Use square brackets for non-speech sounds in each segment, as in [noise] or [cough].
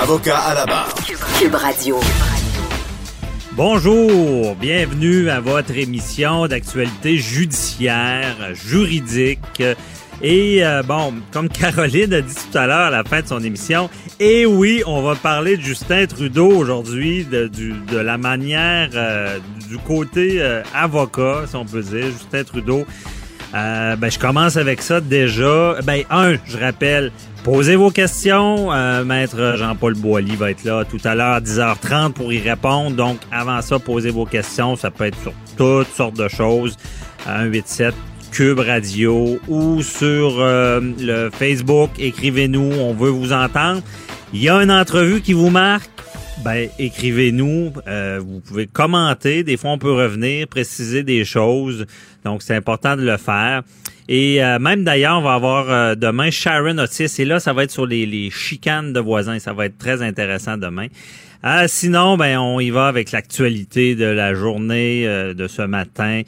Avocat à la barre. Cube Radio. Bonjour, bienvenue à votre émission d'actualité judiciaire, juridique. Et euh, bon, comme Caroline a dit tout à l'heure à la fin de son émission, et oui, on va parler de Justin Trudeau aujourd'hui, de, du, de la manière, euh, du côté euh, avocat, si on peut dire, Justin Trudeau. Ben, je commence avec ça déjà. Ben, un, je rappelle, Posez vos questions. Euh, Maître Jean-Paul Boilly va être là tout à l'heure à 10h30 pour y répondre. Donc, avant ça, posez vos questions. Ça peut être sur toutes sortes de choses. 187 Cube Radio ou sur euh, le Facebook. Écrivez-nous. On veut vous entendre. Il y a une entrevue qui vous marque. Ben, écrivez-nous. Euh, vous pouvez commenter. Des fois, on peut revenir, préciser des choses. Donc, c'est important de le faire. Et euh, même d'ailleurs, on va avoir euh, demain Sharon Otis. Et là, ça va être sur les, les chicanes de voisins. Ça va être très intéressant demain. Euh, sinon, ben, on y va avec l'actualité de la journée de ce matin.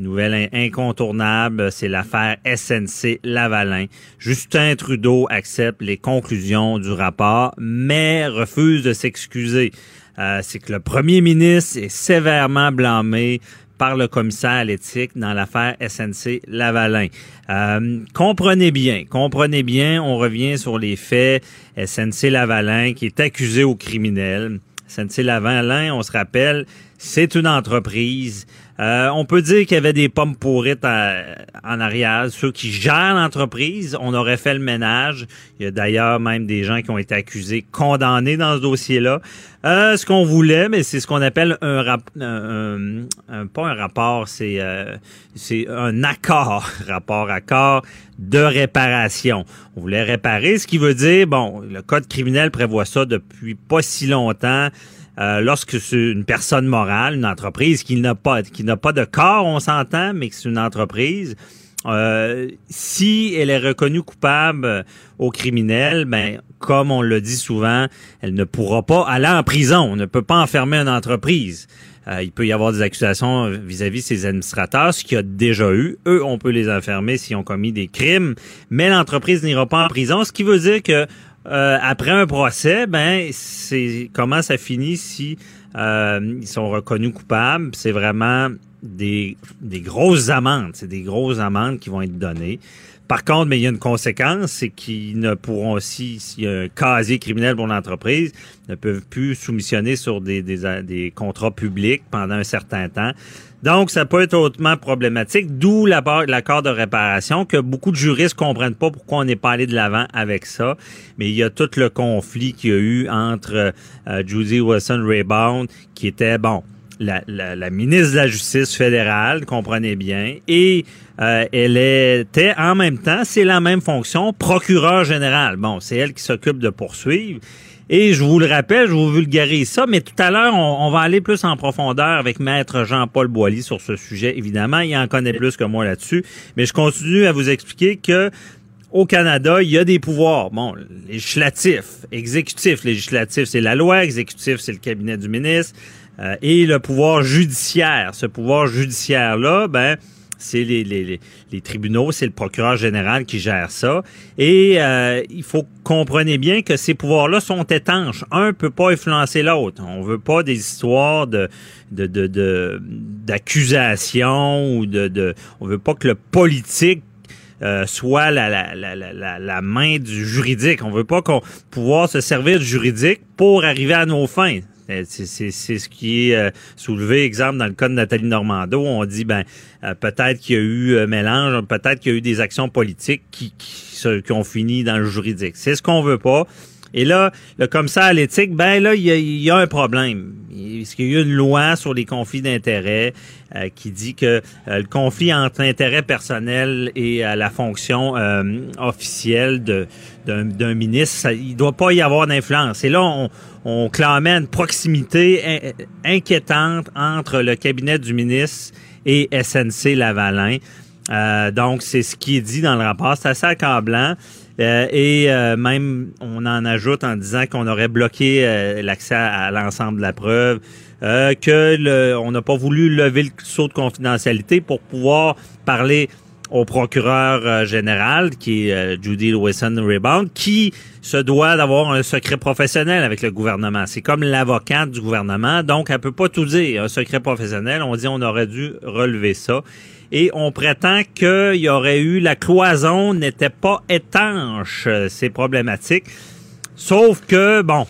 Nouvelle incontournable, c'est l'affaire SNC Lavalin. Justin Trudeau accepte les conclusions du rapport, mais refuse de s'excuser. c'est que le premier ministre est sévèrement blâmé par le commissaire à l'éthique dans l'affaire SNC Lavalin. Euh, comprenez bien, comprenez bien, on revient sur les faits. SNC Lavalin qui est accusé au criminel. SNC Lavalin, on se rappelle, c'est une entreprise euh, on peut dire qu'il y avait des pommes pourrites en arrière. Ceux qui gèrent l'entreprise, on aurait fait le ménage. Il y a d'ailleurs même des gens qui ont été accusés, condamnés dans ce dossier-là. Euh, ce qu'on voulait, mais c'est ce qu'on appelle un, rap un, pas un rapport, c'est euh, c'est un accord, [laughs] rapport accord de réparation. On voulait réparer, ce qui veut dire, bon, le code criminel prévoit ça depuis pas si longtemps. Euh, lorsque c'est une personne morale, une entreprise qui n'a pas qui n'a pas de corps, on s'entend, mais que c'est une entreprise. Euh, si elle est reconnue coupable au criminel, ben comme on le dit souvent, elle ne pourra pas aller en prison. On ne peut pas enfermer une entreprise. Euh, il peut y avoir des accusations vis-à-vis de ses administrateurs, ce qu'il y a déjà eu. Eux, on peut les enfermer s'ils ont commis des crimes, mais l'entreprise n'ira pas en prison, ce qui veut dire que euh, après un procès, ben c'est comment ça finit si euh, ils sont reconnus coupables? C'est vraiment des, des grosses amendes. C'est des grosses amendes qui vont être données. Par contre, mais il y a une conséquence, c'est qu'ils ne pourront aussi, s'il y a un casier criminel pour l'entreprise, ne peuvent plus soumissionner sur des, des, des contrats publics pendant un certain temps. Donc, ça peut être hautement problématique, d'où l'accord de réparation que beaucoup de juristes comprennent pas pourquoi on n'est pas allé de l'avant avec ça. Mais il y a tout le conflit qu'il y a eu entre euh, Judy Wilson-Raybound, qui était, bon, la, la, ministre de la Justice fédérale, comprenez bien, et euh, elle était en même temps, c'est la même fonction, procureur général. Bon, c'est elle qui s'occupe de poursuivre. Et je vous le rappelle, je vous vulgarise ça, mais tout à l'heure, on, va aller plus en profondeur avec Maître Jean-Paul Boilly sur ce sujet. Évidemment, il en connaît plus que moi là-dessus, mais je continue à vous expliquer que au Canada, il y a des pouvoirs. Bon, législatif, exécutif, législatif, c'est la loi, exécutif, c'est le cabinet du ministre, euh, et le pouvoir judiciaire. Ce pouvoir judiciaire-là, ben, c'est les, tribunaux, c'est le procureur général qui gère ça. Et euh, il faut comprendre bien que ces pouvoirs-là sont étanches. Un peut pas influencer l'autre. On veut pas des histoires de ou de, de on veut pas que le politique euh, soit la, main du juridique. On veut pas qu'on pouvoir se servir du juridique pour arriver à nos fins. Euh, c'est ce qui est euh, soulevé, exemple, dans le cas de Nathalie Normando, on dit, ben, euh, peut-être qu'il y a eu mélange, peut-être qu'il y a eu des actions politiques qui, qui, qui ont fini dans le juridique. C'est ce qu'on veut pas. Et là, le commissaire à l'éthique, ben là, il y, a, un problème. Parce qu'il y a une loi sur les conflits d'intérêts qui dit que le conflit entre intérêt personnel et la fonction officielle d'un ministre, il doit pas y avoir d'influence. Et là, on, on clamait une proximité inquiétante entre le cabinet du ministre et SNC Lavalin. Euh, donc, c'est ce qui est dit dans le rapport. C'est assez accablant. Euh, et euh, même, on en ajoute en disant qu'on aurait bloqué euh, l'accès à, l'ensemble de la preuve, que le, on n'a pas voulu lever le saut de confidentialité pour pouvoir parler au procureur général, qui est Judy Lewison-Rebound, qui se doit d'avoir un secret professionnel avec le gouvernement. C'est comme l'avocate du gouvernement, donc elle peut pas tout dire. Un secret professionnel, on dit on aurait dû relever ça et on prétend qu'il y aurait eu la cloison n'était pas étanche. C'est problématique. Sauf que, bon,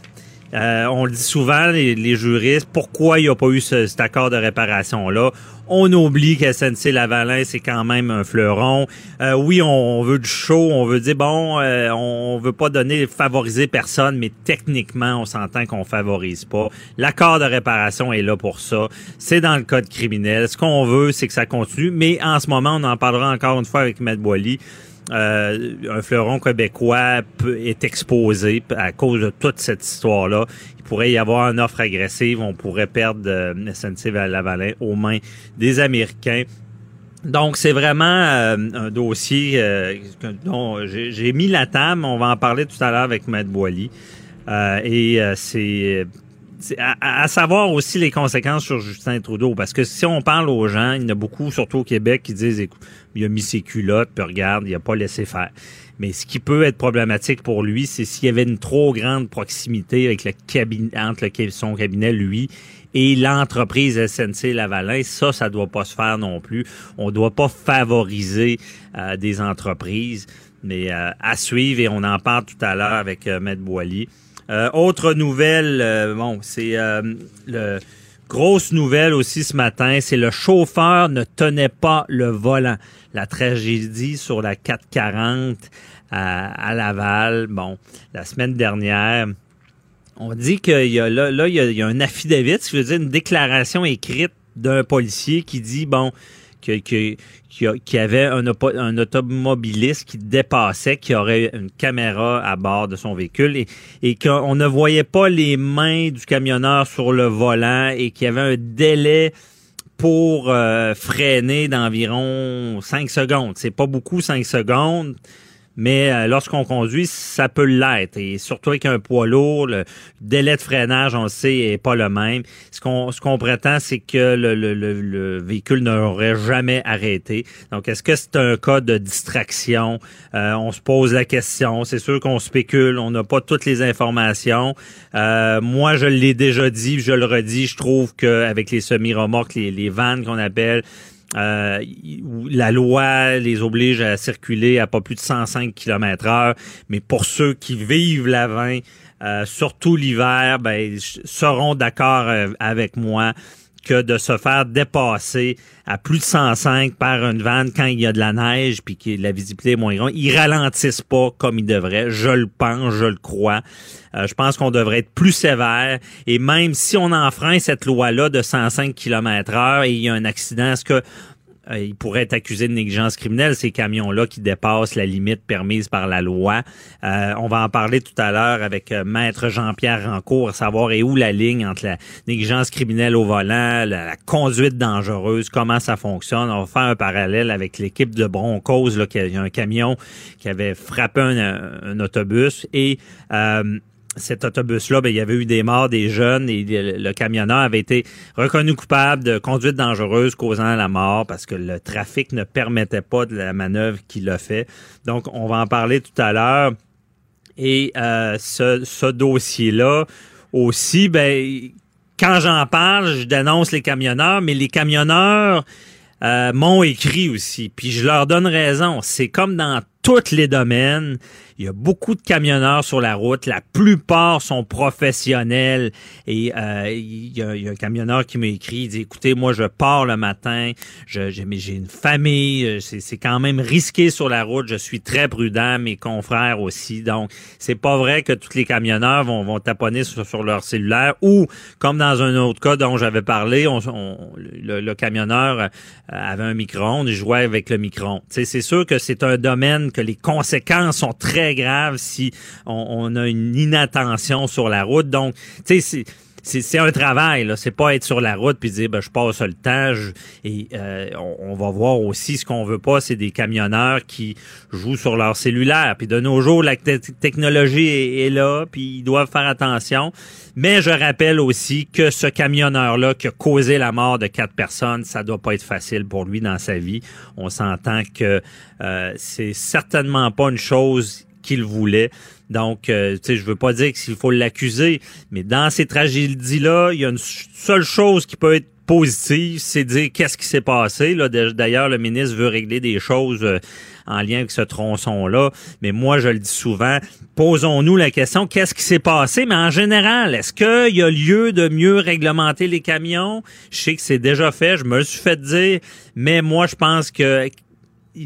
euh, on le dit souvent, les, juristes, pourquoi il n'y a pas eu cet accord de réparation-là? On oublie que SNC Lavalin, c'est quand même un fleuron. Euh, oui, on, veut du show, on veut dire, bon, euh, on veut pas donner, favoriser personne, mais techniquement, on s'entend qu'on favorise pas. L'accord de réparation est là pour ça. C'est dans le code criminel. Ce qu'on veut, c'est que ça continue, mais en ce moment, on en parlera encore une fois avec Matt Boily. Euh, un fleuron québécois est exposé à cause de toute cette histoire-là. Il pourrait y avoir une offre agressive, on pourrait perdre euh, SNC Lavalin aux mains des Américains. Donc, c'est vraiment euh, un dossier euh, dont j'ai mis la table. On va en parler tout à l'heure avec Matt Boily. et c'est à, savoir aussi les conséquences sur Justin Trudeau. Parce que si on parle aux gens, il y en a beaucoup, surtout au Québec, qui disent écoute, il a mis ses culottes, puis regarde, il a pas laissé faire. Mais ce qui peut être problématique pour lui, c'est s'il y avait une trop grande proximité avec le cabinet, entre son cabinet, lui, et l'entreprise SNC Lavalin. Ça, ça doit pas se faire non plus. On doit pas favoriser euh, des entreprises. Mais euh, à suivre, et on en parle tout à l'heure avec euh, Maître Boily. Euh, autre nouvelle, euh, bon, c'est euh, le grosse nouvelle aussi ce matin, c'est le chauffeur ne tenait pas le volant. La tragédie sur la 440 à, Laval, bon, la semaine dernière. On dit qu'il y a là, là il, y a, il y a un affidavit, ce qui veut dire une déclaration écrite d'un policier qui dit bon qu'il y avait un, automobiliste qui dépassait, qui aurait une caméra à bord de son véhicule et, et qu'on ne voyait pas les mains du camionneur sur le volant et qu'il y avait un délai pour euh, freiner d'environ 5 secondes. C'est pas beaucoup 5 secondes mais euh, lorsqu'on conduit, ça peut l'être. Et surtout avec un poids lourd, le délai de freinage, on le sait, est pas le même. Ce qu'on ce qu'on prétend, c'est que le, le, le, véhicule n'aurait jamais arrêté. Donc, est-ce que c'est un cas de distraction? Euh, on se pose la question. C'est sûr qu'on spécule, on n'a pas toutes les informations. Euh, moi, je l'ai déjà dit, je le redis, je trouve qu'avec les semi-remorques, les, les vannes qu'on appelle, euh, la loi les oblige à circuler à pas plus de 105 km heure, mais pour ceux qui vivent la euh, surtout l'hiver, ben, seront d'accord euh, avec moi que de se faire dépasser à plus de 105 par une vanne quand il y a de la neige puis que la visibilité est moins grande. Ils ralentissent pas comme ils devraient. Je le pense, je le crois. Euh, je pense qu'on devrait être plus sévère. Et même si on enfreint cette loi-là de 105 km heure et il y a un accident, est-ce que il pourrait être accusé de négligence criminelle, ces camions-là qui dépassent la limite permise par la loi. Euh, on va en parler tout à l'heure avec euh, Maître Jean-Pierre Rancourt, savoir où la ligne entre la négligence criminelle au volant, la, conduite dangereuse, comment ça fonctionne. On va faire un parallèle avec l'équipe de Broncos, là, qui a, un camion qui avait frappé un, autobus et cet autobus-là, ben, il y avait eu des morts, des jeunes, et le camionneur avait été reconnu coupable de conduite dangereuse causant la mort parce que le trafic ne permettait pas de la manœuvre qu'il a fait. Donc, on va en parler tout à l'heure. Et euh, ce, dossier-là aussi, ben, quand j'en parle, je dénonce les camionneurs, mais les camionneurs euh, m'ont écrit aussi. Puis je leur donne raison. C'est comme dans tous les domaines. Il y a beaucoup de camionneurs sur la route. La plupart sont professionnels. Et euh, il, y a, un camionneur qui m'a écrit, il dit, écoutez, moi, je pars le matin, j'ai une famille, euh, c'est quand même risqué sur la route. Je suis très prudent, mes confrères aussi. Donc, c'est pas vrai que tous les camionneurs vont, vont taponner sur, leur cellulaire ou, comme dans un autre cas dont j'avais parlé, on, le, camionneur euh, avait un micro-ondes, il jouait avec le micro-ondes. C'est sûr que c'est un domaine que les conséquences sont très graves si on, on a une inattention sur la route. Donc, tu sais, c'est un travail, là. C'est pas être sur la route puis dire ben, je passe le temps. et euh, on, va voir aussi ce qu'on veut pas, c'est des camionneurs qui jouent sur leur cellulaire. Puis de nos jours, la technologie est, là, puis ils doivent faire attention. Mais je rappelle aussi que ce camionneur-là qui a causé la mort de quatre personnes, ça doit pas être facile pour lui dans sa vie. On s'entend que euh, c'est certainement pas une chose qu'il voulait. Donc, euh, tu sais, je veux pas dire qu'il faut l'accuser, mais dans ces tragédies-là, il y a une seule chose qui peut être positive, c'est dire qu'est-ce qui s'est passé. D'ailleurs, le ministre veut régler des choses euh, en lien avec ce tronçon-là. Mais moi, je le dis souvent, posons-nous la question qu'est-ce qui s'est passé? Mais en général, est-ce qu'il y a lieu de mieux réglementer les camions? Je sais que c'est déjà fait. Je me suis fait dire, mais moi, je pense que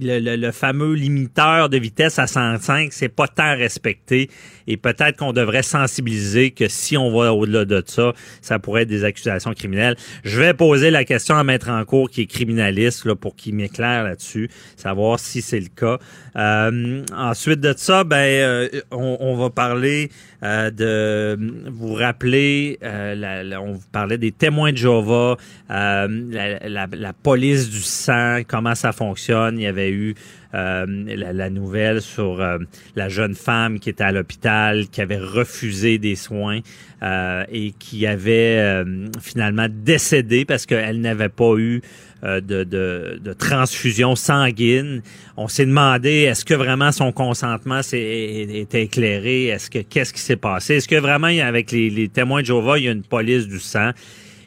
le, fameux limiteur de vitesse à 105, c'est pas tant respecté. Et peut-être qu'on devrait sensibiliser que si on va au-delà de ça, ça pourrait être des accusations criminelles. Je vais poser la question à Maître en cours qui est criminaliste là, pour qu'il m'éclaire là-dessus, savoir si c'est le cas. Euh, ensuite de ça, ben euh, on, va parler euh, de vous rappeler, la, on vous parlait des témoins de Jova, la, la, police du sang, comment ça fonctionne. Il y avait eu euh, la, nouvelle sur euh, la jeune femme qui était à l'hôpital, qui avait refusé des soins euh, et qui avait finalement décédé parce qu'elle n'avait pas eu de, de, transfusion sanguine. On s'est demandé est-ce que vraiment son consentement était éclairé, est-ce que qu'est-ce qui s'est passé, est-ce que vraiment avec les, les témoins de Jéhovah il y a une police du sang?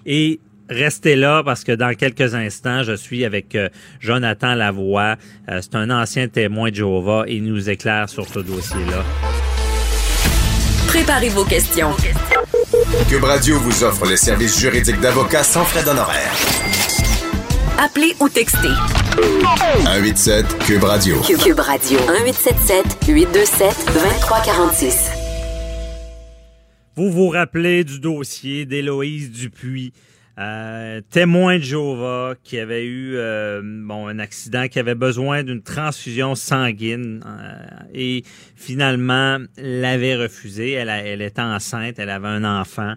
Et Restez là parce que dans quelques instants, je suis avec euh, Jonathan Lavoie. Euh, c'est un ancien témoin de Jéhovah et il nous éclaire sur ce dossier-là. Préparez vos questions. Cube Radio vous offre les services juridiques d'avocats sans frais d'honoraires. Appelez ou textez. 187 Cube Radio. Cube, Radio. 1877 827 2346. Vous vous rappelez du dossier d'Héloïse Dupuis euh, témoin de Jova qui avait eu euh, bon un accident, qui avait besoin d'une transfusion sanguine euh, et finalement l'avait refusé. Elle, était enceinte, elle avait un enfant.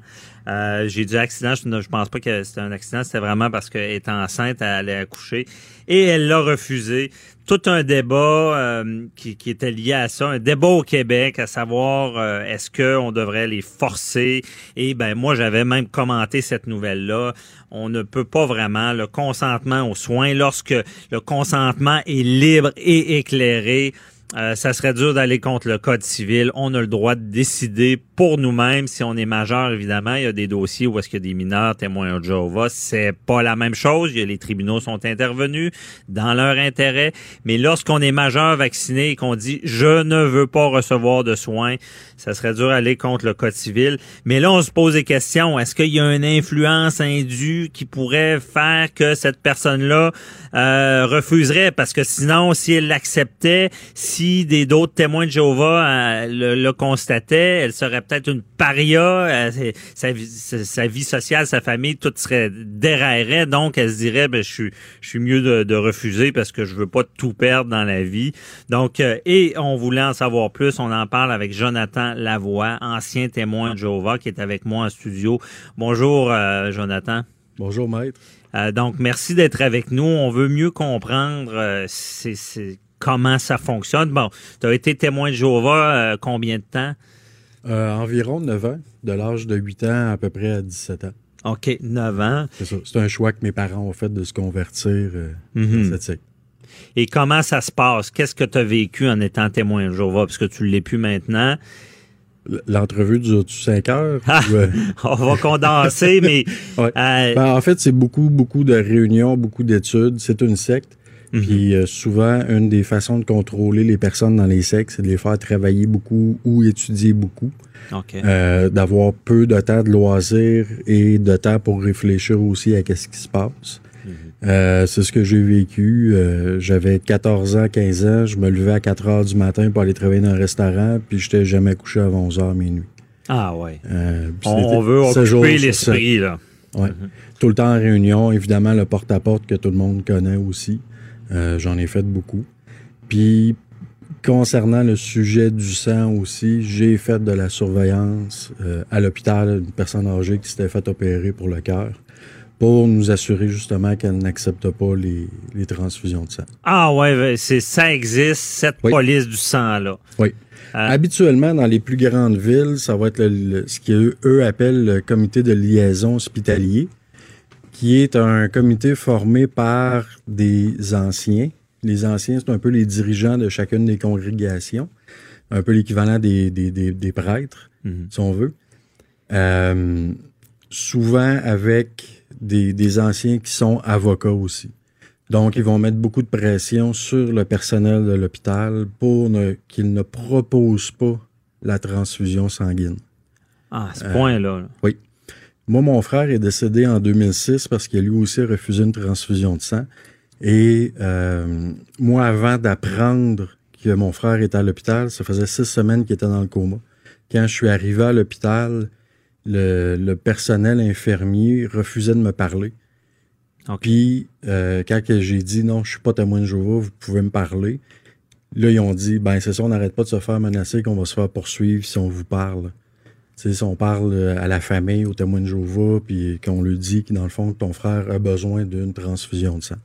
Euh, j'ai dit accident, je ne pense pas que c'était un accident, c'était vraiment parce qu'elle était enceinte, elle allait accoucher. Et elle l'a refusé. Tout un débat euh, qui, était lié à ça, un débat au Québec, à savoir euh, est-ce qu'on devrait les forcer? Et ben moi, j'avais même commenté cette nouvelle-là. On ne peut pas vraiment le consentement aux soins lorsque le consentement est libre et éclairé euh, ça serait dur d'aller contre le code civil. On a le droit de décider pour nous-mêmes si on est majeur. Évidemment, il y a des dossiers où est-ce qu'il y a des mineurs témoins de Jéhovah. C'est pas la même chose. les tribunaux sont intervenus dans leur intérêt. Mais lorsqu'on est majeur vacciné et qu'on dit je ne veux pas recevoir de soins, ça serait dur d'aller contre le code civil. Mais là, on se pose des questions. Est-ce qu'il y a une influence indue qui pourrait faire que cette personne-là euh, refuserait? Parce que sinon, si elle l'acceptait, si des d'autres témoins de Jéhovah euh, le, constataient, elle serait peut-être une paria, euh, sa, vie sociale, sa famille, tout serait déraillerait. Donc, elle se dirait, ben, je suis, je suis mieux de, refuser parce que je veux pas tout perdre dans la vie. Donc, euh, et on voulait en savoir plus. On en parle avec Jonathan Lavoie, ancien témoin de Jéhovah, qui est avec moi en studio. Bonjour, Jonathan. Bonjour, maître. donc, merci d'être avec nous. On veut mieux comprendre c'est comment ça fonctionne. Bon, tu as été témoin de Jéhovah euh, combien de temps? Euh, environ 9 ans, de l'âge de 8 ans à peu près à 17 ans. OK, 9 ans. C'est ça. C'est un choix que mes parents ont fait de se convertir euh, cette secte. Et comment ça se passe? Qu'est-ce que tu as vécu en étant témoin de Jéhovah? Parce que tu ne l'es plus maintenant. L'entrevue dure 5 heures? Ah, [laughs] on va condenser, mais... [laughs] Ben, en fait, c'est beaucoup, beaucoup de réunions, beaucoup d'études. C'est une secte. Mhm. Puis euh, souvent, une des façons de contrôler les personnes dans les sectes, c'est de les faire travailler beaucoup ou étudier beaucoup. Euh, d'avoir peu de temps de loisirs et de temps pour réfléchir aussi à ce qui se passe. Mhm. Euh, c'est ce que j'ai vécu. J'avais 14 ans, 15 ans. Je me levais à 4 heures du matin pour aller travailler dans un restaurant, puis j'étais jamais couché avant 11 heures minuit. Ah ouais. on, veut occuper l'esprit, là. Ouais. Mhm. Tout le temps en réunion, évidemment, le porte-à-porte -porte que tout le monde connaît aussi. Euh, j'en ai fait beaucoup. Puis concernant le sujet du sang aussi, j'ai fait de la surveillance euh, à l'hôpital, une personne âgée qui s'était fait opérer pour le cœur, pour nous assurer justement qu'elle n'accepte pas les, les transfusions de sang. Ah ouais, ça existe, cette Oui. police du sang-là. Oui. Ah. Habituellement, dans les plus grandes villes, ça va être le- le- ce qu'eux eux appellent le comité de liaison hospitalier, qui est un comité formé par des anciens. Les anciens, c'est un peu les dirigeants de chacune des congrégations, un peu l'équivalent des, des, des, des prêtres, Mhm. si on veut. Euh, souvent avec des, anciens qui sont avocats aussi. Donc, ils vont mettre beaucoup de pression sur le personnel de l'hôpital pour ne, qu'ils ne proposent pas la transfusion sanguine. Ah, à ce Euh, point-là. là. Moi, mon frère est décédé en 2006 parce qu'il a lui aussi refusé une transfusion de sang. Et euh, moi, avant d'apprendre que mon frère était à l'hôpital, ça faisait six semaines qu'il était dans le coma. Quand je suis arrivé à l'hôpital, le, le personnel infirmier refusait de me parler. Puis, euh, quand j'ai dit non, je suis pas témoin de Jéhovah, vous pouvez me parler. Là, ils ont dit, ben c'est ça, on n'arrête pas de se faire menacer qu'on va se faire poursuivre si on vous parle. Si on parle euh, à la famille, aux témoins de Jéhovah, puis qu'on lui dit que dans le fond, que ton frère a besoin d'une transfusion de sang.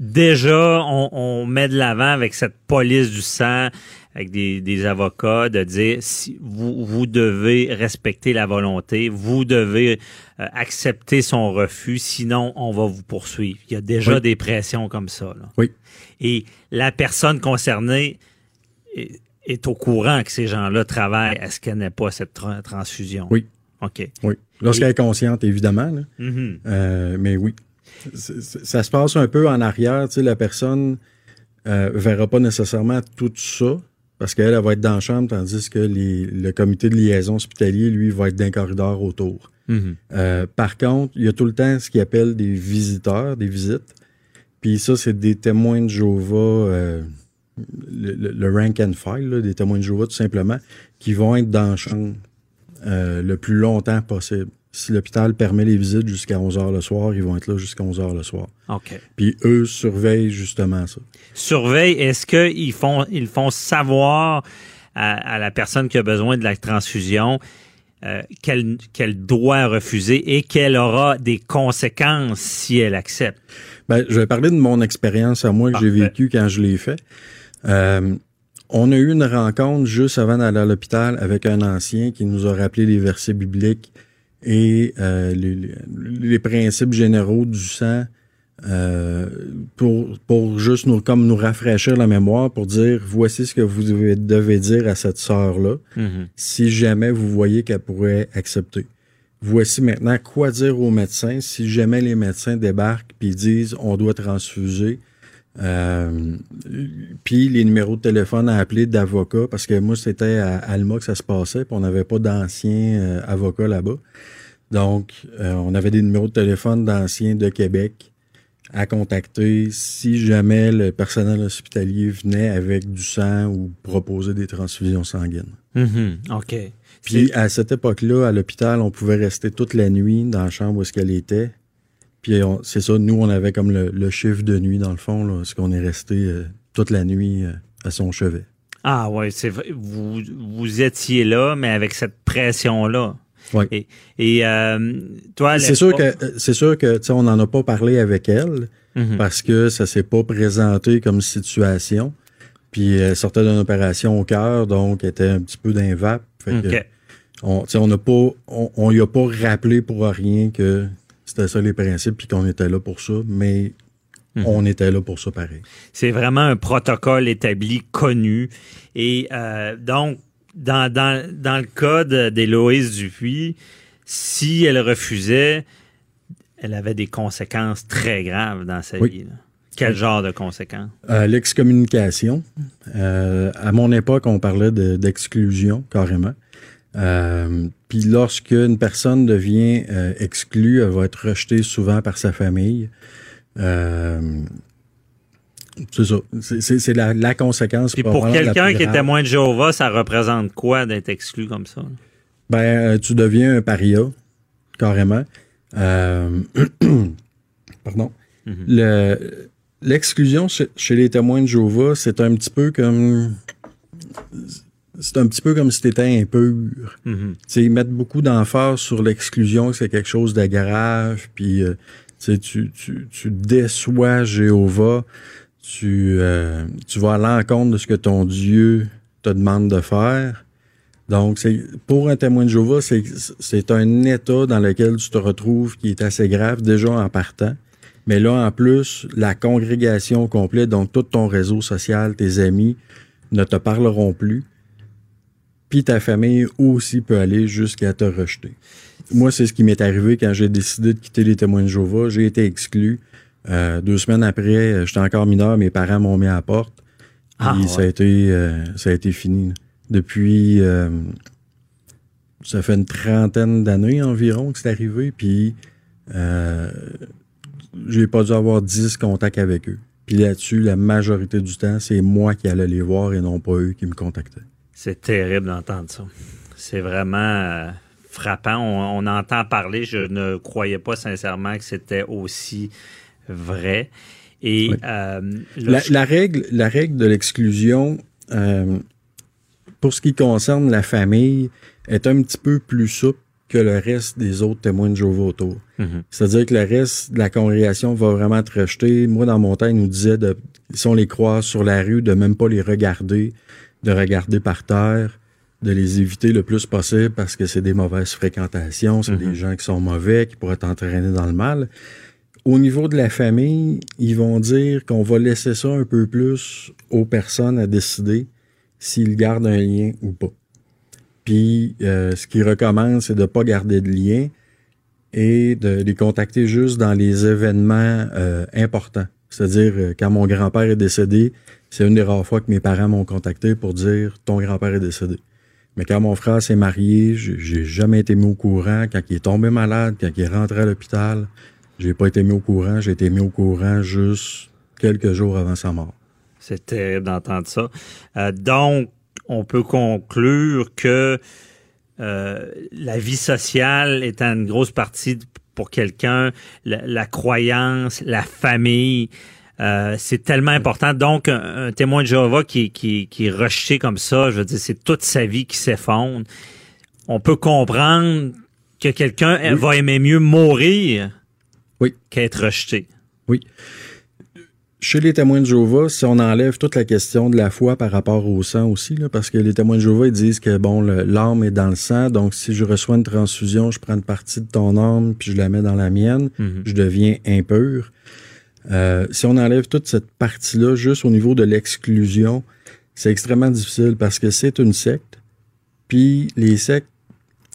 Déjà, on, on met de l'avant avec cette police du sang, avec des, des avocats, de dire si vous, vous devez respecter la volonté, vous devez euh, accepter son refus, sinon on va vous poursuivre. Il y a déjà Oui. des pressions comme ça. là. Oui. Et la personne concernée est, au courant que ces gens-là travaillent à ce qu'elle n'ait pas cette tra- transfusion? Oui. OK. Oui. Lorsqu'elle est consciente, évidemment. là. Mhm. Euh, mais oui. Ça se passe un peu en arrière. Tu sais, la personne euh, verra pas nécessairement tout ça parce qu'elle elle va être dans la chambre, tandis que les- le comité de liaison hospitalier, lui, va être d'un corridor autour. Mhm. Euh, par contre, il y a tout le temps ce qu'ils appellent des visiteurs, des visites. Puis ça, c'est des témoins de Jéhovah, euh, le, rank and file, là, des témoins de Jéhovah, tout simplement, qui vont être dans la chambre euh, le plus longtemps possible. Si l'hôpital permet les visites jusqu'à 11 heures le soir, ils vont être là jusqu'à 11 heures le soir. OK. Puis eux surveillent justement ça. surveille, est-ce qu'ils font, ils font savoir à, à la personne qui a besoin de la transfusion euh, qu'elle doit refuser et qu'elle aura des conséquences si elle accepte? Ben, je vais parler de mon expérience à moi que j'ai vécue quand je l'ai fait. Euh, on a eu une rencontre juste avant d'aller à l'hôpital avec un ancien qui nous a rappelé les versets bibliques et euh, les, principes généraux du sang euh, pour, pour juste nous, comme nous rafraîchir la mémoire, pour dire voici ce que vous devez, devez dire à cette sœur-là si jamais vous voyez qu'elle pourrait accepter. Voici maintenant quoi dire aux médecins si jamais les médecins débarquent puis disent on doit transfuser. Euh, puis les numéros de téléphone à appeler d'avocats, parce que moi, c'était à Alma que ça se passait, puis on n'avait pas d'anciens euh, avocats là-bas. Donc, euh, on avait des numéros de téléphone d'anciens de Québec à contacter si jamais le personnel hospitalier venait avec du sang ou proposait des transfusions sanguines. Mhm. OK. Puis à cette époque-là, à l'hôpital, on pouvait rester toute la nuit dans la chambre où est-ce qu'elle était. Puis c'est ça, nous, on avait comme le, le chiffre de nuit, dans le fond, là, parce qu'on est resté euh, toute la nuit euh, à son chevet. Ah ouais, c'est vrai. Vous, vous étiez là, mais avec cette pression-là. Oui. Et, et euh, toi, C'est sûr que c'est sûr que on n'en a pas parlé avec elle Mhm. parce que ça s'est pas présenté comme situation. Puis elle sortait d'une opération au cœur, donc elle était un petit peu d'un vape. Fait que OK. on, n'a pas, on, on y a pas rappelé pour rien que c'était ça les principes puis qu'on était là pour ça, mais Mhm. on était là pour ça pareil. C'est vraiment un protocole établi, connu. Et euh, donc, dans, dans, dans le cas d'Héloïse Dupuis, si elle refusait, elle avait des conséquences très graves dans sa Oui. vie. là. Quel genre de conséquences? Euh, L'excommunication. Euh, à mon époque, on parlait de- d'exclusion carrément. Puis lorsque une personne devient euh, exclue, elle va être rejetée souvent par sa famille. Euh, c'est ça. C'est- la, la conséquence. Puis pour quelqu'un qui est témoin de Jéhovah, ça représente quoi d'être exclu comme ça? Ben, euh, tu deviens un paria, carrément. Euh, [clears throat] pardon. Le- L'exclusion chez, chez les témoins de Jéhovah, c'est un petit peu comme c'est un petit peu comme si tu étais impur. Sais, ils mettent beaucoup d'emphase sur l'exclusion, que c'est quelque chose de grave, puis euh, tu, tu, tu, déçois Jéhovah, tu, euh, tu vas à l'encontre de ce que ton Dieu te demande de faire. Donc, c'est pour un témoin de Jéhovah, c'est c'est un état dans lequel tu te retrouves qui est assez grave déjà en partant. Mais là, en plus, la congrégation complète, donc tout ton réseau social, tes amis, ne te parleront plus. Puis ta famille aussi peut aller jusqu'à te rejeter. Moi, c'est ce qui m'est arrivé quand j'ai décidé de quitter les témoins de Jéhovah. J'ai été exclu. Euh, deux semaines après, euh, j'étais encore mineur, mes parents m'ont mis à la porte. Ah, ouais. ça a été euh, ça a été fini. là. Depuis euh, ça fait une trentaine d'années environ que c'est arrivé, puis euh, j'ai pas dû avoir dix contacts avec eux. Puis là-dessus, la majorité du temps, c'est moi qui allais les voir et non pas eux qui me contactaient. C'est terrible d'entendre ça. C'est vraiment euh, frappant. On, on entend parler. Je ne croyais pas sincèrement que c'était aussi vrai. Et Oui. euh, La, je- la règle, la règle de l'exclusion, euh, pour ce qui concerne la famille, est un petit peu plus souple que le reste des autres témoins de Jéhovah autour. Mhm. C'est-à-dire que le reste de la congrégation va vraiment te rejeter. Moi, dans mon temps, ils nous disaient, de, si on les croise sur la rue, de même pas les regarder, de regarder par terre, de les éviter le plus possible parce que c'est des mauvaises fréquentations, c'est des gens qui sont mauvais, qui pourraient t'entraîner dans le mal. Au niveau de la famille, ils vont dire qu'on va laisser ça un peu plus aux personnes à décider s'ils gardent un lien ou pas. Puis, euh, ce qu'ils recommandent, c'est de pas garder de lien et de les contacter juste dans les événements euh, importants. C'est-à-dire, euh, quand mon grand-père est décédé, c'est une des rares fois que mes parents m'ont contacté pour dire « ton grand-père est décédé ». Mais quand mon frère s'est marié, j'ai jamais été mis au courant. Quand il est tombé malade, quand il est rentré à l'hôpital, j'ai pas été mis au courant. J'ai été mis au courant juste quelques jours avant sa mort. C'est terrible d'entendre ça. Euh, donc, on peut conclure que euh, la vie sociale est une grosse partie pour quelqu'un, la croyance, la famille, euh, c'est tellement important. Donc, un, un témoin de Jéhovah qui, qui, qui est rejeté comme ça, je veux dire, c'est toute sa vie qui s'effondre. On peut comprendre que quelqu'un Oui. va aimer mieux mourir Oui. qu'être rejeté. Oui. Chez les témoins de Jéhovah, si on enlève toute la question de la foi par rapport au sang aussi, là, parce que les témoins de Jéhovah ils disent que bon, l'âme est dans le sang, donc si je reçois une transfusion, je prends une partie de ton âme puis je la mets dans la mienne, Mhm. je deviens impur. Euh, si on enlève toute cette partie-là, juste au niveau de l'exclusion, c'est extrêmement difficile parce que c'est une secte. Puis les sectes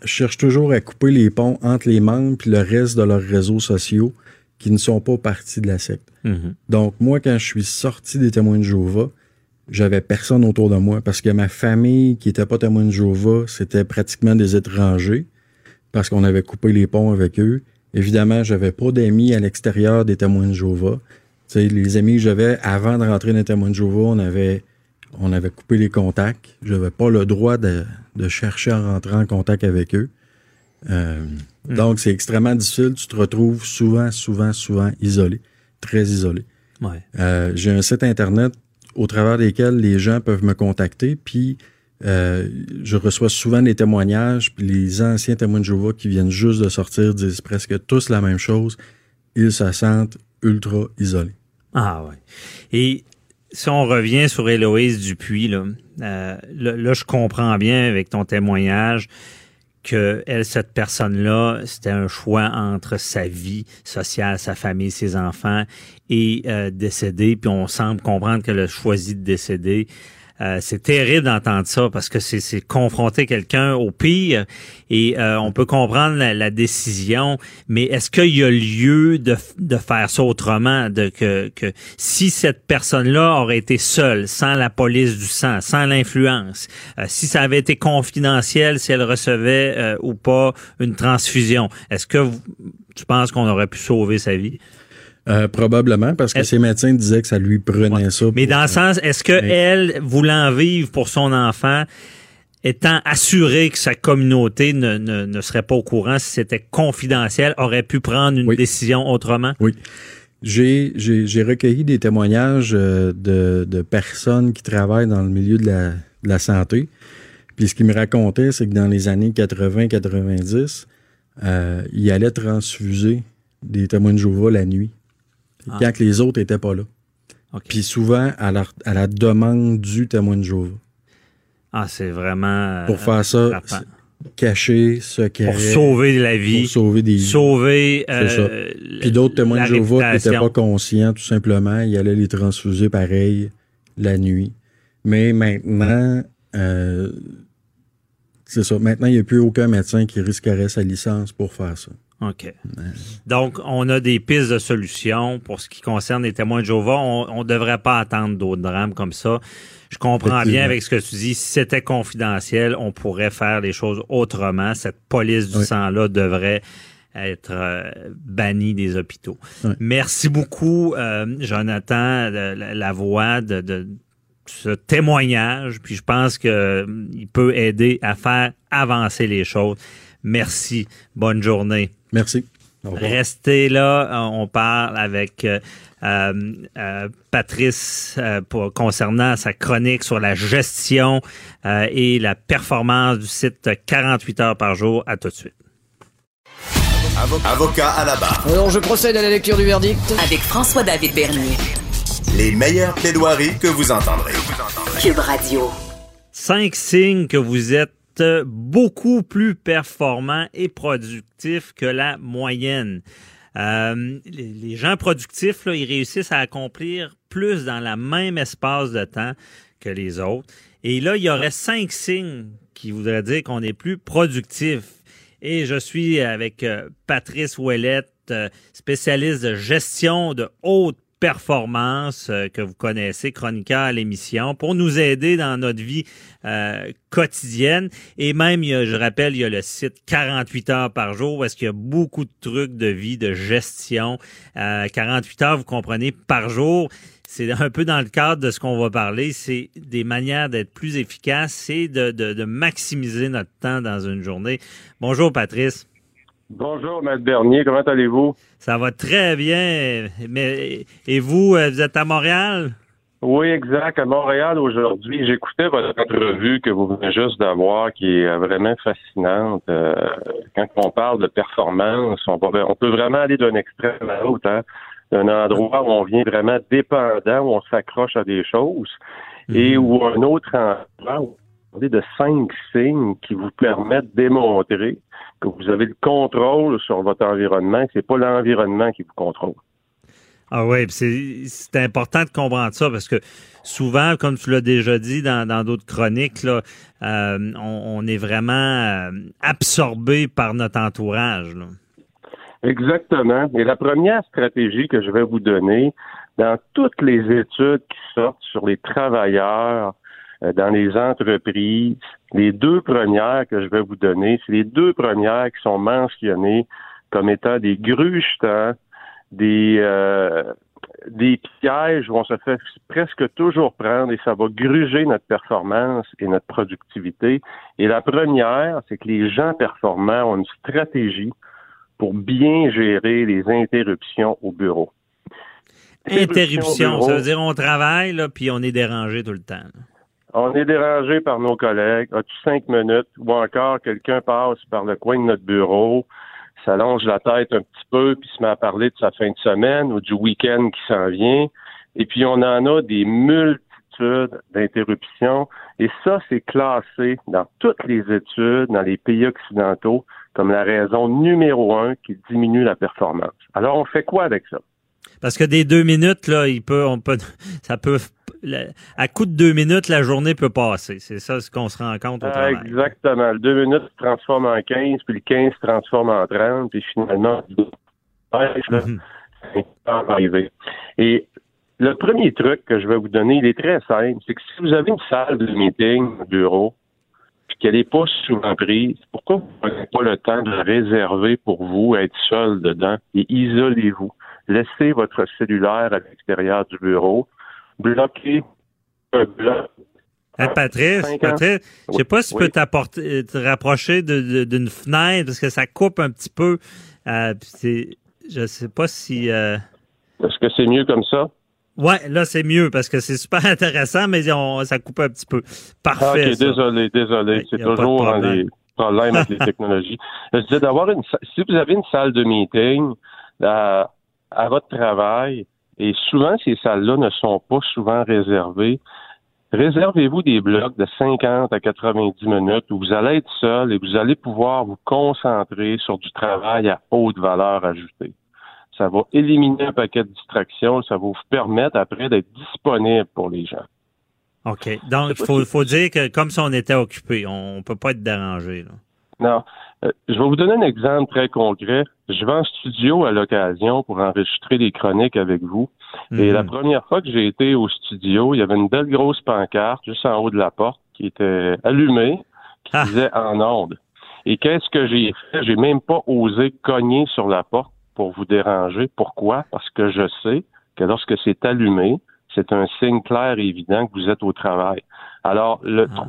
cherchent toujours à couper les ponts entre les membres puis le reste de leurs réseaux sociaux qui ne sont pas partie de la secte. Mhm. Donc, moi, quand je suis sorti des témoins de Jéhovah, j'avais personne autour de moi parce que ma famille qui était pas témoin de Jéhovah, c'était pratiquement des étrangers parce qu'on avait coupé les ponts avec eux. Évidemment, j'avais pas d'amis à l'extérieur des témoins de Jéhovah. Tu sais, les amis que j'avais avant de rentrer dans les témoins de Jéhovah, on avait, on avait coupé les contacts. J'avais pas le droit de, de chercher à rentrer en contact avec eux. Euh, Donc, c'est extrêmement difficile. Tu te retrouves souvent, souvent, souvent isolé, très isolé. Ouais. Euh, j'ai un site internet au travers desquels les gens peuvent me contacter, puis euh, je reçois souvent des témoignages, puis les anciens témoins de Jéhovah qui viennent juste de sortir disent presque tous la même chose. Ils se sentent ultra isolés. Ah ouais. Et si on revient sur Héloïse Dupuis, là, euh, là, je comprends bien avec ton témoignage que elle, cette personne-là, c'était un choix entre sa vie sociale, sa famille, ses enfants et euh, décéder. Puis on semble comprendre qu'elle a choisi de décéder. Euh, c'est terrible d'entendre ça parce que c'est, confronter quelqu'un au pire et euh, on peut comprendre la, décision, mais est-ce qu'il y a lieu de, faire ça autrement, que, que si cette personne-là aurait été seule, sans la police du sang, sans l'influence, euh, si ça avait été confidentiel, si elle recevait ou pas une transfusion, est-ce que vous- tu penses qu'on aurait pu sauver sa vie? Euh, probablement parce que ses médecins disaient que ça lui prenait Ouais. ça. Mais dans le sens, est-ce que elle, voulant vivre pour son enfant, étant assurée que sa communauté ne, ne, ne serait pas au courant si c'était confidentiel, aurait pu prendre une Oui. décision autrement? Oui. J'ai, j'ai, j'ai recueilli des témoignages euh, de, de personnes qui travaillent dans le milieu de la, de la santé. Puis ce qu'il me racontait, c'est que dans les années 80-90, euh, il allait transfuser des témoins de Jéhovah la nuit, Ah. quand les autres étaient pas là. OK. Puis souvent à la, à la demande du témoin de Jéhovah. Ah, c'est vraiment. Pour euh, faire ça, c'est caché, secret. Pour sauver la vie. pour sauver des vies. Sauver. C'est ça. euh, Puis d'autres témoins de Jéhovah qui n'étaient pas conscients, tout simplement, ils allaient les transfuser pareil la nuit. Mais maintenant, euh, c'est ça. Maintenant, il n'y a plus aucun médecin qui risquerait sa licence pour faire ça. OK. Donc, on a des pistes de solutions pour ce qui concerne les témoins de Jéhovah. On ne devrait pas attendre d'autres drames comme ça. Je comprends bien avec ce que tu dis. Si c'était confidentiel, on pourrait faire les choses autrement. Cette police du Oui. sang-là devrait être euh, bannie des hôpitaux. Oui. Merci beaucoup, euh, Jonathan, la voix de, de ce témoignage. Puis je pense que euh, il peut aider à faire avancer les choses. Merci. Bonne journée. Merci. Restez là, euh, on parle avec euh, euh, euh, Patrice euh, pour, concernant sa chronique sur la gestion euh, et la performance du site 48 heures par jour. À tout de suite. Avocat à la barre. Alors je procède à la lecture du verdict. Avec François-David Bernier. Les meilleures plaidoiries que vous entendrez. Cube Radio. Cinq signes que vous êtes beaucoup plus performant et productif que la moyenne. Euh, les, les gens productifs, là, ils réussissent à accomplir plus dans la même espace de temps que les autres. Et là, il y aurait cinq signes qui voudraient dire qu'on est plus productif. Et je suis avec euh, Patrice Ouellette, euh, spécialiste de gestion de haute performance euh, que vous connaissez, chroniqueur à l'émission, pour nous aider dans notre vie euh, quotidienne. Et même, je rappelle, il y a le site 48 heures par jour où est-ce qu'il y a beaucoup de trucs de vie, de gestion. Euh, 48 heures, vous comprenez, par jour. C'est un peu dans le cadre de ce qu'on va parler. C'est des manières d'être plus efficace, c'est de, de, maximiser notre temps dans une journée. Bonjour, Patrice. Bonjour, Maître Bernier, comment allez-vous? Ça va très bien. Mais et vous, euh, vous êtes à Montréal? Oui, exact. À Montréal aujourd'hui, j'écoutais votre entrevue que vous venez juste d'avoir, qui est euh, vraiment fascinante. Euh, quand on parle de performance, on, va- on peut vraiment aller d'un extrême à l'autre, hein? d'un endroit où on vient vraiment dépendant, où on s'accroche à des choses, et où un autre endroit où on parle de cinq signes qui vous permettent de démontrer que vous avez le contrôle sur votre environnement, et c'est pas l'environnement qui vous contrôle. Ah oui, c'est important de comprendre ça parce que souvent, comme tu l'as déjà dit dans dans d'autres chroniques, là, euh, on, on est vraiment euh, absorbé par notre entourage. là. Exactement. Et la première stratégie que je vais vous donner, dans toutes les études qui sortent sur les travailleurs dans les entreprises, les deux premières que je vais vous donner, c'est les deux premières qui sont mentionnées comme étant des grugetants, des euh, des pièges où on se fait presque toujours prendre et ça va gruger notre performance et notre productivité. Et la première, c'est que les gens performants ont une stratégie pour bien gérer les interruptions au bureau. Interruption, ça veut dire on travaille là, puis on est dérangé tout le temps. là. On est dérangé par nos collègues. As-tu cinq minutes? Ou encore, quelqu'un passe par le coin de notre bureau, s'allonge la tête un petit peu, puis se met à parler de sa fin de semaine ou du week-end qui s'en vient. Et puis, on en a des multitudes d'interruptions. Et ça, c'est classé dans toutes les études, dans les pays occidentaux, comme la raison numéro un qui diminue la performance. Alors, on fait quoi avec ça? Parce que des deux minutes là, il peut, on peut, [laughs] ça peut, la- à coup de deux minutes, la journée peut passer. C'est ça ce qu'on se rend compte au Ah, travail. exactement. Le deux minutes se transforme en 15, puis le 15 se transforme en 30, puis finalement, pas arrivé. Et le premier truc que je vais vous donner, il est très simple, c'est que si vous avez une salle de meeting au bureau, puis qu'elle n'est pas souvent prise, pourquoi vous n'avez pas le temps de la réserver pour vous, être seul dedans, et isolez-vous. Laissez votre cellulaire à l'extérieur du bureau, bloquez un bloc Hey, Patrice. Patrice, je sais pas si tu peux t'apporter, te rapprocher d'une fenêtre parce que ça coupe un petit peu. Euh, je sais pas si. euh, Est-ce que c'est mieux comme ça? Ouais, là, c'est mieux parce que c'est super [laughs] intéressant, mais on, ça coupe un petit peu. Parfait. Ok, désolé, désolé. C'est toujours un des problèmes avec les [laughs] technologies. Je disais d'avoir une, si vous avez une salle de meeting à, à votre travail, et souvent ces salles-là ne sont pas souvent réservées, réservez-vous des blocs de 50 à 90 minutes où vous allez être seul et vous allez pouvoir vous concentrer sur du travail à haute valeur ajoutée ça va éliminer un paquet de distractions, ça va vous permettre après d'être disponible pour les gens. OK. Donc, il faut, faut, dire que comme si on était occupé, on ne peut pas être dérangé. Là. Non. Euh, je vais vous donner un exemple très concret. Je vais en studio à l'occasion pour enregistrer des chroniques avec vous. Et la mhm. première fois que j'ai été au studio, il y avait une belle grosse pancarte juste en haut de la porte qui était allumée, qui ah. disait en onde. Et qu'est-ce que j'ai fait? J'ai même pas osé cogner sur la porte pour vous déranger. Pourquoi? Parce que je sais que lorsque c'est allumé, c'est un signe clair et évident que vous êtes au travail. Alors, le, ah.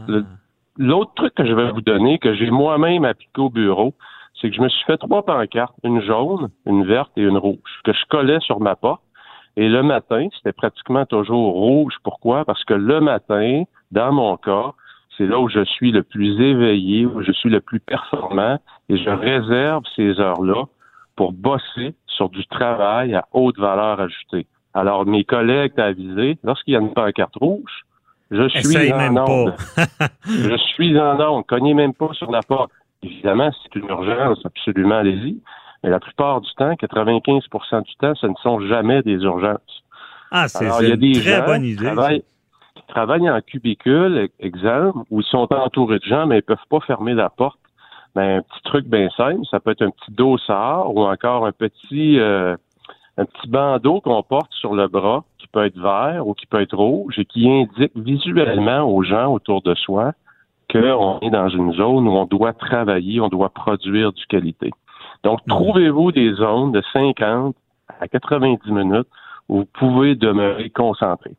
L'autre truc que je vais vous donner, que j'ai moi-même appliqué au bureau, c'est que je me suis fait trois pancartes, une jaune, une verte et une rouge, que je collais sur ma porte. Et le matin, c'était pratiquement toujours rouge. Pourquoi? Parce que le matin, dans mon cas, c'est là où je suis le plus éveillé, où je suis le plus performant, et je réserve ces heures-là pour bosser sur du travail à haute valeur ajoutée. Alors, mes collègues avisé, lorsqu'il y a une pancarte rouge, je suis en onde. [laughs] je suis en onde. Cognez même pas sur la porte. Évidemment, c'est une urgence, absolument, allez-y. Mais la plupart du temps, 95% du temps, ce ne sont jamais des urgences. Ah, c'est une très bonne idée. Qui travaillent en cubicule, exemple, où ils sont entourés de gens, mais ils peuvent pas fermer la porte ben, un petit truc bien simple, ça peut être un petit dossard ou encore un petit euh, un petit bandeau qu'on porte sur le bras qui peut être vert ou qui peut être rouge et qui indique visuellement aux gens autour de soi qu'on est dans une zone où on doit travailler, on doit produire du qualité. Donc, trouvez-vous des zones de 50 à 90 minutes où vous pouvez demeurer concentré.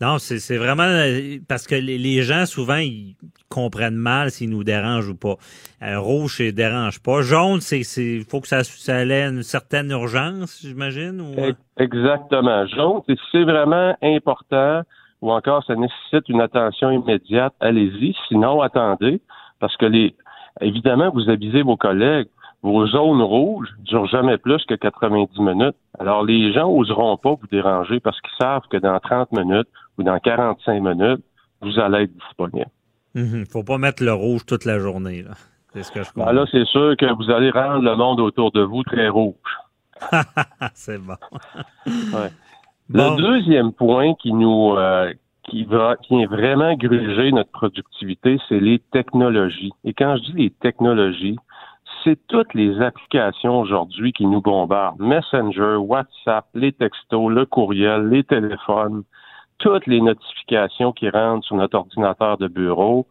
Non, c'est vraiment euh, parce que les gens, souvent, ils comprennent mal s'ils nous dérangent ou pas. Euh, rouge, ça dérange pas. Jaune, c'est il faut que ça, ça ait une certaine urgence, j'imagine. Ou... Euh? Exactement. Jaune, c'est vraiment important ou encore ça nécessite une attention immédiate, allez-y. Sinon, attendez, parce que les évidemment, vous avisez vos collègues vos zones rouges durent jamais plus que 90 minutes. Alors, les gens n'oseront pas vous déranger parce qu'ils savent que dans 30 minutes ou dans 45 minutes, vous allez être disponible. Il mhm. ne faut pas mettre le rouge toute la journée. Là. C'est ce que je ben là, c'est sûr que vous allez rendre le monde autour de vous très rouge. [laughs] c'est bon. [laughs] Le deuxième point qui nous euh, qui va qui vient vraiment gruger notre productivité, c'est les technologies. Et quand je dis les technologies, c'est toutes les applications aujourd'hui qui nous bombardent. Messenger, WhatsApp, les textos, le courriel, les téléphones, toutes les notifications qui rentrent sur notre ordinateur de bureau.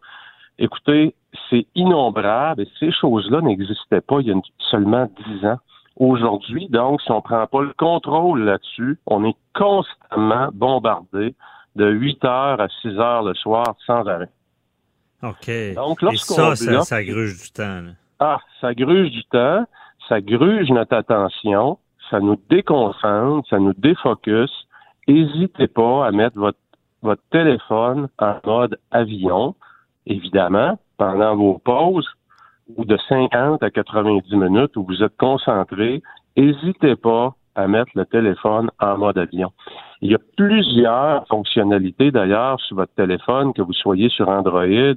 Écoutez, c'est innombrable et ces choses-là n'existaient pas il y a seulement dix ans. Aujourd'hui, donc, si on ne prend pas le contrôle là-dessus, on est constamment bombardé de 8 heures à 6 heures le soir sans arrêt. OK. Donc, et ça, ça, ça gruge du temps. Ah, ça gruge du temps, ça gruge notre attention, ça nous déconcentre, ça nous défocus. N'hésitez pas à mettre votre, téléphone en mode avion, évidemment, pendant vos pauses ou de 50 à 90 minutes où vous êtes concentré. N'hésitez pas à mettre le téléphone en mode avion. Il y a plusieurs fonctionnalités d'ailleurs sur votre téléphone, que vous soyez sur Android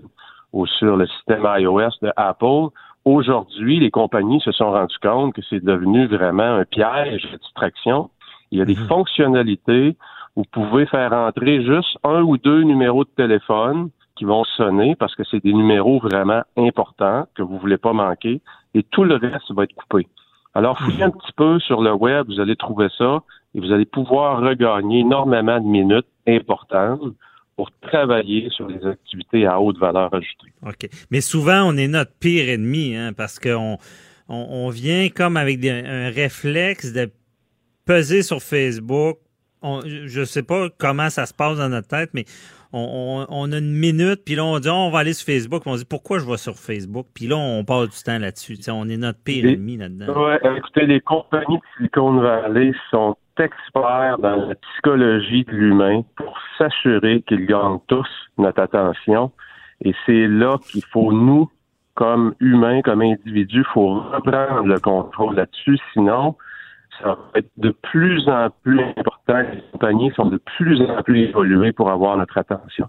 ou sur le système iOS de Apple, Aujourd'hui, les compagnies se sont rendues compte que c'est devenu vraiment un piège de distraction. Il y a des mhm. fonctionnalités où vous pouvez faire entrer juste un ou deux numéros de téléphone qui vont sonner parce que c'est des numéros vraiment importants que vous voulez pas manquer et tout le reste va être coupé. Alors, fouillez mhm. un petit peu sur le web, vous allez trouver ça et vous allez pouvoir regagner énormément de minutes importantes pour travailler sur les activités à haute valeur ajoutée. OK. Mais souvent, on est notre pire ennemi, hein, parce qu'on on, vient comme avec un réflexe de peser sur Facebook. je ne sais pas comment ça se passe dans notre tête, mais on, on, a une minute, puis là, on dit, on va aller sur Facebook. On dit, pourquoi je vais sur Facebook? Puis là, on passe du temps là-dessus. on est notre pire ennemi là-dedans. Ouais, écoutez, les compagnies de Silicon Valley sont experts dans la psychologie de l'humain pour s'assurer qu'ils gagnent tous notre attention. Et c'est là qu'il faut, nous, comme humains, comme individus, il faut reprendre le contrôle là-dessus. Sinon, ça va être de plus en plus important. Les compagnies sont de plus en plus évoluées pour avoir notre attention.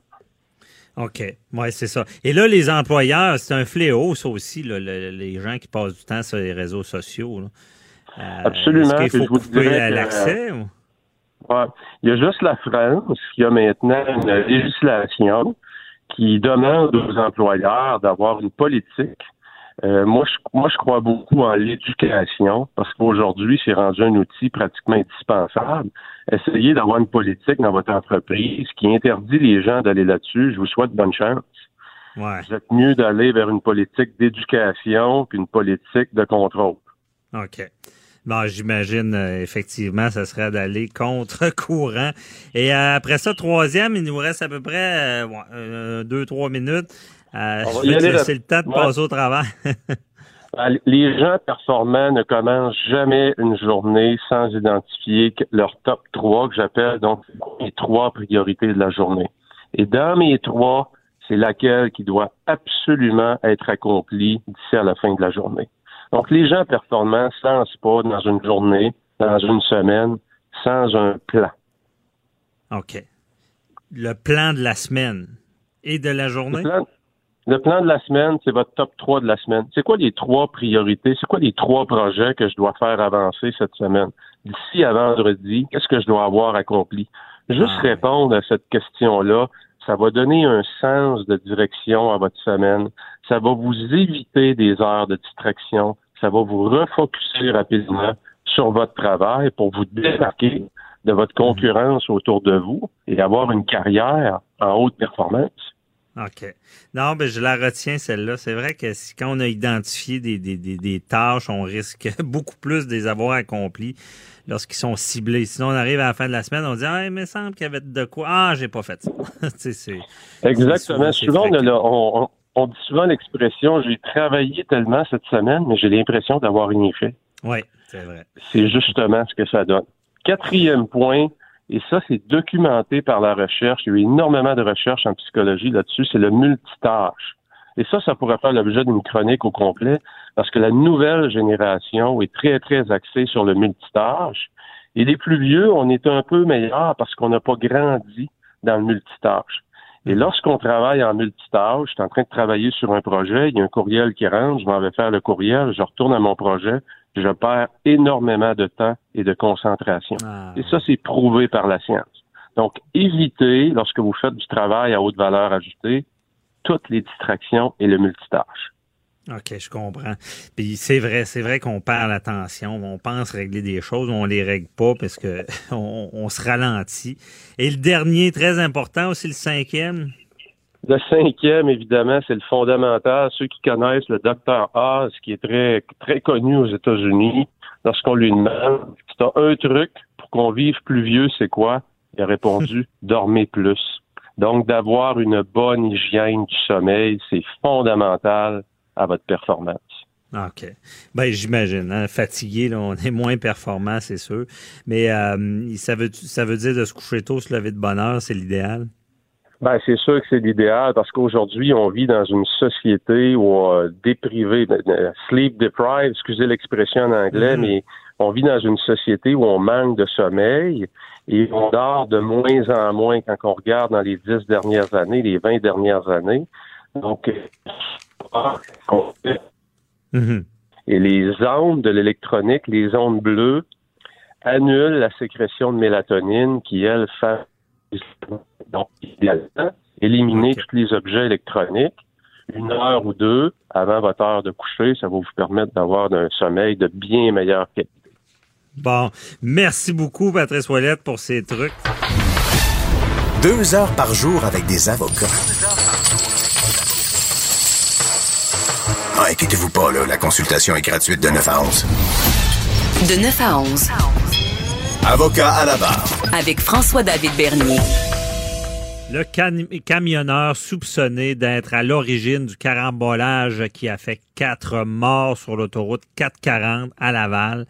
OK. Oui, c'est ça. Et là, les employeurs, c'est un fléau, ça aussi, les gens qui passent du temps sur les réseaux sociaux. Euh, Absolument. Est-ce qu'il faut couper l'accès? Ouais. Il y a juste la France qui a maintenant une législation qui demande aux employeurs d'avoir une politique euh, moi, je, moi, je crois beaucoup en l'éducation parce qu'aujourd'hui, c'est rendu un outil pratiquement indispensable. Essayez d'avoir une politique dans votre entreprise qui interdit les gens d'aller là-dessus. Je vous souhaite bonne chance. Ouais. Vous êtes mieux d'aller vers une politique d'éducation qu'une politique de contrôle. OK. Bon, j'imagine euh, effectivement, ça serait d'aller contre [laughs] courant. Et euh, après ça, troisième, il nous reste à peu près deux, trois minutes. Euh, je vais te laisser le temps de passer au travail. Ah, [laughs] les gens performants ne commencent jamais une journée sans identifier leur top 3 que j'appelle donc les trois priorités de la journée. Et dans mes trois, c'est laquelle qui doit absolument être accomplie d'ici à la fin de la journée. Donc, les gens performants ne lancent pas dans une journée, dans une semaine, sans un plan. OK. Le plan de la semaine et de la journée? Le plan de la semaine, c'est votre top 3 de la semaine. C'est quoi les trois priorités? C'est quoi les trois projets que je dois faire avancer cette semaine? D'ici à vendredi, qu'est-ce que je dois avoir accompli? Juste ah. répondre à cette question-là, ça va donner un sens de direction à votre semaine. Ça va vous éviter des heures de distraction. Ça va vous refocuser rapidement sur votre travail pour vous démarquer de votre concurrence autour de vous et avoir une carrière en haute performance. OK. Non, ben je la retiens, celle-là. C'est vrai que si, quand on a identifié des, des, des, tâches, on risque [laughs] beaucoup plus de les avoir accomplies lorsqu'ils sont ciblés. Sinon, on arrive à la fin de la semaine, on dit Ah, il me semble qu'il y avait de quoi. Ah, j'ai pas fait ça. [laughs] c'est, Exactement. souvent, on, on, dit souvent l'expression j'ai travaillé tellement cette semaine, mais j'ai l'impression d'avoir rien fait. Oui, c'est vrai. C'est justement ce que ça donne. Quatrième point, et ça, c'est documenté par la recherche. Il y a eu énormément de recherches en psychologie là-dessus. C'est le multitâche. Et ça, ça pourrait faire l'objet d'une chronique au complet parce que la nouvelle génération est très, très axée sur le multitâche. Et les plus vieux, on est un peu meilleurs parce qu'on n'a pas grandi dans le multitâche. Et lorsqu'on travaille en multitâche, je suis en train de travailler sur un projet, il y a un courriel qui rentre, je m'en vais faire le courriel, je retourne à mon projet, je perds énormément de temps et de concentration. Ah. Et ça, c'est prouvé par la science. Donc, évitez, lorsque vous faites du travail à haute valeur ajoutée, toutes les distractions et le multitâche. OK, je comprends. Puis c'est vrai, c'est vrai qu'on perd l'attention. On pense régler des choses, on les règle pas parce que [laughs] on se ralentit. Et le dernier, très important aussi, le cinquième, le cinquième, évidemment, c'est le fondamental. Ceux qui connaissent le docteur Oz, qui est très, très connu aux États-Unis, lorsqu'on lui demande si tu as un truc pour qu'on vive plus vieux, c'est quoi? Il a répondu [laughs] dormez plus. Donc, d'avoir une bonne hygiène du sommeil, c'est fondamental à votre performance. OK. Ben, j'imagine. Hein? Fatigué, là, on est moins performant, c'est sûr. Mais euh, ça, veut, ça veut dire de se coucher tôt, se lever de bonne heure, c'est l'idéal? Ben, c'est sûr que c'est l'idéal parce qu'aujourd'hui, on vit dans une société où on déprivé, sleep deprived, excusez l'expression en anglais, mm-hmm. mais on vit dans une société où on manque de sommeil et on dort de moins en moins quand on regarde dans les dix dernières années, les vingt dernières années. Donc, mm-hmm. et les ondes de l'électronique, les ondes bleues, annulent la sécrétion de mélatonine qui, elle, fait donc, idéalement, éliminer tous les objets électroniques une heure ou deux avant votre heure de coucher. Ça va vous permettre d'avoir un sommeil de bien meilleure qualité. Bon, merci beaucoup, Patrice Ouellette, pour ces trucs. Deux heures par jour avec des avocats. Ah, inquiétez-vous pas, là, la consultation est gratuite de 9 à 11. De 9 à 11. Avocat à la barre. Avec François-David Bernier. Le camionneur soupçonné d'être à l'origine du carambolage qui a fait quatre morts sur l'autoroute 440 à Laval.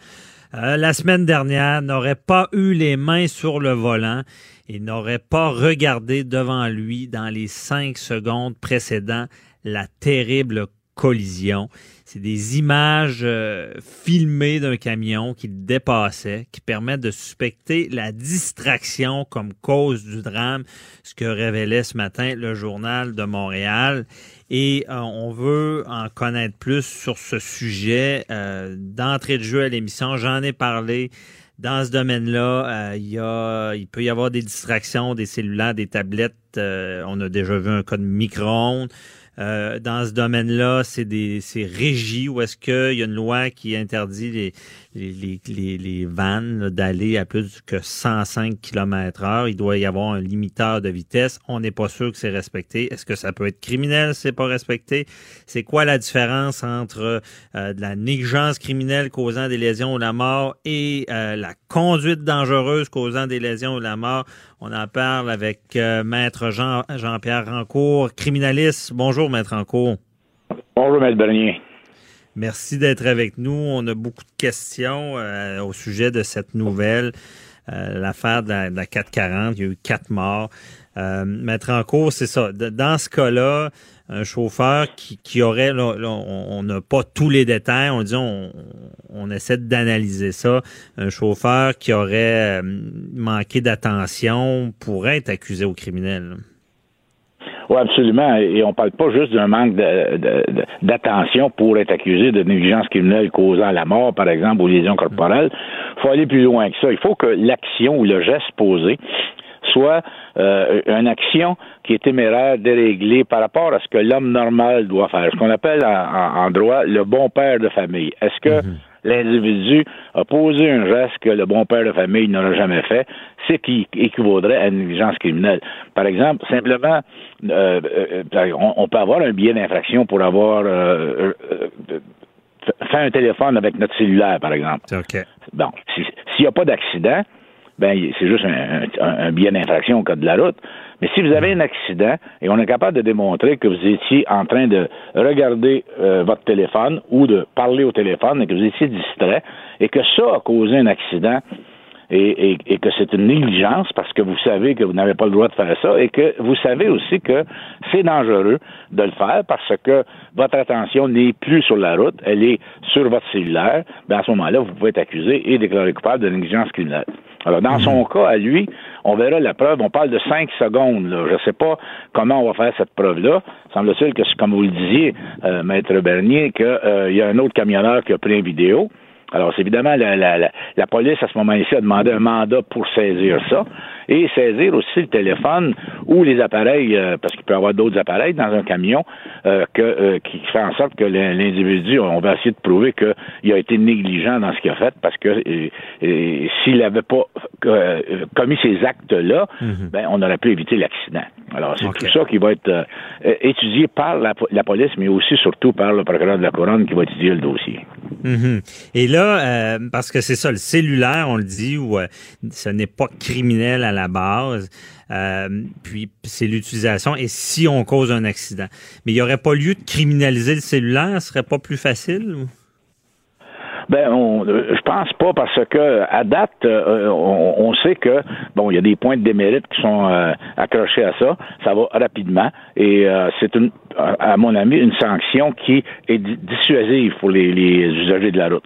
Euh, la semaine dernière n'aurait pas eu les mains sur le volant et n'aurait pas regardé devant lui dans les cinq secondes précédant la terrible collision. C'est des images euh, filmées d'un camion qui dépassait, qui permettent de suspecter la distraction comme cause du drame, ce que révélait ce matin le journal de Montréal. Et euh, on veut en connaître plus sur ce sujet. Euh, d'entrée de jeu à l'émission, j'en ai parlé dans ce domaine-là, il peut y avoir des distractions, des cellulaires, des tablettes. on a déjà vu un cas de micro-ondes. Euh, dans ce domaine-là, c'est des c'est régi ou est-ce qu'il y a une loi qui interdit les, les, les, les vannes d'aller à plus que 105 km heure? Il doit y avoir un limiteur de vitesse. On n'est pas sûr que c'est respecté. Est-ce que ça peut être criminel? Si c'est pas respecté? C'est quoi la différence entre euh, de la négligence criminelle causant des lésions ou la mort et euh, la conduite dangereuse causant des lésions ou la mort? On en parle avec Maître Jean, Jean-Pierre Rancourt, criminaliste. Bonjour, Maître Rancourt. Bonjour, Maître Bernier. Merci d'être avec nous. On a beaucoup de questions euh, au sujet de cette nouvelle. Euh, l'affaire de la, 440, il y a eu quatre morts. Euh, Maître Rancourt, c'est ça. Dans ce cas-là, un chauffeur qui, aurait, on n'a pas tous les détails, on dit, on, essaie d'analyser ça. Un chauffeur qui aurait euh, manqué d'attention pourrait être accusé au criminel. Oui, absolument. Et on parle pas juste d'un manque d'attention pour être accusé de négligence criminelle causant la mort, par exemple, ou lésions corporelles. Il faut aller plus loin que ça. Il faut que l'action ou le geste posé soit euh, une action qui est téméraire, déréglée par rapport à ce que l'homme normal doit faire, ce qu'on appelle en, droit le bon père de famille. Est-ce que mhm. l'individu a posé un geste que le bon père de famille n'aurait jamais fait, ce qui équivaudrait à une négligence criminelle? Par exemple, simplement, euh, euh, on, peut avoir un billet d'infraction pour avoir fait un téléphone avec notre cellulaire, par exemple. Bon, s'il n'y a pas d'accident, ben c'est juste un, un, billet d'infraction au cas de la route. Mais si vous avez un accident et on est capable de démontrer que vous étiez en train de regarder euh, votre téléphone ou de parler au téléphone et que vous étiez distrait et que ça a causé un accident, et, que c'est une négligence parce que vous savez que vous n'avez pas le droit de faire ça et que vous savez aussi que c'est dangereux de le faire parce que votre attention n'est plus sur la route, elle est sur votre cellulaire, ben à ce moment-là, vous pouvez être accusé et déclaré coupable de négligence criminelle. Alors, dans son mhm. cas, à lui, on verra la preuve. On parle de cinq secondes. Là. Je ne sais pas comment on va faire cette preuve-là. Semble-t-il que, comme vous le disiez, euh, Maître Bernier, qu'il euh, y a un autre camionneur qui a pris une vidéo. Alors, c'est évidemment, la, la, la, police, à ce moment-ci, a demandé un mandat pour saisir ça et saisir aussi le téléphone ou les appareils, euh, parce qu'il peut y avoir d'autres appareils dans un camion euh, que, euh, qui fait en sorte que l'individu, on va essayer de prouver qu'il a été négligent dans ce qu'il a fait, parce que s'il n'avait pas commis ces actes-là, mhm. ben, on aurait pu éviter l'accident. Alors, c'est tout ça qui va être étudié par la, police, mais aussi surtout par le procureur de la Couronne qui va étudier le dossier. Mhm. Et là, parce que c'est ça, le cellulaire, on le dit, ou ce n'est pas criminel à la base. Euh, puis c'est l'utilisation et si on cause un accident. Mais il n'y aurait pas lieu de criminaliser le cellulaire, ce serait pas plus facile? Ben, on, je pense pas parce que à date, euh, on, sait que bon, il y a des points de démérite qui sont euh, accrochés à ça. Ça va rapidement et c'est une, à mon avis, une sanction qui est dissuasive pour les, les usagers de la route.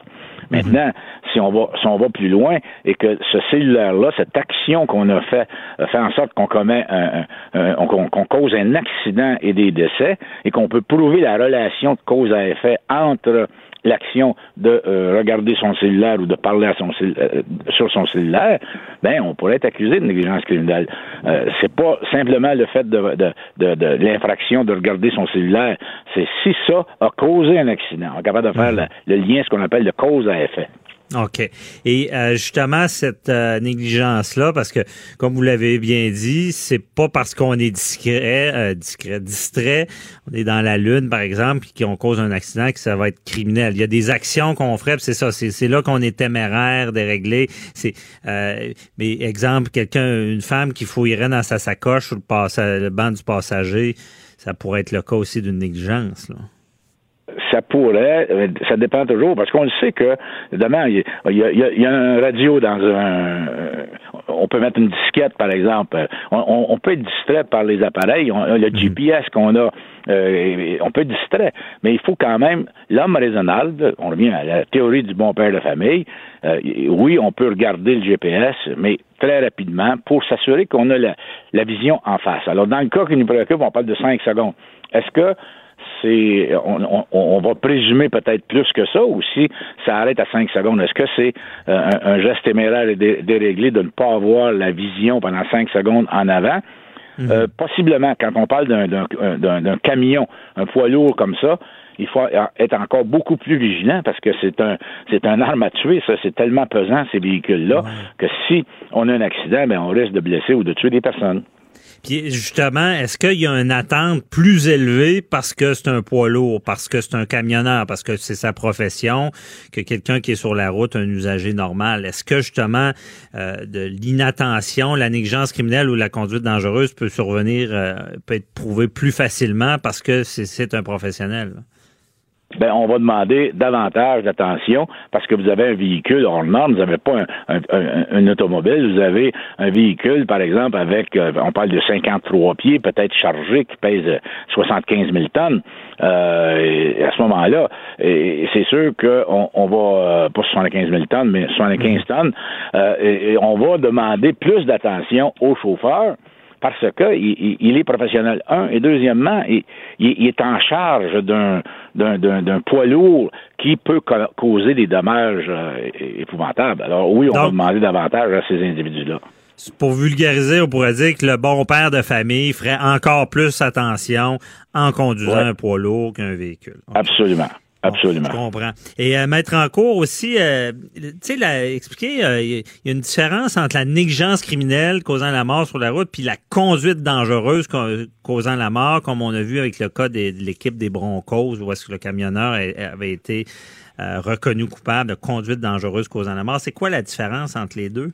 Maintenant, si on va si on va plus loin et que ce cellulaire-là, cette action qu'on a fait, fait en sorte qu'on commet un, qu'on cause un accident et des décès et qu'on peut prouver la relation de cause à effet entre l'action de euh, regarder son cellulaire ou de parler à son euh, sur son cellulaire, ben on pourrait être accusé de négligence criminelle. Euh, c'est pas simplement le fait de, de, de, de l'infraction de regarder son cellulaire, c'est si ça a causé un accident. On est capable de faire mhm. le, lien, ce qu'on appelle le cause à effet. OK. Et euh, justement, cette euh, négligence-là, parce que, comme vous l'avez bien dit, c'est pas parce qu'on est discret, euh, discret, distrait, on est dans la lune, par exemple, puis qu'on cause un accident, que ça va être criminel. Il y a des actions qu'on ferait, c'est ça, c'est là qu'on est téméraire, déréglé. C'est, mais exemple, quelqu'un, une femme qui fouillerait dans sa sacoche ou le, le banc du passager, ça pourrait être le cas aussi d'une négligence, là ça pourrait, euh, ça dépend toujours, parce qu'on le sait que, demain, il y, a, un radio dans un, euh, on peut mettre une disquette, par exemple. On, peut être distrait par les appareils. On, le mhm. GPS qu'on a, euh, on peut être distrait. Mais il faut quand même, l'homme raisonnable, on revient à la théorie du bon père de famille, oui, on peut regarder le GPS, mais très rapidement pour s'assurer qu'on a la, la vision en face. Alors, dans le cas qui nous préoccupe, on parle de 5 secondes. Est-ce que c'est on, va présumer peut-être plus que ça ou si ça arrête à 5 secondes. Est-ce que c'est euh, un, geste téméraire et déréglé de ne pas avoir la vision pendant 5 secondes en avant? Mhm. Euh, possiblement, quand on parle d'un camion, un poids lourd comme ça, il faut être encore beaucoup plus vigilant parce que c'est un c'est un arme à tuer, ça, c'est tellement pesant ces véhicules-là que si on a un accident, ben on risque de blesser ou de tuer des personnes. Puis justement, est-ce qu'il y a une attente plus élevée parce que c'est un poids lourd, parce que c'est un camionneur, parce que c'est sa profession, que quelqu'un qui est sur la route, un usager normal? Est-ce que justement euh, de l'inattention, la négligence criminelle ou la conduite dangereuse peut survenir, euh, peut être prouvée plus facilement parce que c'est un professionnel? Ben, on va demander davantage d'attention parce que vous avez un véhicule hors norme, vous n'avez pas un, automobile, vous avez un véhicule, par exemple, avec, euh, on parle de 53 pieds, peut-être chargé, qui pèse 75 000 tonnes. Euh, à ce moment-là, c'est sûr qu'on on va, euh, pas 75 000 tonnes, mais 75 tonnes, et on va demander plus d'attention aux chauffeurs parce que il, est professionnel. Un et deuxièmement, il, il est en charge d'un d'un poids lourd qui peut causer des dommages euh, épouvantables. Alors oui, on va demander davantage à ces individus-là. Pour vulgariser, on pourrait dire que le bon père de famille ferait encore plus attention en conduisant un poids lourd qu'un véhicule. Absolument. Absolument. je comprends. Et euh, mettre en cours aussi, euh, tu sais, expliquer, euh, il y a une différence entre la négligence criminelle causant la mort sur la route puis la conduite dangereuse causant la mort, comme on a vu avec le cas de l'équipe des Broncos, où est-ce que le camionneur avait été reconnu coupable de conduite dangereuse causant la mort. C'est quoi la différence entre les deux?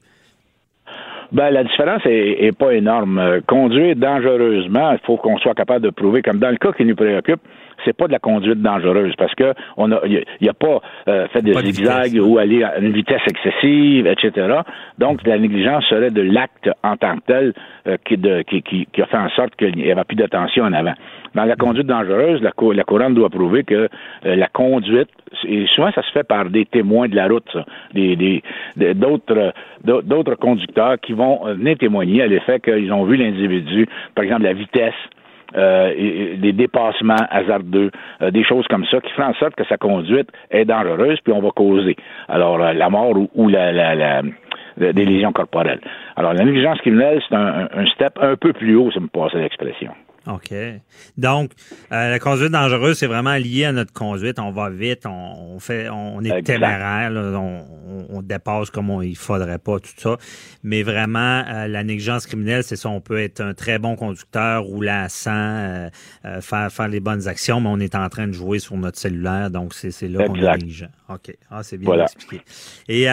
Ben, la différence est, pas énorme. Conduire dangereusement, il faut qu'on soit capable de prouver, comme dans le cas qui nous préoccupe, c'est pas de la conduite dangereuse parce que on a, il a, pas euh, fait des zigzags ou aller à une vitesse excessive, etc. Donc la négligence serait de l'acte en tant que tel euh, qui, de, qui, qui, qui, a fait en sorte qu'il n'y avait plus d'attention en avant. Dans la conduite dangereuse, la, la couronne doit prouver que euh, la conduite, et souvent ça se fait par des témoins de la route, ça, des, d'autres, d'autres conducteurs qui vont venir témoigner à l'effet qu'ils ont vu l'individu, par exemple la vitesse, euh, des dépassements hasardeux, euh, des choses comme ça qui font en sorte que sa conduite est dangereuse, puis on va causer alors euh, la mort ou, la, la, la, des lésions corporelles. Alors la négligence criminelle, c'est un, un, step un peu plus haut, ça me passe l'expression. OK. Donc, euh, la conduite dangereuse, c'est vraiment lié à notre conduite. On va vite, on, fait, on est téméraire, on, dépasse comme il faudrait pas, tout ça. Mais vraiment, euh, la négligence criminelle, c'est ça. On peut être un très bon conducteur, rouler à 100, euh, faire, faire les bonnes actions, mais on est en train de jouer sur notre cellulaire. Donc, c'est là qu'on est négligent. OK. Ah, c'est bien expliqué. Et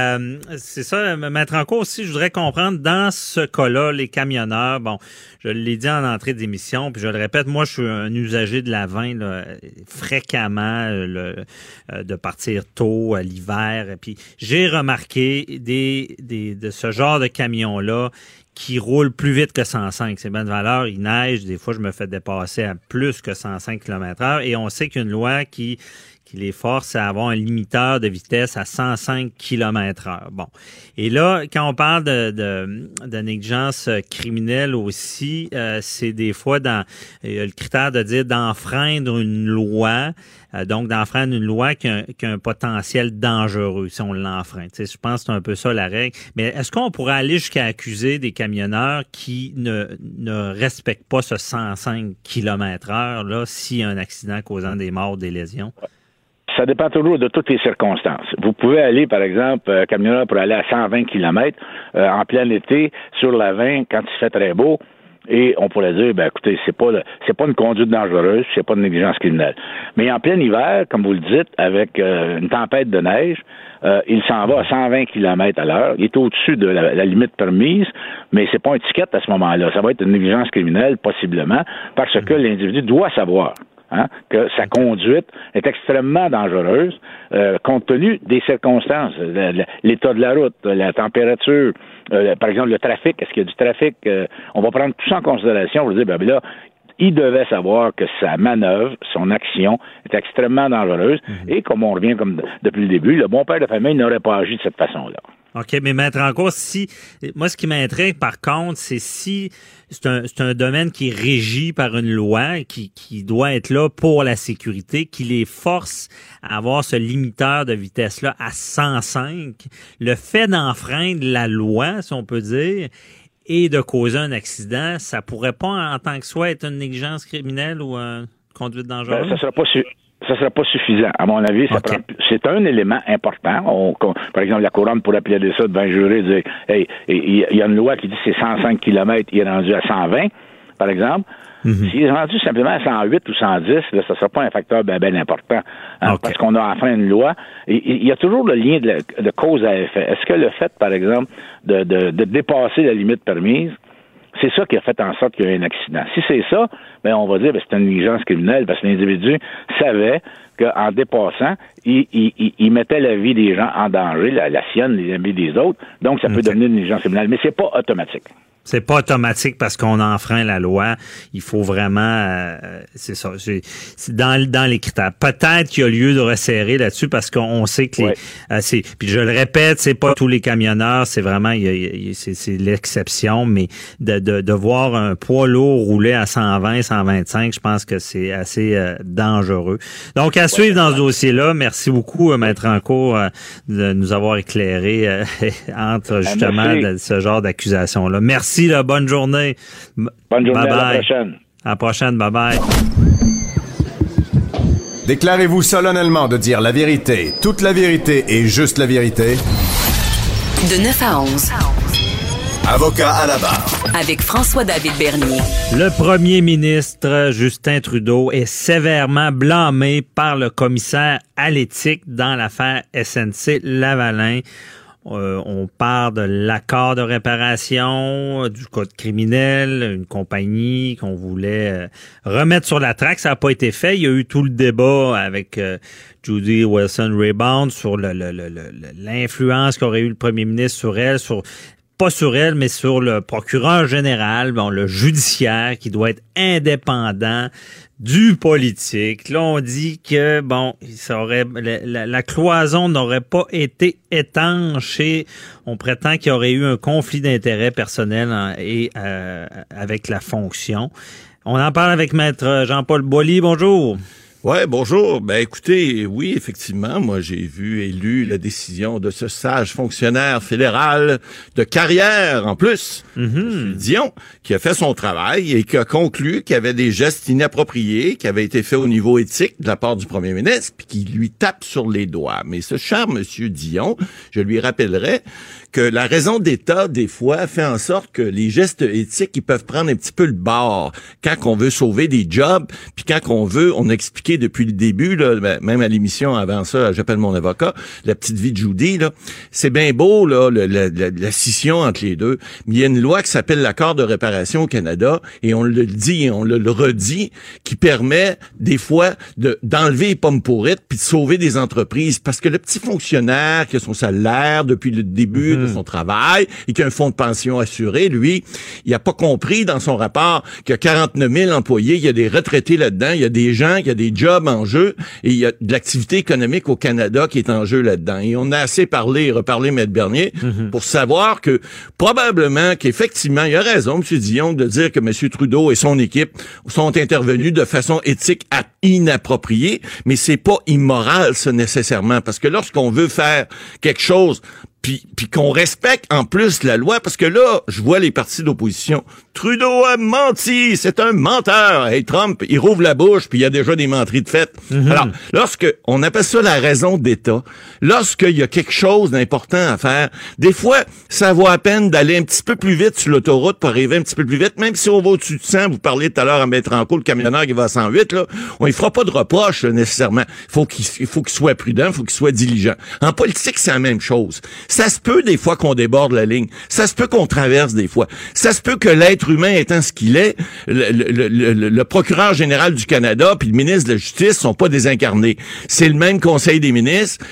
c'est ça, mettre en cause aussi, je voudrais comprendre, dans ce cas-là, les camionneurs, bon, je l'ai dit en entrée d'émission, je le répète, moi, je suis un usager de la vin fréquemment euh, euh, de partir tôt à l'hiver. Puis j'ai remarqué des, de ce genre de camions-là qui roulent plus vite que 105. C'est bonne valeur. Il neige. Des fois, je me fais dépasser à plus que 105 km heure. Et on sait qu'une loi qui qui les force à avoir un limiteur de vitesse à 105 km heure. Bon. Et là, quand on parle de, de, négligence criminelle aussi, euh, c'est des fois dans le critère de dire d'enfreindre une loi, euh, donc d'enfreindre une loi qui a, un potentiel dangereux si on l'enfreint. je pense que c'est un peu ça la règle. Mais est-ce qu'on pourrait aller jusqu'à accuser des camionneurs qui ne, ne respectent pas ce 105 km heure là s'il y a un accident causant des morts, des lésions? Ça dépend toujours de toutes les circonstances. Vous pouvez aller, par exemple, euh, camionneur pour aller à 120 km euh, en plein été sur la 20 quand il fait très beau. Et on pourrait dire, ben écoutez, c'est pas c'est pas une conduite dangereuse, c'est pas une négligence criminelle. Mais en plein hiver, comme vous le dites, avec euh, une tempête de neige, euh, il s'en va à 120 km à l'heure. Il est au-dessus de la, limite permise, mais c'est pas un ticket à ce moment-là. Ça va être une négligence criminelle, possiblement, parce que l'individu doit savoir Hein, que sa conduite est extrêmement dangereuse euh, compte tenu des circonstances, l'état de la route, la température, euh, par exemple le trafic, est-ce qu'il y a du trafic? Euh, on va prendre tout ça en considération pour dire, ben, ben là, il devait savoir que sa manœuvre, son action est extrêmement dangereuse mhm. et comme on revient comme depuis le début, le bon père de famille n'aurait pas agi de cette façon-là. OK, mais mettre en cause, si. Moi, ce qui m'intrigue, par contre, c'est si c'est un, un, domaine qui est régi par une loi, qui, qui doit être là pour la sécurité, qui les force à avoir ce limiteur de vitesse-là à 105. Le fait d'enfreindre la loi, si on peut dire, et de causer un accident, ça pourrait pas, en tant que soi, être une négligence criminelle ou une conduite dangereuse? Ben, ça sera pas ça sera pas suffisant. À mon avis, c'est un élément important. par exemple, la couronne pourrait appeler ça devant un jury dire Hey, il y, a une loi qui dit que c'est 105 km, il est rendu à 120, par exemple. Mhm. S'il est rendu simplement à 108 ou 110, là, ça ne sera pas un facteur bien important. Hein, parce qu'on a enfin une loi. Il y a toujours le lien de, cause à effet. Est-ce que le fait, par exemple, de, de dépasser la limite permise, c'est ça qui a fait en sorte qu'il y a eu un accident. Si c'est ça, ben on va dire que ben, c'est une négligence criminelle parce que l'individu savait qu'en dépassant, il, il, mettait la vie des gens en danger, la, la sienne, la vie des autres. Donc, ça peut devenir une négligence criminelle, mais c'est pas automatique. C'est pas automatique parce qu'on enfreint la loi. Il faut vraiment, euh, c'est ça, c'est dans, dans les critères. Peut-être qu'il y a lieu de resserrer là-dessus parce qu'on sait que les, euh, c'est, puis je le répète, c'est pas tous les camionneurs, c'est vraiment, c'est l'exception, mais de, de, de, voir un poids lourd rouler à 120, 125, je pense que c'est assez euh, dangereux. Donc à suivre dans ce dossier-là. Merci beaucoup, Maître Anco, de nous avoir éclairé [laughs] entre ben, justement ce genre d'accusation-là. Merci Merci, là, bonne journée. Bonne journée, bye à la prochaine. À la prochaine, bye bye. Déclarez-vous solennellement de dire la vérité, toute la vérité et juste la vérité. De 9 à 11. Avocat à la barre. Avec François-David Bernier. Le premier ministre Justin Trudeau est sévèrement blâmé par le commissaire à l'éthique dans l'affaire SNC Lavalin. Euh, on part de l'accord de réparation, du code criminel, une compagnie qu'on voulait euh, remettre sur la traque. Ça n'a pas été fait. Il y a eu tout le débat avec euh, Judy Wilson-Raybound sur l'influence qu'aurait eu le premier ministre sur elle, sur pas sur elle, mais sur le procureur général, bon, le judiciaire qui doit être indépendant du politique. Là, on dit que bon, ça aurait la, cloison n'aurait pas été étanche et on prétend qu'il y aurait eu un conflit d'intérêts personnel et euh, avec la fonction. On en parle avec maître Jean-Paul Boilly. Bonjour. Ouais, bonjour. Ben écoutez, oui, effectivement, moi j'ai vu et lu la décision de ce sage fonctionnaire fédéral de carrière en plus, mm Dion, qui a fait son travail et qui a conclu qu'il y avait des gestes inappropriés qui avaient été faits au niveau éthique de la part du premier ministre, puis qui lui tape sur les doigts. Mais ce cher monsieur Dion, je lui rappellerai que la raison d'État, des fois, fait en sorte que les gestes éthiques, ils peuvent prendre un petit peu le bord. Quand on veut sauver des jobs, puis quand on veut, on a expliqué depuis le début, là, ben, même à l'émission avant ça, j'appelle mon avocat, la petite vie de Judy, là, c'est bien beau, là, la, scission entre les deux, mais il y a une loi qui s'appelle l'accord de réparation au Canada, et on le dit, on le, redit, qui permet des fois de, d'enlever les pommes pourrites puis de sauver des entreprises, parce que le petit fonctionnaire qui a son salaire depuis le début de son travail et qui a un fonds de pension assuré, lui, il a pas compris dans son rapport qu'il y a 49 000 employés, il y a des retraités là-dedans, il y a des gens, il y a des jobs en jeu et il y a de l'activité économique au Canada qui est en jeu là-dedans. Et on a assez parlé et reparlé, Maître Bernier, hmm. pour savoir que probablement qu'effectivement, il y a raison, M. Dion, de dire que M. Trudeau et son équipe sont intervenus de façon éthique inappropriée, mais c'est pas immoral, ça, nécessairement, parce que lorsqu'on veut faire quelque chose puis, puis qu'on respecte en plus la loi, parce que là, je vois les partis d'opposition. Trudeau a menti, c'est un menteur. Hey, Trump, il rouvre la bouche, puis il y a déjà des menteries de fait. Mhm. Alors, lorsque on appelle ça la raison d'État, lorsqu'il y a quelque chose d'important à faire, des fois, ça vaut à peine d'aller un petit peu plus vite sur l'autoroute pour arriver un petit peu plus vite, même si on va au-dessus de 100, vous parlez tout à l'heure à mettre en cours le camionneur qui va à 108, là, on ne fera pas de reproches là, nécessairement. Faut qu'il il faut qu'il soit prudent, il faut qu'il soit diligent. En politique, c'est la même chose. Ça se peut des fois qu'on déborde la ligne. Ça se peut qu'on traverse des fois. Ça se peut que l'être humain étant ce qu'il est, le, procureur général du Canada puis le ministre de la Justice sont pas désincarnés. C'est le même conseil des ministres.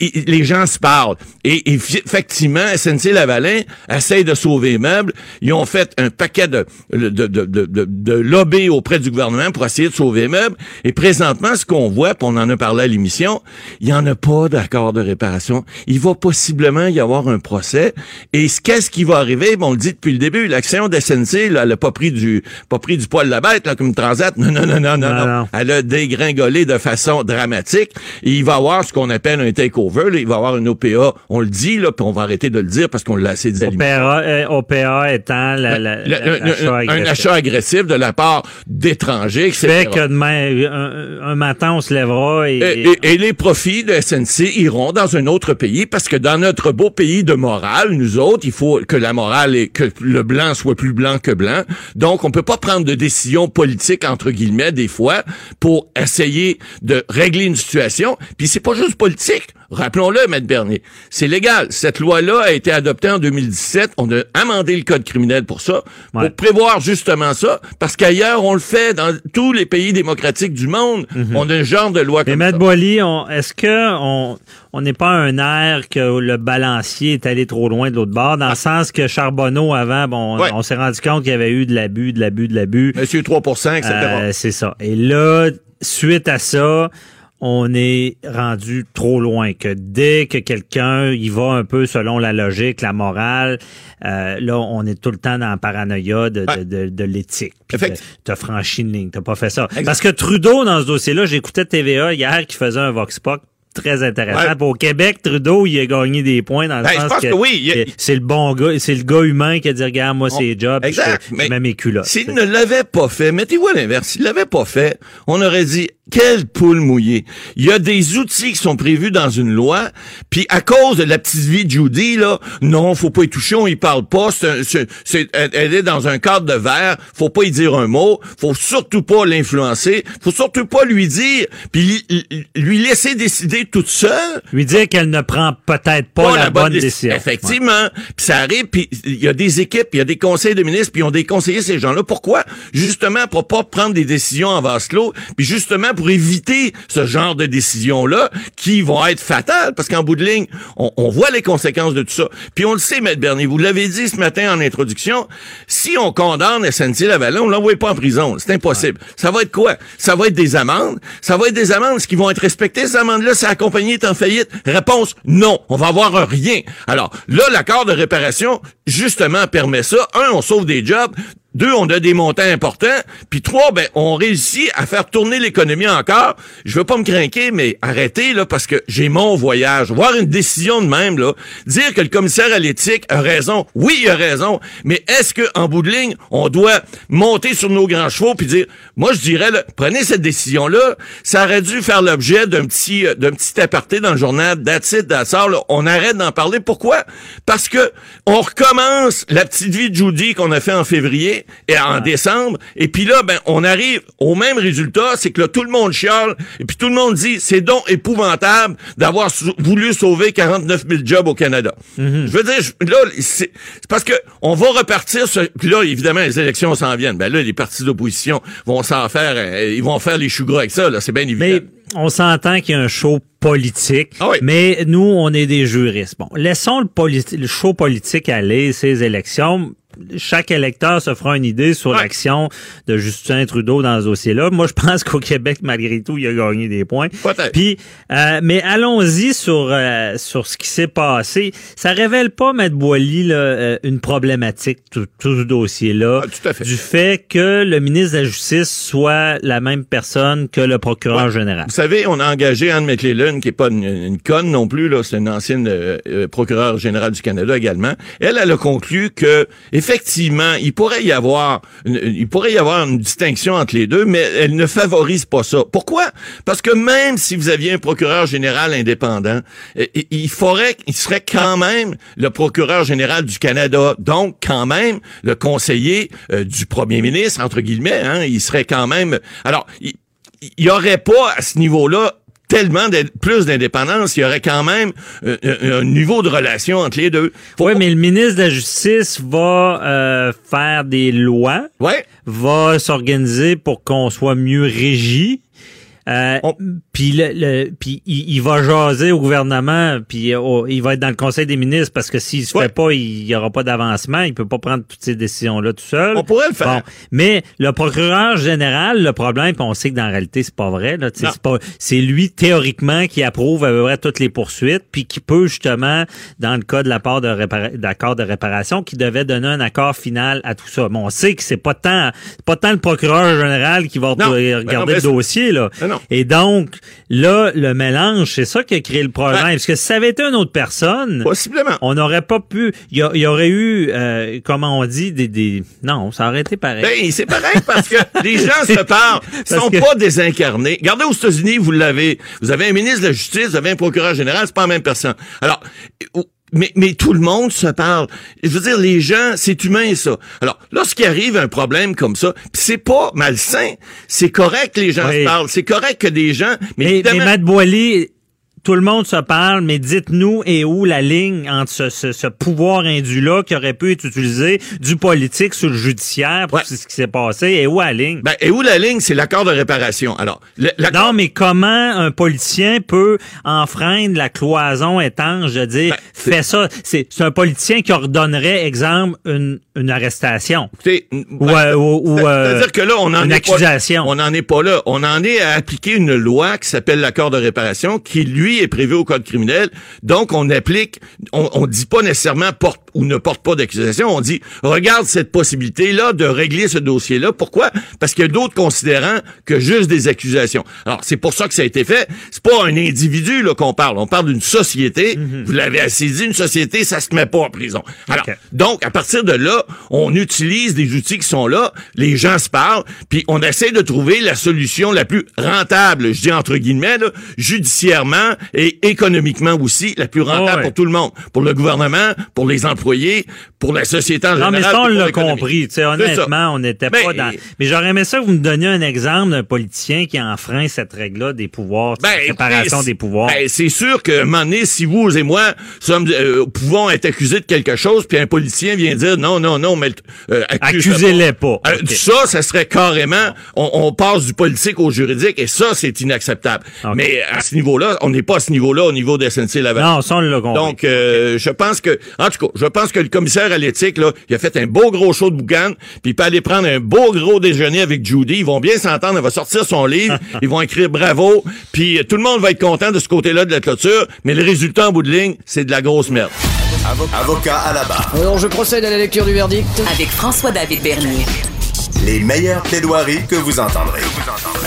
Et, et- les gens se parlent. Et, et effectivement, SNC Lavalin essaye de sauver les meubles. Ils ont fait un paquet de, de, de, de, de, de lobby auprès du gouvernement pour essayer de sauver les meubles. Et présentement, ce qu'on voit, puis on en a parlé à l'émission, il n'y en a pas d'accord de réparation. Il va possiblement y avoir un procès. Et ce- qu'est-ce qui va arriver? Bon, on le dit depuis le début, l'action de SNC, là, elle n'a pas pris du pas pris du poil de la bête, là, comme Transat. Non, non, non, non, non, Non. Elle a dégringolé de façon dramatique. Et il va y avoir ce qu'on appelle un takeover. là. Il va y avoir une OPA. On le dit, là, puis on va arrêter de le dire parce qu'on l'a assez dit. OPA, euh, OPA étant la, la- Le- un- un, achat agressif de la part d'étrangers, etc. fait que demain, un, un matin, on se lèvera et... Et, et- et les profits de SNC iront dans un autre pays parce que dans notre beau pays de morale, nous autres, il faut que la morale et que le blanc soit plus blanc que blanc. Donc, on peut pas prendre de décisions politiques entre guillemets des fois pour essayer de régler une situation. Puis c'est pas juste politique. Rappelons-le, Maître Bernier. C'est légal. Cette loi-là a été adoptée en 2017. On a amendé le code criminel pour ça, pour prévoir justement ça, parce qu'ailleurs, on le fait dans tous les pays démocratiques du monde. On a un genre de loi Mhm. Mais comme Maître. Boily, est-ce que on on n'est pas un air que le balancier est allé trop loin de l'autre bord, dans le sens que Charbonneau avant, bon, Ah. Ouais. on s'est rendu compte qu'il y avait eu de l'abus, de l'abus, de l'abus. Monsieur 3% etc. Euh, c'est ça. Et là, suite à ça, on est rendu trop loin que dès que quelqu'un y va un peu selon la logique, la morale, euh, là, on est tout le temps dans la paranoïa de, de, Ouais. de, de l'éthique. Puis t'as- franchi une ligne, t'as pas fait ça. Exact. Parce que Trudeau, dans ce dossier-là, j'écoutais TVA hier qui faisait un Vox Pop très intéressant. Ouais. Au Québec, Trudeau, il a gagné des points dans le Ben, je sens pense que oui, a- c'est le bon gars, c'est le gars humain qui a dit, regarde, moi, On- c'est job, Exact, je, mais je mets mes culottes. S'il ne l'avait pas fait, mettez-vous à l'inverse, s'il l'avait pas fait, on aurait dit, quelle poule mouillée. Il y a des outils qui sont prévus dans une loi, puis à cause de la petite vie de Judy, là, non, faut pas y toucher, on y parle pas, c'est un- c'est- c'est- elle est dans un cadre de verre, faut pas y dire un mot, faut surtout pas l'influencer, faut surtout pas lui dire, puis lui- lui laisser décider toute seule, lui dire qu'elle ne prend peut-être pas, la, bonne décision. Effectivement. Puis ça arrive, puis il y a des équipes, il y a des conseils de ministres, puis ils ont des conseillers, ces gens-là. Pourquoi? Justement, pour pas prendre des décisions en vase clos, puis justement pour éviter ce genre de décisions-là qui vont être fatales, parce qu'en bout de ligne, on, on voit les conséquences de tout ça. Puis on le sait, Maître Bernier, vous l'avez dit ce matin en introduction, si on condamne SNC-Lavalin, on l'envoie pas en prison. C'est impossible. Ça va être quoi? Ça va être des amendes. Ça va être des amendes qui vont être respectées. Ces amendes-là, si la compagnie est en faillite, réponse, non. On va avoir un rien. Alors, là, l'accord de réparation, justement, permet ça. Un, on sauve des jobs. Deux, on a des montants importants. Puis trois, ben, on réussit à faire tourner l'économie encore. Je veux pas me craquer, mais arrêtez, là, parce que j'ai mon voyage. Voir une décision de même, là. Dire que le commissaire à l'éthique a raison. Oui, il a raison. Mais est-ce que, en bout de ligne, on doit monter sur nos grands chevaux puis dire, moi, je dirais, là, prenez cette décision-là. Ça aurait dû faire l'objet d'un petit, euh, d'un petit aparté dans le journal. That's it. On arrête d'en parler. Pourquoi? Parce que on recommence la petite vie de Judy qu'on a fait en février et en décembre. Et puis là, ben, on arrive au même résultat, c'est que là, tout le monde chiale, et puis tout le monde dit, c'est donc épouvantable d'avoir voulu sauver 49 000 jobs au Canada. Je veux dire, je- là, c'est parce que on va repartir puis là, évidemment, les élections s'en viennent. Ben là, les partis d'opposition vont s'en faire, euh, ils vont faire les choux gras avec ça, là, c'est bien évident. Mais on s'entend qu'il y a un show politique, Ah oui. mais nous, on est des juristes. Bon, laissons le, politi- le show politique aller, ces élections. Chaque électeur se fera une idée sur l'action de Justin Trudeau dans ce dossier-là. Moi, je [laughs] pense qu'au Québec, malgré tout, il a gagné des points. Puis, euh, mais allons-y sur euh, sur ce qui s'est passé. Ça révèle pas, Maître Boily, là, euh, une problématique tout, tout ce dossier-là, ah, du fait que le ministre de la Justice soit la même personne que le procureur général. Vous savez, on a engagé Anne McClellan, qui est pas une, conne non plus, là, c'est une ancienne procureure générale du Canada également. Elle, elle a conclu que effectivement, il pourrait y avoir une, il pourrait y avoir une distinction entre les deux, mais elle ne favorise pas ça. Pourquoi? Parce que même si vous aviez un procureur général indépendant, il faudrait il serait quand même le procureur général du Canada, donc quand même le conseiller euh, du premier ministre entre guillemets, hein, il serait quand même alors il, il y aurait pas à ce niveau-là tellement plus d'indépendance, il y aurait quand même euh, un, niveau de relation entre les deux. Oui, mais le ministre de la Justice va euh, faire des lois, ouais. va s'organiser pour qu'on soit mieux régi. Euh, puis le, puis il, va jaser au gouvernement, puis oh, il va être dans le Conseil des ministres parce que s'il se fait pas, il y aura pas d'avancement, il peut pas prendre toutes ces décisions là tout seul. On pourrait le faire. mais le procureur général, le problème, puis on sait que dans la réalité c'est pas vrai là, c'est pas c'est lui théoriquement qui approuve à peu près toutes les poursuites, puis qui peut justement dans le cas de la part de d'accord de réparation qui devait donner un accord final à tout ça. Bon, on sait que c'est pas tant pas tant le procureur général qui va regarder le dossier là. Et donc, là, le mélange, c'est ça qui a créé le problème. Parce que si ça avait été une autre personne, possiblement, on n'aurait pas pu. Il y, aurait eu, euh, comment on dit, des, des, non, ça aurait été pareil. Ben, c'est pareil parce que [laughs] les gens se parlent, sont pas désincarnés. Regardez aux États-Unis, vous l'avez, vous avez un ministre de la Justice, vous avez un procureur général, c'est pas la même personne. Alors, mais, mais tout le monde se parle. Je veux dire, les gens, c'est humain, ça. Alors, lorsqu'il arrive un problème comme ça, c'est pas malsain, c'est correct que les gens se parlent, c'est correct que des gens... Mais, mais, mais Matt Boily, tout le monde se parle, mais dites-nous et où la ligne entre ce, pouvoir indu-là qui aurait pu être utilisé du politique sur le judiciaire pour ce qui s'est passé, et où la ligne? Ben, et où la ligne, c'est l'accord de réparation. Alors, Non, mais comment un politicien peut enfreindre la cloison étanche de dire, ben, fais ça? C'est un politicien qui ordonnerait, exemple, une, une arrestation. ou, ben, ou, euh, dire que là, on en une accusation. on n'en est pas là. On en est à appliquer une loi qui s'appelle l'accord de réparation qui, lui, est prévu au code criminel. Donc, on applique, on, on dit pas nécessairement porte ou ne porte pas d'accusation. On dit, regarde cette possibilité-là de régler ce dossier-là. Pourquoi? Parce qu'il y a d'autres considérants que juste des accusations. Alors, c'est pour ça que ça a été fait. C'est pas un individu, là, qu'on parle. On parle d'une société. Mhm. Vous l'avez assez dit, une société, ça se met pas en prison. Alors, donc, à partir de là, on utilise des outils qui sont là. Les gens se parlent, puis on essaie de trouver la solution la plus rentable, je dis entre guillemets, là, judiciairement et économiquement aussi la plus rentable pour tout le monde, pour le gouvernement, pour les employés, pour la société en général. Non, mais ça, on l'a compris. honnêtement, on n'était pas dans... Mais j'aurais aimé ça que vous me donniez un exemple d'un politicien qui enfreint cette règle-là des pouvoirs, ben, séparation des pouvoirs. Ben, c'est sûr que, un moment donné, si vous et moi sommes, euh, pouvons être accusés de quelque chose, puis un politicien vient dire non, non, non, mais euh, accusez-les pas. Euh, ça, ça serait carrément, on, passe du politique au juridique, et ça, c'est inacceptable. Mais à ce niveau-là, on n'est pas à ce niveau-là au niveau des SNC Laval. Non, ça, on l'a compris. Donc, euh, je pense que, en tout cas, je pense que le commissaire à l'éthique, là, il a fait un beau gros show de boucan, puis il peut aller prendre un beau gros déjeuner avec Judy. Ils vont bien s'entendre. Elle va sortir son livre. [laughs] ils vont écrire bravo. Puis euh, tout le monde va être content de ce côté-là de la clôture. Mais le résultat en bout de ligne, c'est de la grosse merde. Avocat à la barre. Alors, je procède à la lecture du verdict. Avec François-David Bernier. Les meilleures plaidoiries que vous entendrez.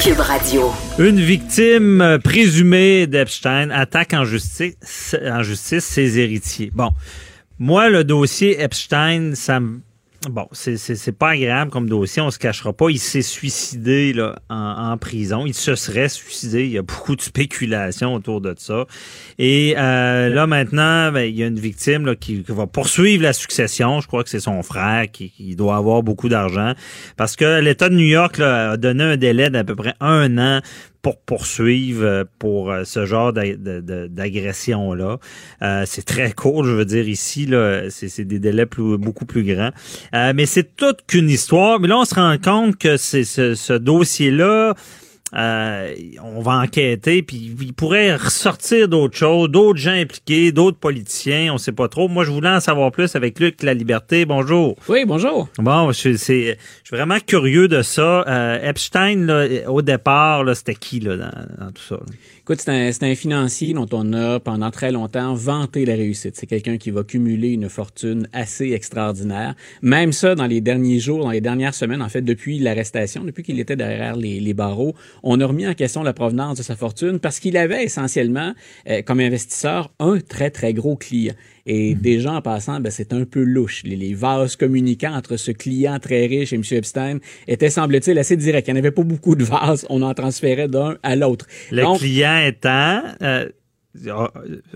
Cube Radio. Une victime présumée d'Epstein attaque en justice, en justice ses héritiers. Bon, moi, le dossier Epstein, ça me Bon, c'est pas agréable comme dossier, on se cachera pas. Il s'est suicidé là, en, prison. Il se serait suicidé. Il y a beaucoup de spéculation autour de ça. Et euh, là maintenant, ben, il y a une victime là, qui, va poursuivre la succession. Je crois que c'est son frère qui, qui, doit avoir beaucoup d'argent parce que l'État de New York là, a donné un délai d'à peu près un an pour poursuivre euh, pour euh, ce genre d'agression-là. Euh, c'est très court, je veux dire, ici, là, c'est des délais plus, beaucoup plus grands. mais c'est toute qu'une histoire. Mais là, on se rend compte que c'est ce, ce dossier-là euh, on va enquêter, puis il pourrait ressortir d'autres choses, d'autres gens impliqués, d'autres politiciens, on sait pas trop. Moi, je voulais en savoir plus avec Luc La Liberté. Bonjour. Oui, bonjour. Bon, je, suis vraiment curieux de ça. Euh, Epstein, là, au départ, c'était qui là, dans, tout ça? Écoute, c'est un, un, financier dont on a pendant très longtemps vanté la réussite. C'est quelqu'un qui va cumuler une fortune assez extraordinaire. Même ça, dans les derniers jours, dans les dernières semaines, en fait, depuis l'arrestation, depuis qu'il était derrière les, les barreaux, on a remis en question la provenance de sa fortune parce qu'il avait essentiellement, euh, comme investisseur, un très, très gros client. Et mhm. déjà, en passant, ben, c'est un peu louche. Les, vases communicants entre ce client très riche et M. Epstein étaient, semble-t-il, assez directs. Il n'y en avait pas beaucoup de vases. On en transférait d'un à l'autre. Le client étant... Euh,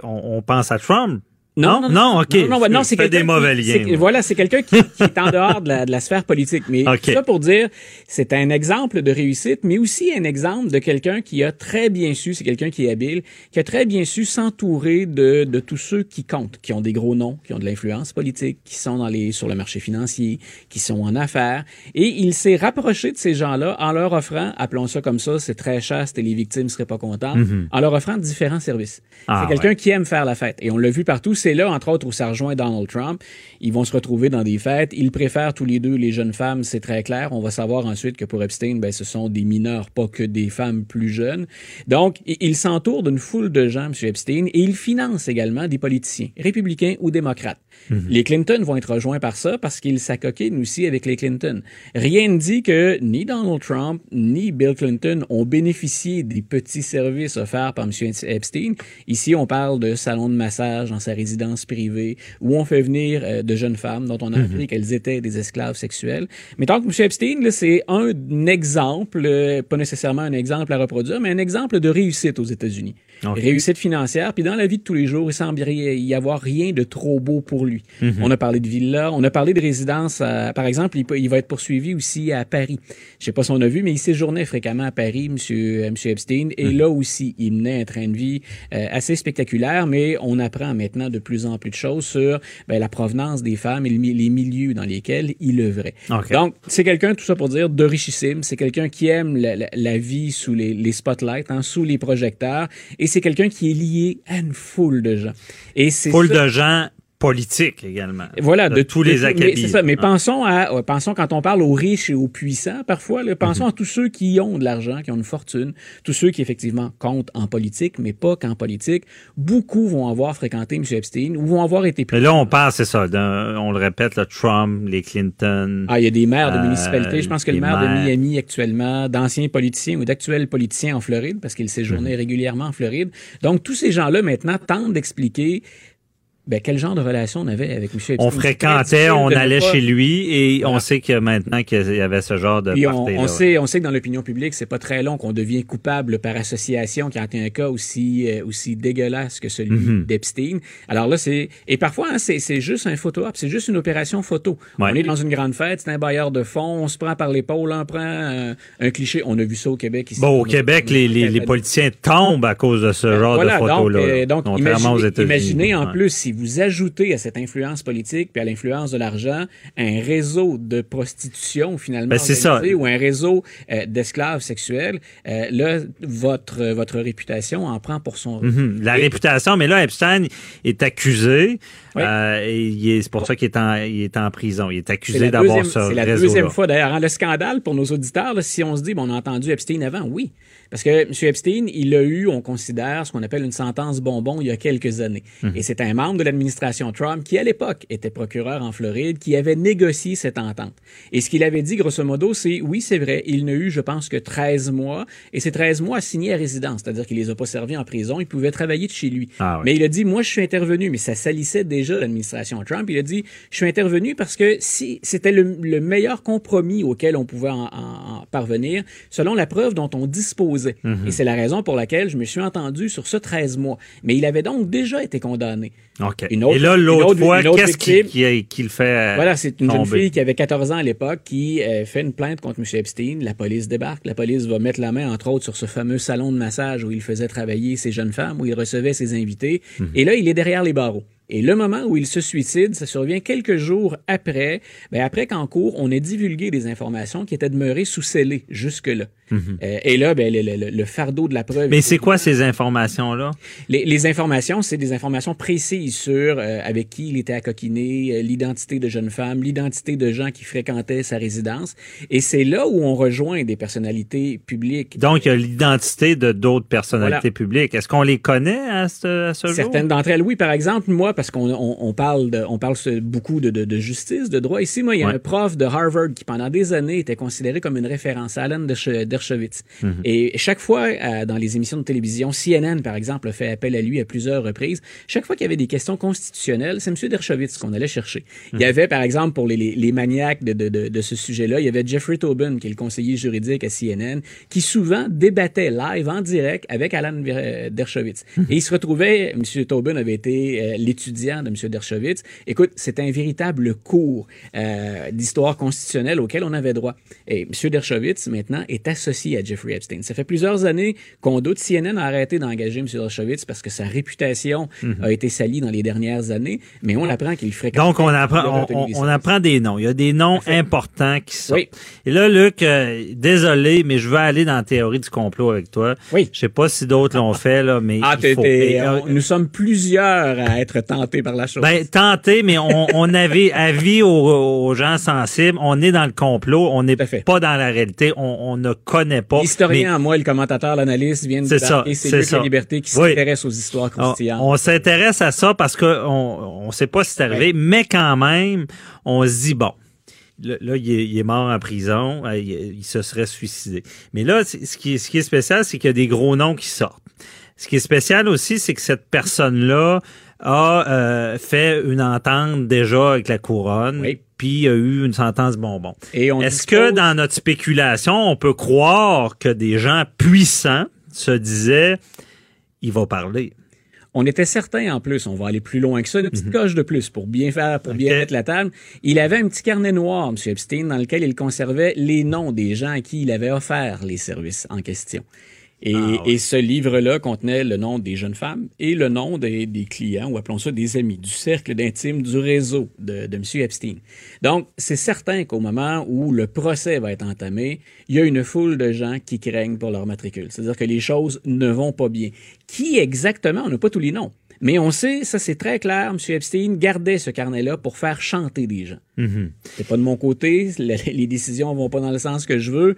on pense à Trump, non, non, non, ok. Non, non, non c'est des mauvais liens. Voilà, c'est quelqu'un qui, qui, est en dehors de la, de la sphère politique. Mais ça pour dire, c'est un exemple de réussite, mais aussi un exemple de quelqu'un qui a très bien su, c'est quelqu'un qui est habile, qui a très bien su s'entourer de, de tous ceux qui comptent, qui ont des gros noms, qui ont de l'influence politique, qui sont dans les sur le marché financier, qui sont en affaires, et il s'est rapproché de ces gens-là en leur offrant, appelons ça comme ça, c'est très chaste et les victimes seraient pas contentes, mm-hmm. en leur offrant différents services. Ah, c'est quelqu'un qui aime faire la fête, et on l'a vu partout c'est là, entre autres, où ça rejoint Donald Trump. Ils vont se retrouver dans des fêtes. Ils préfèrent tous les deux les jeunes femmes, c'est très clair. On va savoir ensuite que pour Epstein, ben, ce sont des mineurs, pas que des femmes plus jeunes. Donc, il s'entoure d'une foule de gens, M. Epstein, et il finance également des politiciens, républicains ou démocrates. Mhm. Les Clinton vont être rejoints par ça parce qu'ils s'acoquinent aussi avec les Clinton. Rien ne dit que ni Donald Trump ni Bill Clinton ont bénéficié des petits services offerts par M. Epstein. Ici, on parle de salon de massage dans sa résidence privée où on fait venir euh, de jeunes femmes dont on a mhm. appris qu'elles étaient des esclaves sexuels. Mais tant que M. Epstein, c'est un exemple, euh, pas nécessairement un exemple à reproduire, mais un exemple de réussite aux États-Unis. Réussite financière. Puis dans la vie de tous les jours, il semble y avoir rien de trop beau pour lui. Mhm. On a parlé de villa, on a parlé de résidence. par exemple, il, va être poursuivi aussi à Paris. Je sais pas si on a vu, mais il séjournait fréquemment à Paris, Monsieur, Monsieur Epstein. Et mhm. là aussi, il menait un train de vie euh, assez spectaculaire. Mais on apprend maintenant de plus en plus de choses sur ben, la provenance des femmes et les milieux dans lesquels il œuvrait. Donc, c'est quelqu'un, tout ça pour dire, de richissime. C'est quelqu'un qui aime la, vie sous les, les spotlights, hein, sous les projecteurs. Et c'est quelqu'un qui est lié à une foule de gens. Et c'est foule de gens politique également. Voilà, de, tous les acabits. Mais, ça, mais pensons à, pensons quand on parle aux riches et aux puissants, parfois, pensons mhm. à tous ceux qui ont de l'argent, qui ont une fortune, tous ceux qui effectivement comptent en politique, mais pas qu'en politique. Beaucoup vont avoir fréquenté M. Epstein ou vont avoir été. Mais là, on parle, c'est ça, on le répète, le Trump, les Clinton. Ah, il y a des maires de euh, municipalités. Je pense que le maire de Miami actuellement, d'anciens politiciens ou d'actuels politiciens en Floride, parce qu'il séjournait mhm. régulièrement en Floride. Donc, tous ces gens-là maintenant tentent d'expliquer ben, quel genre de relation on avait avec M. Epstein? On fréquentait, on allait chez lui et on sait que maintenant qu'il y avait ce genre de on, on sait, on sait que dans l'opinion publique, c'est pas très long qu'on devient coupable par association quand il y a un cas aussi, euh, aussi dégueulasse que celui mhm. d'Epstein. Alors là, c'est, et parfois, hein, c'est, juste un photo op, c'est juste une opération photo. On est dans une grande fête, c'est un bailleur de fonds, on se prend par l'épaule, on prend un, cliché. On a vu ça au Québec ici. Bon, au Québec, les, les, les, politiciens tombent à cause de ce ben, genre de photos-là. Donc, euh, donc imaginez, en plus si vous ajoutez à cette influence politique puis à l'influence de l'argent un réseau de prostitution finalement ben, ça. ou un réseau euh, d'esclaves sexuels, euh, là votre votre réputation en prend pour son mhm. la réputation. Mais là, Epstein est accusé euh, c'est pour ça qu'il est en il est en prison. Il est accusé d'avoir ce C'est la deuxième fois d'ailleurs. Hein, le scandale pour nos auditeurs, si on se dit bon, on a entendu Epstein avant, oui. Parce que M. Epstein, il a eu, on considère, ce qu'on appelle une sentence bonbon il y a quelques années. Mhm. Et c'est un membre de l'administration Trump qui, à l'époque, était procureur en Floride, qui avait négocié cette entente. Et ce qu'il avait dit, grosso modo, c'est, oui, c'est vrai, il n'a eu, je pense, que 13 mois, et ces 13 mois assignés à résidence, c'est-à-dire qu'il les a pas servis en prison, il pouvait travailler de chez lui. Ah mais il a dit, moi, je suis intervenu, mais ça salissait déjà l'administration Trump. Il a dit, je suis intervenu parce que si c'était le, meilleur compromis auquel on pouvait en parvenir, selon la preuve dont on disposait Mhm. Et c'est la raison pour laquelle je me suis entendu sur ce 13 mois. Mais il avait donc déjà été condamné. OK. Et là, l'autre fois, qu'est-ce qu'il fait euh, Voilà, c'est une jeune fille qui avait 14 ans à l'époque qui euh, fait une plainte contre M. Epstein. La police débarque. La police va mettre la main, entre autres, sur ce fameux salon de massage où il faisait travailler ces jeunes femmes, où il recevait ses invités. Mhm. Et là, il est derrière les barreaux. Et le moment où il se suicide, ça survient quelques jours après, ben après qu'en cours, on ait divulgué des informations qui étaient demeurées sous scellées jusque-là. Mhm. Euh, et là, ben, le, fardeau de la preuve. Mais c'est quoi ces informations-là? Les, informations, c'est des informations précises sur euh, avec qui il était à coquiner, euh, l'identité de jeunes femmes, l'identité de gens qui fréquentaient sa résidence. Et c'est là où on rejoint des personnalités publiques. Donc, il y a l'identité de d'autres personnalités publiques. Est-ce qu'on les connaît à ce, à ce jour? Certaines d'entre elles, oui. Par exemple, moi, parce qu'on on, parle, de, on parle beaucoup de, de, justice, de droit. Ici, moi, il y a un prof de Harvard qui, pendant des années, était considéré comme une référence, Alan Dershowitz. Mhm. Et chaque fois, euh, dans les émissions de télévision, CNN, par exemple, a fait appel à lui à plusieurs reprises. Chaque fois qu'il y avait des questions constitutionnelles, c'est M. Dershowitz qu'on allait chercher. Il y mhm. avait, par exemple, pour les, les, maniaques de, de, de ce sujet-là, il y avait Jeffrey Tobin, qui est le conseiller juridique à CNN, qui souvent débattait live, en direct, avec Alan Dershowitz. Mhm. Et il se retrouvait, M. Tobin avait été euh, l'étudiant de M. Dershowitz. Écoute, c'est un véritable cours euh, d'histoire constitutionnelle auquel on avait droit. Et M. Dershowitz, maintenant, est associé à Jeffrey Epstein. Ça fait plusieurs années qu'on doute. CNN a arrêté d'engager M. Dershowitz parce que sa réputation mhm. a été salie dans les dernières années, mais on apprend qu'il fréquente... Donc, on apprend, on, apprend des noms. Il y a des noms importants qui sont... Oui. Et là, Luc, euh, désolé, mais je veux aller dans la théorie du complot avec toi. Oui. Je sais pas si d'autres l'ont fait, là, mais ah, il faut... nous sommes plusieurs à être tentés par la chose. Ben, tenté, mais on, on avait [laughs] avis aux, gens sensibles. On est dans le complot. On n'est pas dans la réalité. On, on ne connaît pas. L'historien, moi, le commentateur, l'analyste viennent de ça, et c'est la liberté qui s'intéresse aux histoires croustillantes. On, s'intéresse à ça parce qu'on on sait pas si c'est arrivé, mais quand même, on se dit, bon, Là, il est, mort en prison, euh, il, se serait suicidé. Mais là, ce qui, ce qui est spécial, c'est qu'il y a des gros noms qui sortent. Ce qui est spécial aussi, c'est que cette personne-là a euh, fait une entente déjà avec la couronne. Puis il y a eu une sentence bonbon. Est-ce que dans notre spéculation, on peut croire que des gens puissants se disaient il va parler? On était certain en plus, on va aller plus loin que ça, une petite mhm. coche de plus pour bien faire, pour bien mettre la table. Il avait un petit carnet noir, M. Epstein, dans lequel il conservait les noms des gens à qui il avait offert les services en question. Et, ah, et ce livre-là contenait le nom des jeunes femmes et le nom des, des clients, ou appelons ça des amis, du cercle d'intime du réseau de, de M. Epstein. Donc, c'est certain qu'au moment où le procès va être entamé, il y a une foule de gens qui craignent pour leur matricule. C'est-à-dire que les choses ne vont pas bien. Qui exactement? On n'a pas tous les noms. Mais on sait, ça c'est très clair, M. Epstein gardait ce carnet-là pour faire chanter des gens. Mm-hmm. C'est pas de mon côté, les décisions vont pas dans le sens que je veux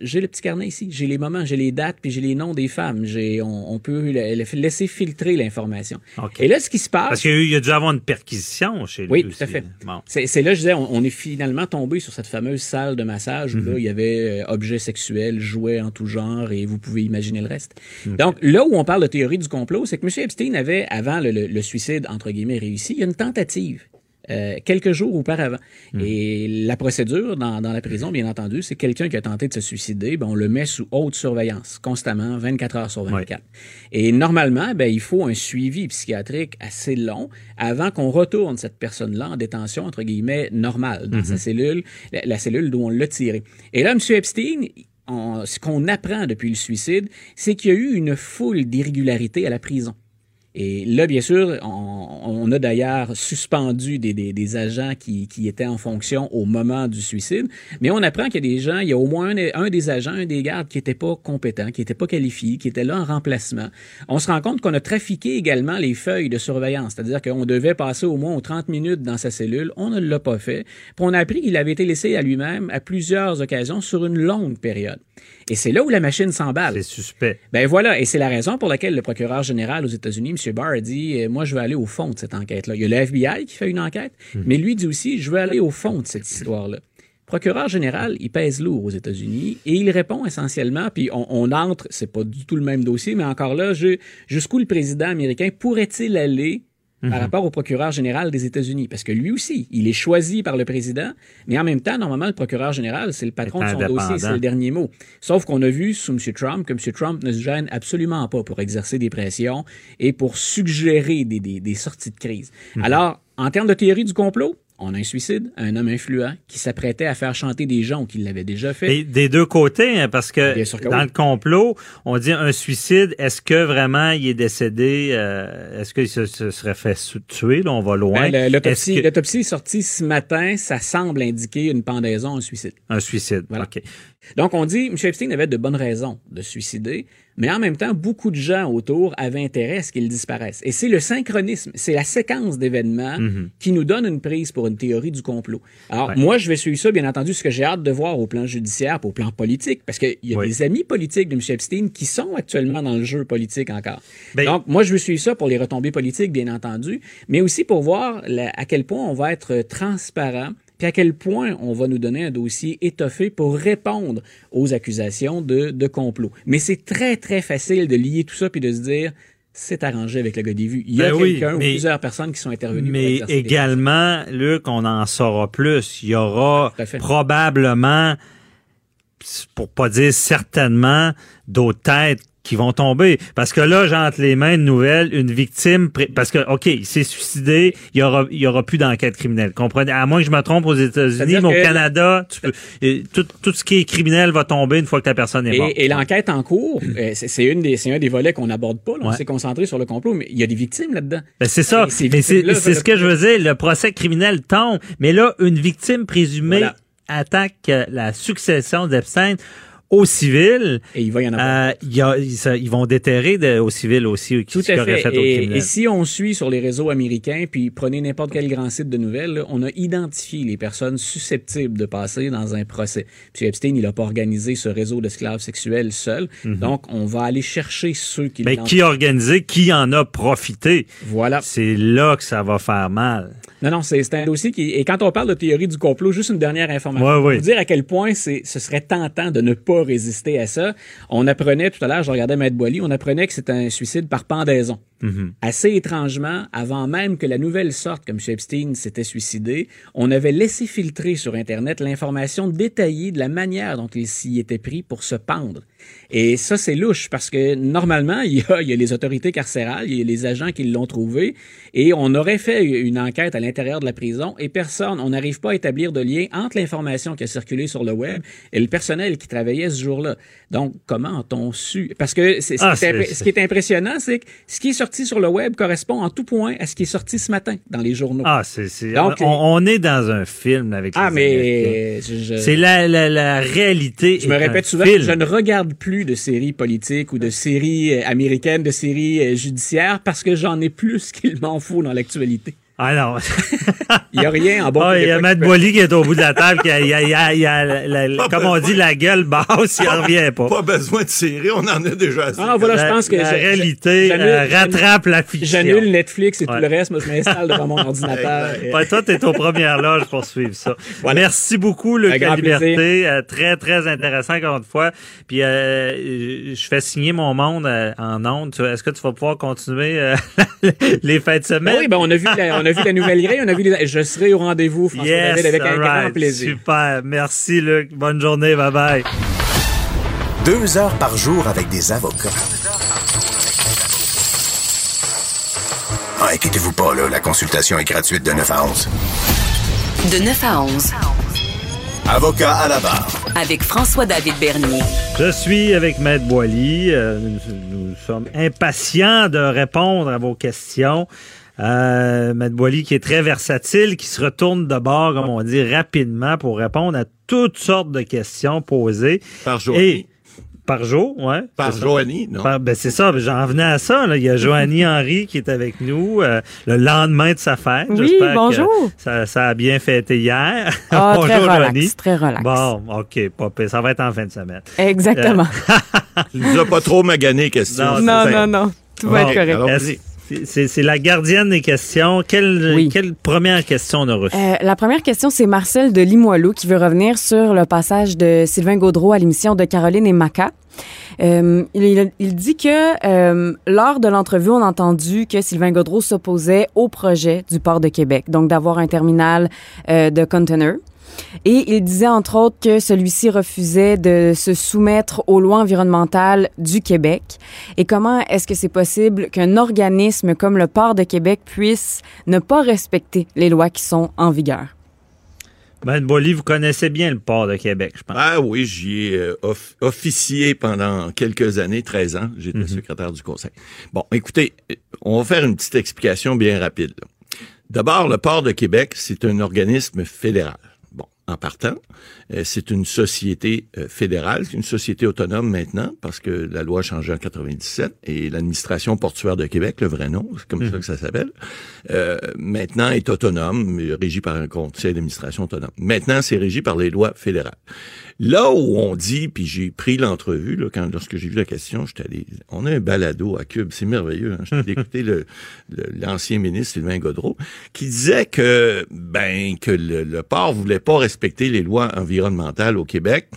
j'ai le petit carnet ici, j'ai les moments, j'ai les dates, puis j'ai les noms des femmes. J'ai, on, peut laisser filtrer l'information. Et là, ce qui se passe... Parce qu'il y a dû avoir une perquisition chez lui Oui, tout à fait. C'est, là, je disais, on, est finalement tombé sur cette fameuse salle de massage où là, mhm. il y avait euh, objets sexuels, jouets en tout genre, et vous pouvez imaginer le reste. Donc, là où on parle de théorie du complot, c'est que M. Epstein avait, avant le, le suicide, entre guillemets, réussi, il y a une tentative euh, quelques jours auparavant. Hmm. Et la procédure dans, dans, la prison, bien entendu, c'est quelqu'un qui a tenté de se suicider, ben, on le met sous haute surveillance, constamment, 24 heures sur 24. Et normalement, ben, il faut un suivi psychiatrique assez long avant qu'on retourne cette personne-là en détention, entre guillemets, normale, dans sa hmm. cellule, la, cellule d'où on l'a tiré. Et là, M. Epstein, ce qu'on apprend depuis le suicide, c'est qu'il y a eu une foule d'irrégularités à la prison. Et là, bien sûr, on, a d'ailleurs suspendu des, agents qui, qui, étaient en fonction au moment du suicide, mais on apprend qu'il y a des gens, il y a au moins un, des agents, un des gardes qui n'était pas compétent, qui n'était pas qualifié, qui était là en remplacement. On se rend compte qu'on a trafiqué également les feuilles de surveillance, c'est-à-dire qu'on devait passer au moins 30 minutes dans sa cellule, on ne l'a pas fait. Puis on a appris qu'il avait été laissé à lui-même à plusieurs occasions sur une longue période. Et c'est là où la machine s'emballe. C'est suspect. Ben voilà, et c'est la raison pour laquelle le procureur général aux États-Unis, M. Barr, a dit euh, Moi, je veux aller au fond de cette enquête-là. Il y a le FBI qui fait une enquête, hmm. mais lui dit aussi Je veux aller au fond de cette histoire-là. Procureur général, il pèse lourd aux États-Unis et il répond essentiellement, puis on, on entre, c'est pas du tout le même dossier, mais encore là, jusqu'où le président américain pourrait-il aller par mhm. rapport au procureur général des États-Unis. Parce que lui aussi, il est choisi par le président, mais en même temps, normalement, le procureur général, c'est le patron de son dossier, c'est le dernier mot. Sauf qu'on a vu sous M. Trump que M. Trump ne se gêne absolument pas pour exercer des pressions et pour suggérer des, des, des sorties de crise. Mhm. Alors, en termes de théorie du complot, on a un suicide, un homme influent qui s'apprêtait à faire chanter des gens qui l'avaient déjà fait. Et des deux côtés, hein, parce que, dans le complot, on dit un suicide. Est-ce que vraiment il est décédé euh, Est-ce qu'il se, serait fait tuer Là, on va loin. Ben, l'autopsie, est sortie ce matin. Ça semble indiquer une pendaison, un suicide. Un suicide. Voilà. Ok. Donc on dit, M. Epstein avait de bonnes raisons de se suicider, mais en même temps, beaucoup de gens autour avaient intérêt à ce qu'il disparaisse. Et c'est le synchronisme, c'est la séquence d'événements mhm. qui nous donne une prise pour une théorie du complot. Alors, moi, je vais suivre ça, bien entendu, ce que j'ai hâte de voir au plan judiciaire, au plan politique, parce qu'il y a des amis politiques de M. Epstein qui sont actuellement dans le jeu politique encore. Ben, Donc, moi, je veux suivre ça pour les retombées politiques, bien entendu, mais aussi pour voir à quel point on va être transparent puis à quel point on va nous donner un dossier étoffé pour répondre aux accusations de, de complot. Mais c'est très, très facile de lier tout ça puis de se dire c'est arrangé avec le gars des vues. Il y a ben quelqu'un ou plusieurs personnes qui sont intervenues. Mais également, Luc, on en saura plus. Il y aura probablement, pour pas dire certainement, d'autres têtes qui vont tomber. Parce que là, j'ai entre les mains une nouvelle, une victime, parce que, OK, il s'est suicidé, il y aura, il y aura plus d'enquête criminelle. Comprenez? À moins que je me trompe aux États-Unis, mais au Canada, tu peux, tout, tout ce qui est criminel va tomber une fois que la personne est morte. Et, l'enquête en cours, [clears throat] euh, c'est une des, c'est un des volets qu'on n'aborde pas. On s'est concentré sur le complot, mais il y a des victimes là-dedans. Ben c'est ça. Mais c'est ce que je veux dire. Le procès criminel tombe, mais là, une victime présumée attaque la succession d'Epstein au civil. Et il va y en avoir. Euh, ils vont déterrer de, au civil aussi Tout à fait. fait et, et, si on suit sur les réseaux américains, puis prenez n'importe quel grand site de nouvelles, on a identifié les personnes susceptibles de passer dans un procès. Puis Epstein, il n'a pas organisé ce réseau d'esclaves sexuels seul. Mhm. Donc, on va aller chercher ceux qui... Mais qui a organisé, qui en a profité? Voilà. C'est là que ça va faire mal. Non, non, c'est un dossier qui... Et quand on parle de théorie du complot, juste une dernière information. Pour dire à quel point ce serait tentant de ne pas résister à ça. On apprenait tout à l'heure, je regardais Maître Boily, on apprenait que c'est un suicide par pendaison. Mm-hmm. Assez étrangement, avant même que la nouvelle sorte que M. Epstein s'était suicidé, on avait laissé filtrer sur Internet l'information détaillée de la manière dont il s'y était pris pour se pendre. Et ça, c'est louche parce que normalement, il y, a, il y a les autorités carcérales, il y a les agents qui l'ont trouvé et on aurait fait une enquête à l'intérieur de la prison et personne, on n'arrive pas à établir de lien entre l'information qui a circulé sur le web et le personnel qui travaillait ce jour-là. Donc, comment ont-on su? Parce que ah, ce qui est impressionnant, c'est que ce qui est sorti sur le web correspond en tout point à ce qui est sorti ce matin dans les journaux. Ah, c'est, Donc, on, est dans un film avec Ah, mais c'est la, la, la, réalité. Je me répète souvent, je ne regarde plus de séries politiques ou de séries euh, américaines, de séries euh, judiciaires parce que j'en ai plus [laughs] qu'il m'en faut dans l'actualité. Ah non. [laughs] il n'y a rien en bas. il y a Matt Boily qui est au bout de la table, qui a, il y a, il y a, comme on dit, la gueule basse, il n'en revient pas. Pas besoin de série, on en a déjà assez. Ah, voilà, je pense que. La réalité euh, rattrape la fiction. J'annule Netflix et tout le reste, moi, je m'installe devant mon [laughs] ordinateur. Toi, t'es aux premières loges pour suivre ça. Merci beaucoup, Luc La Liberté. Euh, très, très intéressant, encore une fois. Puis, euh, je fais signer mon monde en ondes. Est-ce que tu vas pouvoir continuer [laughs] les fêtes de semaine? oui, ben, on a vu la, a vu la nouvelle grille, on a vu les... Je serai au rendez-vous, François David, avec un grand plaisir. Super. Merci, Luc. Bonne journée. Bye-bye. Deux heures par jour avec des avocats. Ah, inquiétez-vous pas, là, la consultation est gratuite de 9 à 11. De 9 à 11. Avocat à la barre. Avec François-David Bernier. Je suis avec Maître Boily. Euh, nous, sommes impatients de répondre à vos questions. Euh, Matt Boily qui est très versatile, qui se retourne de bord, comme on dit, rapidement pour répondre à toutes sortes de questions posées. Par jour. Et, par jour, ouais. Par Joanie, non? ben c'est ça, j'en venais à ça. Là. Il y a Joanie Henry qui est avec nous euh, le lendemain de sa fête. Oui, bonjour. Ça, ça, a bien fêté hier. Ah, [laughs] bonjour, très relax, Joanie. très relax. Bon, OK, pas Ça va être en fin de semaine. Exactement. [laughs] Euh... Il nous a pas trop magané, question. Non, non, non, Tout va être correct. C'est la gardienne des questions. Quelle, quelle première question on a reçue? Euh, la première question, c'est Marcel de Limoilou qui veut revenir sur le passage de Sylvain Gaudreau à l'émission de Caroline et Maca. Euh, il, il, dit que euh, lors de l'entrevue, on a entendu que Sylvain Gaudreau s'opposait au projet du port de Québec, donc d'avoir un terminal euh, de container. Et il disait entre autres que celui-ci refusait de se soumettre aux lois environnementales du Québec. Et comment est-ce que c'est possible qu'un organisme comme le Port de Québec puisse ne pas respecter les lois qui sont en vigueur? Ben Bolly, vous connaissez bien le port de Québec, je pense. Ah oui, j'y ai euh, officié pendant quelques années, 13 ans. J'étais mhm. secrétaire du conseil. Bon, écoutez, on va faire une petite explication bien rapide. D'abord, le port de Québec, c'est un organisme fédéral en partant. Euh, c'est une société euh, fédérale, une société autonome maintenant, parce que la loi a changé en 97 et l'administration portuaire de Québec, le vrai nom, c'est comme ça mhm. que ça s'appelle, euh, maintenant est autonome, régi par un conseil d'administration autonome. Maintenant, c'est régi par les lois fédérales. Là où on dit, puis j'ai pris l'entrevue, là, quand, lorsque j'ai vu la question, j'étais allé, on a un balado à Cube, c'est merveilleux, hein, j'étais [laughs] écouté le, l'ancien ministre Sylvain Godreau, qui disait que, ben, que le, le port voulait pas respecter les lois environnementales au Québec.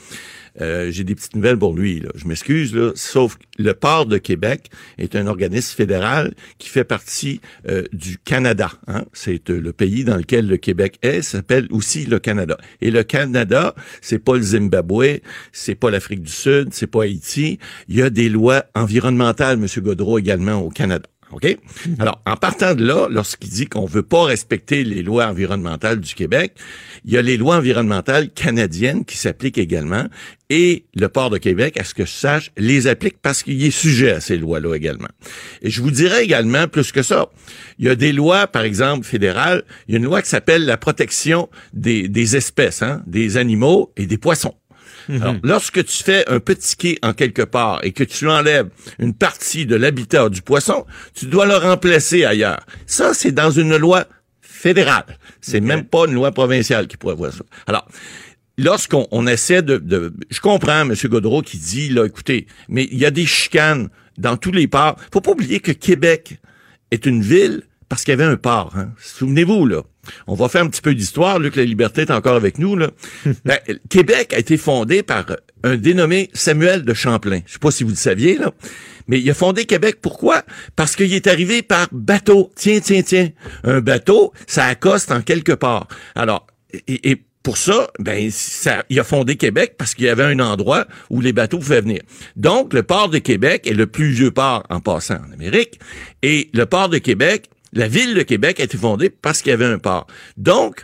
Euh, j'ai des petites nouvelles pour lui. Là. Je m'excuse, sauf que le port de Québec est un organisme fédéral qui fait partie euh, du Canada. Hein. C'est euh, le pays dans lequel le Québec est, s'appelle aussi le Canada. Et le Canada, c'est pas le Zimbabwe, c'est pas l'Afrique du Sud, c'est pas Haïti. Il y a des lois environnementales, Monsieur Godreau, également au Canada. Alors, en partant de là, lorsqu'il dit qu'on veut pas respecter les lois environnementales du Québec, il y a les lois environnementales canadiennes qui s'appliquent également et le port de Québec, à ce que je sache, les applique parce qu'il est sujet à ces lois-là également. Et je vous dirais également, plus que ça, il y a des lois, par exemple, fédérales, il y a une loi qui s'appelle la protection des, des espèces, hein, des animaux et des poissons. Mhm. Alors, lorsque tu fais un petit quai en quelque part et que tu enlèves une partie de l'habitat du poisson, tu dois le remplacer ailleurs. Ça, c'est dans une loi fédérale. C'est même pas une loi provinciale qui pourrait voir ça. Alors, lorsqu'on on essaie de, de, Je comprends M. Godreau qui dit, là, écoutez, mais il y a des chicanes dans tous les ports. Faut pas oublier que Québec est une ville parce qu'il y avait un port. Hein. Souvenez-vous, là. On va faire un petit peu d'histoire, Luc La Liberté est encore avec nous. Là. [laughs] Ben, Québec a été fondé par un dénommé Samuel de Champlain. Je sais pas si vous le saviez, là. Mais il a fondé Québec, pourquoi? Parce qu'il est arrivé par bateau. Tiens, tiens, tiens. Un bateau, ça accoste en quelque part. Alors, et, pour ça, ben, ça, il a fondé Québec parce qu'il y avait un endroit où les bateaux pouvaient venir. Donc, le port de Québec est le plus vieux port en passant en Amérique. Et le port de Québec la ville de Québec a été fondée parce qu'il y avait un port. Donc,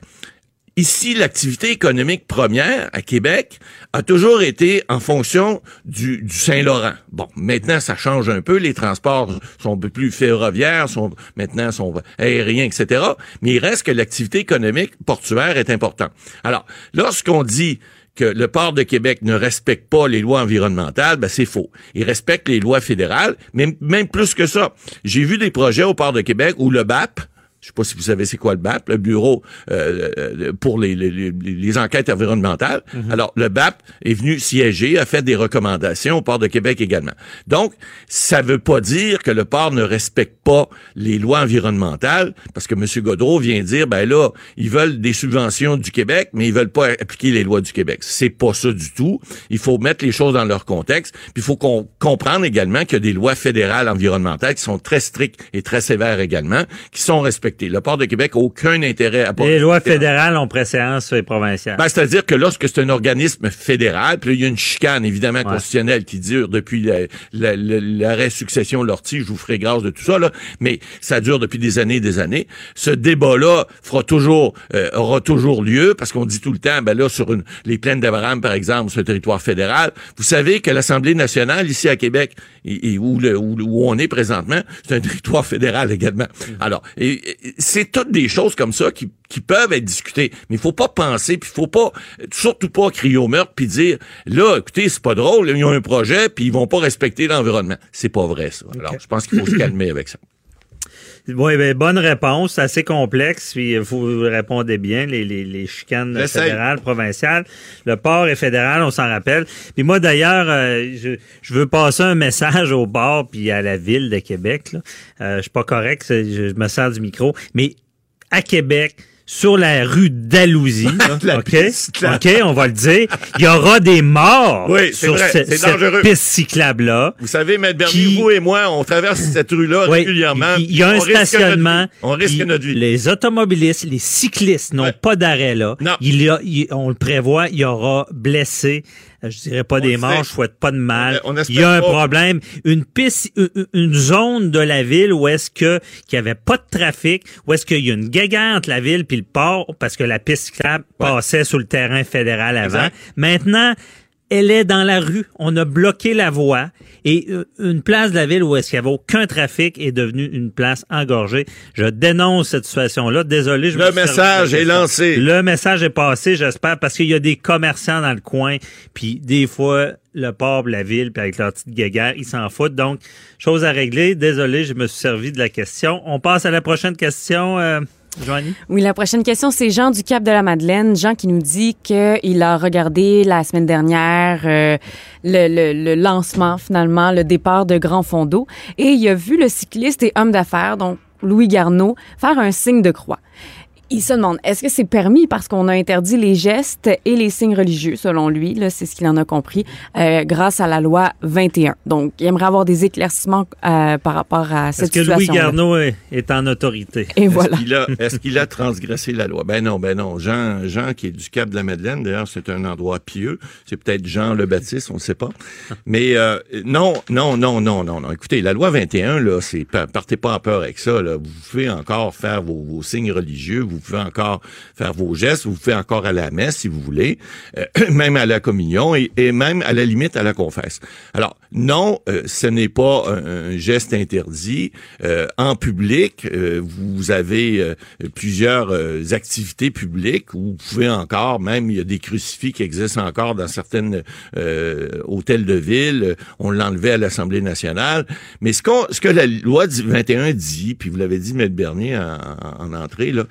Ici, l'activité économique première à Québec a toujours été en fonction du, Saint-Laurent. Bon, maintenant, ça change un peu. Les transports sont plus ferroviaires, sont maintenant sont aériens, etc. Mais il reste que l'activité économique portuaire est importante. Alors, lorsqu'on dit que le port de Québec ne respecte pas les lois environnementales, ben c'est faux. Il respecte les lois fédérales, mais même plus que ça. J'ai vu des projets au port de Québec où le BAP, je sais pas si vous savez c'est quoi le BAP, le Bureau euh, euh, pour les, les, enquêtes environnementales. Mhm. Alors, le BAP est venu siéger, a fait des recommandations au port de Québec également. Donc, ça veut pas dire que le port ne respecte pas les lois environnementales, parce que M. Godreau vient dire, ben là, ils veulent des subventions du Québec, mais ils veulent pas appliquer les lois du Québec. C'est pas ça du tout. Il faut mettre les choses dans leur contexte. Puis il faut qu'on comprenne également qu'il y a des lois fédérales environnementales qui sont très strictes et très sévères également, qui sont respectées le port de Québec n'a aucun intérêt à Les lois fédérales ont préséance sur les provinciales. Ben, C'est-à-dire que lorsque c'est un organisme fédéral, puis il y a une chicane évidemment constitutionnelle qui dure depuis l'arrêt succession Lortie, je vous ferai grâce de tout ça, là, mais ça dure depuis des années et des années. Ce débat-là fera toujours, euh, aura toujours lieu, parce qu'on dit tout le temps, ben là, sur une, les plaines d'Abraham, par exemple, sur le territoire fédéral, vous savez que l'Assemblée nationale, ici à Québec, et, où, le, où, on est présentement, c'est un [laughs] territoire fédéral également. Alors, et, c'est toutes des choses comme ça qui, qui peuvent être discutées. Mais il faut pas penser, puis il faut pas, surtout pas crier au meurtre, puis dire, là, écoutez, c'est pas drôle, ils ont un projet, puis ils vont pas respecter l'environnement. C'est pas vrai, ça. Alors, je pense qu'il faut se calmer avec ça. Oui, ben, bonne réponse, assez complexe, puis vous répondez bien, les, les, les chicanes fédérales, provinciales. Le port est fédéral, on s'en rappelle. Puis moi, d'ailleurs, euh, je, je, veux passer un message au port puis à la ville de Québec. Là. Euh, je suis pas correct, je me sers du micro, mais à Québec, sur la rue d'Alousie, [laughs] OK, OK, on va le dire, il y aura des morts sur cette piste cyclable-là. Vous savez, Maître Bernier, vous et moi, on traverse cette rue-là régulièrement. Il y a un stationnement. on risque notre vie. Les automobilistes, les cyclistes n'ont pas d'arrêt là. Non. Il y a, on le prévoit, il y aura blessés. Euh, je dirais pas des morts, je souhaite pas de mal. il y a un problème. Une piste, une zone de la ville où est-ce que qu'il y avait pas de trafic, où est-ce qu'il y a une guéguerre entre la ville puis le port parce que la piste cyclable passait sur le terrain fédéral avant. Maintenant, elle est dans la rue. On a bloqué la voie et euh, une place de la ville où est-ce qu'il n'y avait aucun trafic est devenue une place engorgée. Je dénonce cette situation-là. Désolé, je Le message est lancé. Le message est passé, j'espère, parce qu'il y a des commerçants dans le coin, puis des fois le port, la ville, puis avec leur petite guéguerre, ils s'en foutent. Donc, chose à régler. Désolé, je me suis servi de la question. On passe à la prochaine question. Euh, oui, la prochaine question, c'est Jean du Cap de la Madeleine. Jean qui nous dit qu'il a regardé la semaine dernière euh, le, lancement, finalement, le départ de Grand Fondo. Et il a vu le cycliste et homme d'affaires, donc Louis Garneau, faire un signe de croix. Il se demande, est-ce que c'est permis parce qu'on a interdit les gestes et les signes religieux, selon lui, là, c'est ce qu'il en a compris, euh, grâce à la loi 21. Donc, il aimerait avoir des éclaircissements euh, par rapport à cette situation. Est-ce que Louis Garneau est, en autorité? Et voilà. Est-ce qu'il a, transgressé la loi? Ben non, ben non. Jean, Jean qui est du Cap de la Madeleine, d'ailleurs, c'est un endroit pieux. C'est peut-être Jean le Baptiste, on ne sait pas. Mais euh, non, non, non, non, non, non. Écoutez, la loi 21, là, c'est partez pas en peur avec ça. Là. Vous pouvez encore faire vos, vos signes religieux. Vous vous pouvez encore faire vos gestes, vous pouvez encore à la messe si vous voulez, euh, [clears throat] même à la communion et, même à la limite à la confesse. Alors non, euh, ce n'est pas un, geste interdit euh, en public. vous avez plusieurs activités publiques où vous pouvez encore, même il y a des crucifix qui existent encore dans certaines hôtels de ville. On l'enlevait à l'Assemblée nationale, mais ce, qu'on, ce que la loi 21 dit, puis vous l'avez dit, Maître Bernier en, en entrée là,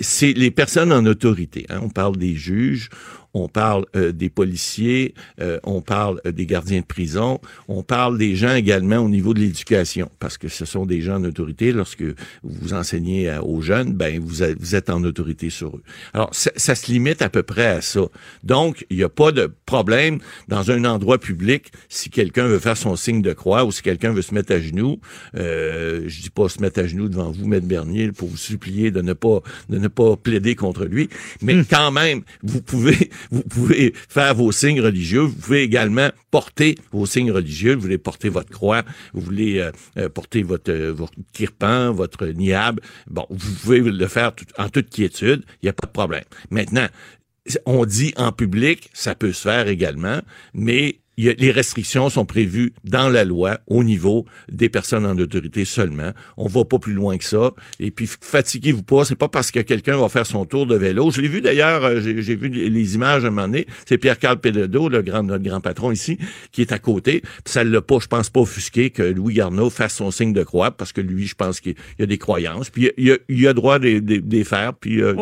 c'est les personnes en autorité. Hein. On parle des juges, on parle euh, des policiers, euh, on parle euh, des gardiens de prison, on parle des gens également au niveau de l'éducation, parce que ce sont des gens en autorité. Lorsque vous enseignez aux jeunes, ben vous, êtes en autorité sur eux. Alors, ça, ça, se limite à peu près à ça. Donc, il n'y a pas de problème dans un endroit public si quelqu'un veut faire son signe de croix ou si quelqu'un veut se mettre à genoux. je dis pas se mettre à genoux devant vous, Maître Bernier, pour vous supplier de ne pas de ne pas plaider contre lui, mais hmm. quand même, vous pouvez vous pouvez faire vos signes religieux. Vous pouvez également porter vos signes religieux. Vous voulez porter votre croix. Vous voulez euh, euh, porter votre, euh, votre kirpan, votre niab. Bon, vous pouvez le faire en toute quiétude. Il n'y a pas de problème. Maintenant, on dit en public, ça peut se faire également, mais les restrictions sont prévues dans la loi au niveau des personnes en autorité seulement. On va pas plus loin que ça. Et puis, fatiguez-vous pas. C'est pas parce que quelqu'un va faire son tour de vélo. Je l'ai vu d'ailleurs, euh, j'ai vu les images à un moment donné. C'est Pierre-Carl Pédodo, le grand, notre grand patron ici, qui est à côté. Puis ça l'a pas, je pense pas offusqué que Louis Garneau fasse son signe de croix parce que lui, je pense qu'il y a des croyances. Puis il a, il a droit de les faire puis euh,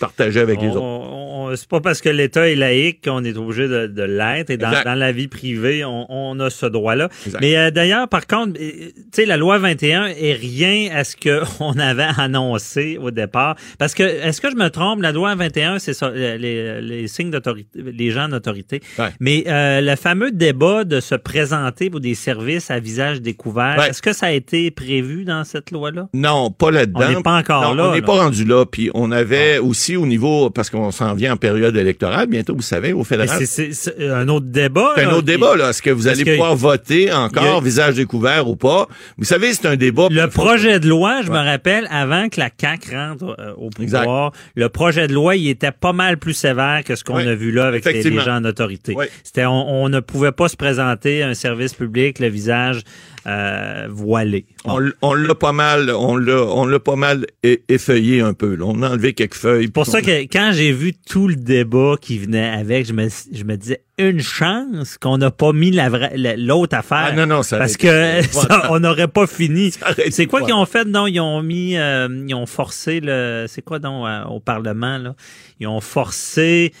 partager avec les autres. C'est pas parce que l'État est laïque qu'on est obligé de, de l'être. Et dans, dans la vie privée, on, a ce droit-là. Mais euh, d'ailleurs, par contre, euh, tu sais, la loi 21 est rien à ce qu'on [laughs] avait annoncé au départ. Parce que, est-ce que je me trompe, la loi 21, c'est ça, euh, les, les signes d'autorité, les gens d'autorité. Mais le fameux débat de se présenter pour des services à visage découvert, est-ce que ça a été prévu dans cette loi-là? Non, pas là-dedans. On n'est pas encore là. On n'est pas rendu là. Puis on avait ah. aussi au niveau, parce qu'on s'en vient en période électorale, bientôt, vous savez, au fédéral. C'est un autre débat. C'est un autre débat, là. Est-ce que vous allez pouvoir voter encore visage découvert ou pas? Vous savez, c'est un débat. Le projet de loi, je me rappelle, avant que la CAQ rentre euh, au pouvoir, le projet de loi, il était pas mal plus sévère que ce qu'on a vu là avec les, gens en autorité. C'était, on, ne pouvait pas se présenter un service public le visage euh, voilé. On, l'a pas mal, on l'a, on l'a pas mal effeuillé un peu. On a enlevé quelques feuilles. Pour ça que quand j'ai vu tout le débat qui venait avec, je me, je me disais une chance qu'on n'a pas mis la l'autre affaire. Ah non non, ça parce que [laughs] on n'aurait pas fini. C'est quoi qu'ils ont fait? Non, ils ont mis, euh, ils ont forcé le, c'est quoi donc euh, au Parlement là? Ils ont forcé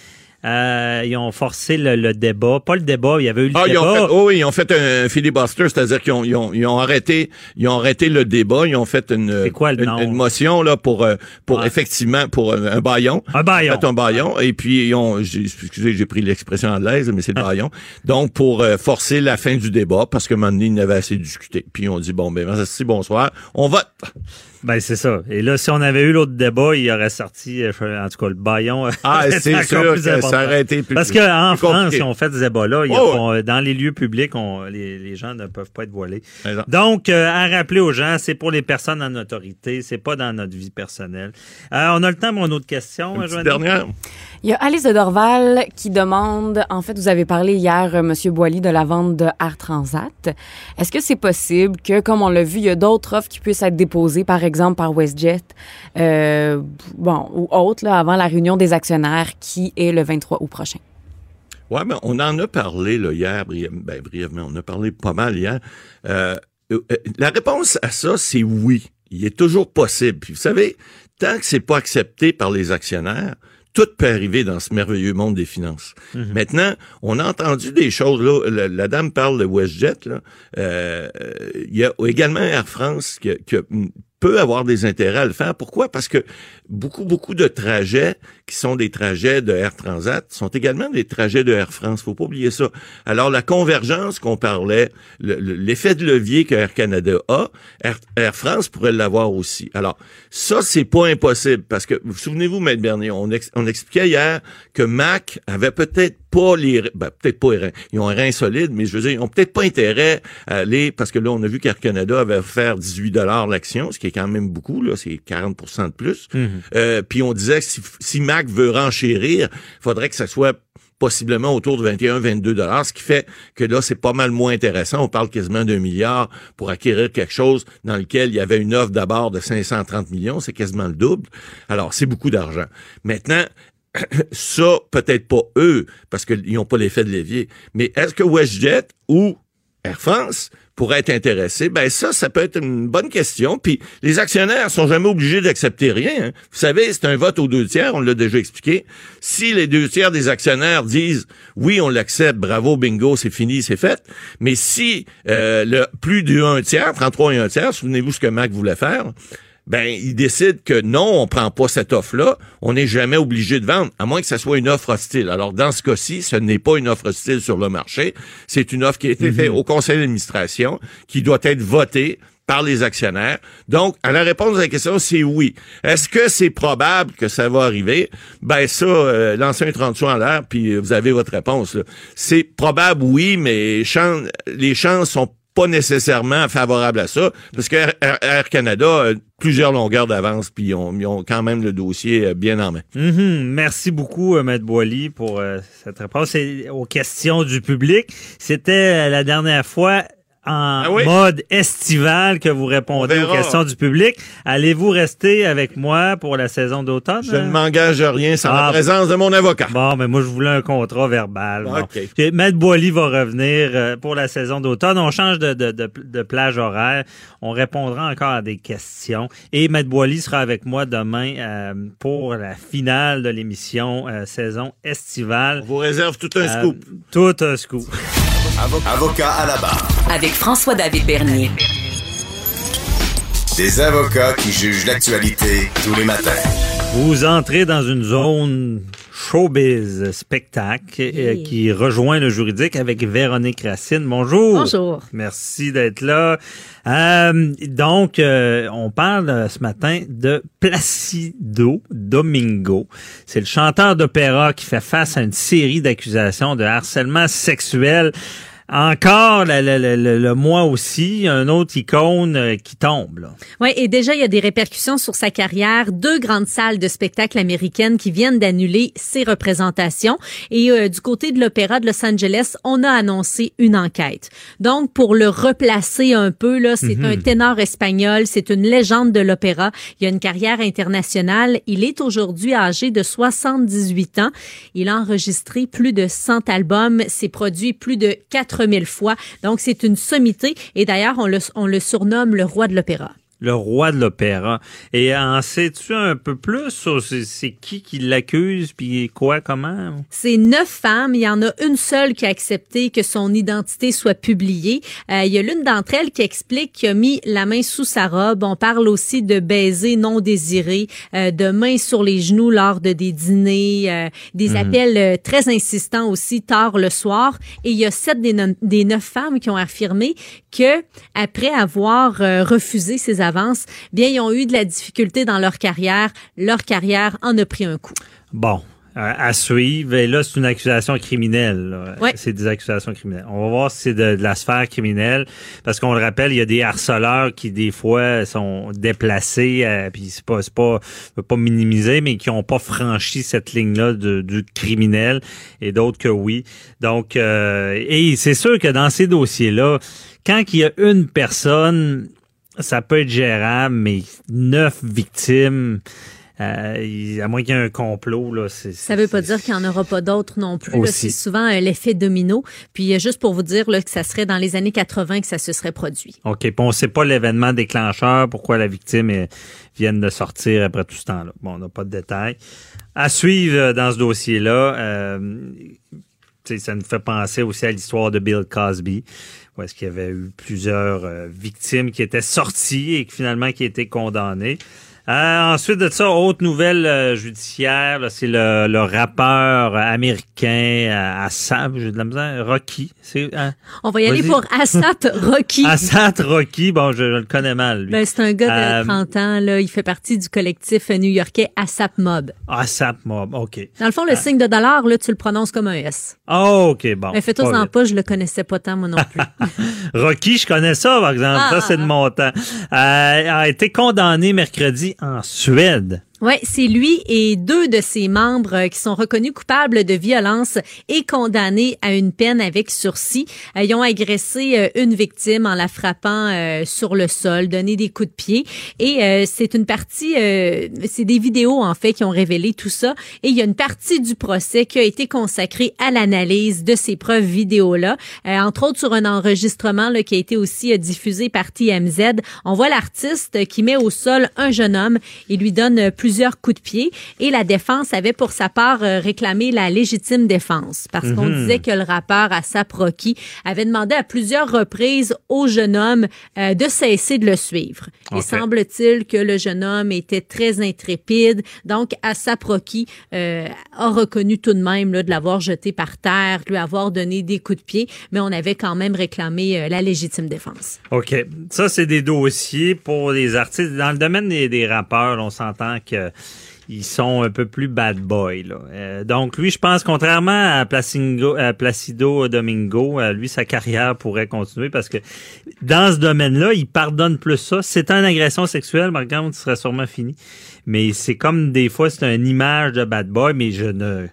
Euh, ils ont forcé le, débat. Pas le débat, il y avait eu le ah, débat. Ils ont fait, oh, ils ont fait un filibuster, c'est-à-dire qu'ils ont, ils ont, ils ont, arrêté, ils ont arrêté le débat, ils ont fait une, quoi, une, motion là pour, euh, pour effectivement pour un, baillon. Un baillon. un baillon. Et puis ils ont, excusez, j'ai pris l'expression anglaise, mais c'est le baillon. Donc pour euh, forcer la fin du débat parce que maintenant ils n'avaient assez discuté. Puis on dit bon ben merci bonsoir, on vote. Ben, c'est ça. Et là, si on avait eu l'autre débat, il aurait sorti, euh, en tout cas, le baillon. Ah, [laughs] c'est sûr que ça aurait été plus Parce qu'en France, si on fait ce débat-là, oh, dans les lieux publics, on, les, les, gens ne peuvent pas être voilés. Donc, euh, à rappeler aux gens, c'est pour les personnes en autorité, c'est pas dans notre vie personnelle. Euh, on a le temps pour une autre question, Une dernière. Il y a Alice de Dorval qui demande, en fait, vous avez parlé hier, M. Boily, de la vente de Air Transat. Est-ce que c'est possible que, comme on l'a vu, il y a d'autres offres qui puissent être déposées, par exemple, par WestJet, euh, bon, ou autre, là, avant la réunion des actionnaires qui est le 23 août prochain? Oui, mais on en a parlé là, hier, ben, brièvement, on a parlé pas mal hier. Euh, euh, la réponse à ça, c'est oui. Il est toujours possible. Puis vous savez, tant que c'est pas accepté par les actionnaires, tout peut arriver dans ce merveilleux monde des finances. Mhm. Maintenant, on a entendu des choses. Là, la, dame parle de WestJet. Là. il y a également Air France qui, qui a peut avoir des intérêts à le faire. Pourquoi? Parce que beaucoup, beaucoup de trajets qui sont des trajets de Air Transat sont également des trajets de Air France. Faut pas oublier ça. Alors, la convergence qu'on parlait, l'effet de levier que Air Canada a, Air, France pourrait l'avoir aussi. Alors, ça, c'est pas impossible parce que, vous souvenez-vous, Maître Bernier, on, expliquait hier que Mac avait peut-être pas les ben, peut-être pas les reins. Ils ont un rein solide, mais je veux dire, ils ont peut-être pas intérêt à aller, parce que là, on a vu qu'Air Canada avait offert 18 dollars l'action, ce qui est quand même beaucoup, là, c'est 40% de plus. Mhm. euh, puis on disait que si, si Mac veut renchérir, il faudrait que ça soit possiblement autour de 21, 22 dollars, ce qui fait que là, c'est pas mal moins intéressant. On parle quasiment d'un milliard pour acquérir quelque chose dans lequel il y avait une offre d'abord de 530 millions, c'est quasiment le double. Alors, c'est beaucoup d'argent. Maintenant, [coughs] ça, peut-être pas eux, parce qu'ils n'ont pas l'effet de levier, mais est-ce que WestJet ou Air France pourraient être intéressés? Ben ça, ça peut être une bonne question. Puis les actionnaires sont jamais obligés d'accepter rien. Hein. Vous savez, c'est un vote aux deux tiers, on l'a déjà expliqué. Si les deux tiers des actionnaires disent oui, on l'accepte, bravo, bingo, c'est fini, c'est fait. Mais si euh, le plus d'un tiers, 33 et un tiers, souvenez-vous ce que Mac voulait faire, ben il décide que non, on prend pas cette offre-là, on n'est jamais obligé de vendre, à moins que ce soit une offre hostile. Alors dans ce cas-ci, ce n'est pas une offre hostile sur le marché, c'est une offre qui a été faite mhm. au conseil d'administration, qui doit être votée par les actionnaires. Donc, à la réponse à la question, c'est oui. Est-ce que c'est probable que ça va arriver? Ben ça, euh, lancez un 30 en l'air, puis vous avez votre réponse. C'est probable, oui, mais les chances sont pas nécessairement favorable à ça, parce que Air, Canada a plusieurs longueurs d'avance, puis ils ont, quand même le dossier euh, bien en main. Mm-hmm. Merci beaucoup, euh, Maître Boily, pour euh, cette réponse. Aux questions du public, c'était la dernière fois en ah mode estival que vous répondez aux questions du public. Allez-vous rester avec moi pour la saison d'automne? Je ne m'engage à rien sans la ah. présence de mon avocat. Bon, mais moi, je voulais un contrat verbal. Maître Boily va revenir euh, pour la saison d'automne. On change de, de, de, plage horaire. On répondra encore à des questions. Et Maître Boily sera avec moi demain euh, pour la finale de l'émission euh, saison estivale. On vous réserve tout un scoop. Tout un scoop. Avocat à la barre. Avec François-David Bernier. Des avocats qui jugent l'actualité tous les matins. Vous entrez dans une zone showbiz spectacle euh, qui rejoint le juridique avec Véronique Racine. Bonjour. Bonjour. Merci d'être là. Euh, donc, euh, on parle ce matin de Placido Domingo. C'est le chanteur d'opéra qui fait face à une série d'accusations de harcèlement sexuel encore le, le, le, mois aussi, un autre icône euh, qui tombe. Oui, et déjà, il y a des répercussions sur sa carrière. Deux grandes salles de spectacle américaines qui viennent d'annuler ses représentations. Et euh, du côté de l'Opéra de Los Angeles, on a annoncé une enquête. Donc, pour le replacer un peu, là, c'est mhm. un ténor espagnol, c'est une légende de l'opéra. Il a une carrière internationale. Il est aujourd'hui âgé de 78 ans. Il a enregistré plus de 100 albums, s'est produit plus de 4 4000 fois. Donc, c'est une sommité. Et d'ailleurs, on le, on le surnomme le roi de l'opéra. Le roi de l'opéra. Et en sais-tu un peu plus sur c'est qui qui l'accuse, puis quoi, comment? C'est neuf femmes. Il y en a une seule qui a accepté que son identité soit publiée. Euh, il y a l'une d'entre elles qui explique qu'il a mis la main sous sa robe. On parle aussi de baisers non désirés, euh, de mains sur les genoux lors de des dîners, euh, des mhm. appels très insistants aussi tard le soir. Et il y a sept des, des neuf femmes qui ont affirmé que après avoir refusé ces bien, ils ont eu de la difficulté dans leur carrière. Leur carrière en a pris un coup. Bon, à suivre. Et là, c'est une accusation criminelle. C'est des accusations criminelles. On va voir si c'est de, la sphère criminelle. Parce qu'on le rappelle, il y a des harceleurs qui, des fois, sont déplacés, euh, puis c'est pas, c'est pas, pas minimiser, mais qui n'ont pas franchi cette ligne-là du criminel, et d'autres que oui. Donc, euh, et c'est sûr que dans ces dossiers-là, quand il y a une personne ça peut être gérable, mais neuf victimes, euh, à moins qu'il y ait un complot, là, c'est, ça veut pas dire qu'il n'y en aura pas d'autres non plus. C'est souvent euh, l'effet domino. Puis euh, juste pour vous dire là, que ça serait dans les années 80 que ça se serait produit. OK. Puis on sait pas l'événement déclencheur, pourquoi la victime est, vient de sortir après tout ce temps-là. Bon, on n'a pas de détails. À suivre dans ce dossier-là, euh, ça nous fait penser aussi à l'histoire de Bill Cosby où est-ce qu'il y avait eu plusieurs euh, victimes qui étaient sorties et finalement qui étaient condamnées? Euh, ensuite de ça, autre nouvelle euh, judiciaire, c'est le, le, rappeur américain euh, Assap, j'ai de la misère, Rocky. Hein? On va y aller pour Assat Rocky. [laughs] Assat Rocky, bon, je, le connais mal. Ben, c'est un gars de 30 ans, là, il fait partie du collectif new-yorkais Assap Mob. Assap Mob, OK. Dans le fond, le signe de dollar, là, tu le prononces comme un S. Oh, OK, bon. Mais fais-toi en pas, je le connaissais pas tant, moi non plus. [laughs] Rocky, je connais ça, par exemple. ça, c'est de mon temps. a été condamné mercredi en Suède. Oui, c'est lui et deux de ses membres euh, qui sont reconnus coupables de violence et condamnés à une peine avec sursis. Euh, ils ont agressé euh, une victime en la frappant sur le sol, donné des coups de pied. Et c'est une partie, c'est des vidéos en fait qui ont révélé tout ça. Et il y a une partie du procès qui a été consacrée à l'analyse de ces preuves vidéo-là, entre autres sur un enregistrement là, qui a été aussi diffusé par TMZ. On voit l'artiste qui met au sol un jeune homme et lui donne plusieurs plusieurs coups de pied et la défense avait pour sa part euh, réclamé la légitime défense parce qu'on mhm. disait que le rappeur Asap Rocky avait demandé à plusieurs reprises au jeune homme euh, de cesser de le suivre. Il semble-t-il que le jeune homme était très intrépide, donc Asap Rocky euh, a reconnu tout de même là, de l'avoir jeté par terre, lui avoir donné des coups de pied, mais on avait quand même réclamé la légitime défense. OK. Ça, c'est des dossiers pour les artistes. Dans le domaine des, des rappeurs, on s'entend que euh, ils sont un peu plus bad boy. Euh, donc lui, je pense, contrairement à, Placido Domingo, euh, lui, sa carrière pourrait continuer parce que dans ce domaine-là, il pardonne plus ça. C'est une agression sexuelle, par exemple, ce serait sûrement fini. Mais c'est comme des fois, c'est une image de bad boy, mais je ne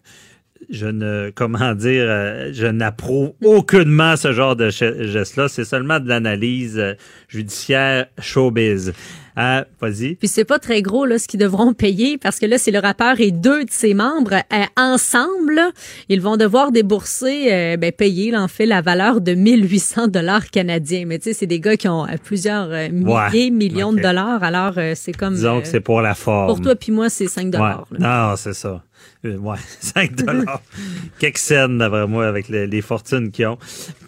je ne, comment dire, je n'approuve aucunement ce genre de geste-là. C'est seulement de l'analyse judiciaire showbiz. Ah, vas-y. Puis c'est pas très gros là ce qu'ils devront payer parce que là c'est le rappeur et deux de ses membres euh, ensemble, ils vont devoir débourser euh, ben payer en fait la valeur de 1800 dollars canadiens. Mais tu sais c'est des gars qui ont euh, plusieurs milliers, millions de dollars. Alors c'est comme Disons que c'est pour la forme. Pour toi puis moi c'est 5 dollars. Non, c'est ça. Ouais, [laughs] 5 dollars. Quelques scènes, d'après moi, avec les, fortunes qu'ils ont.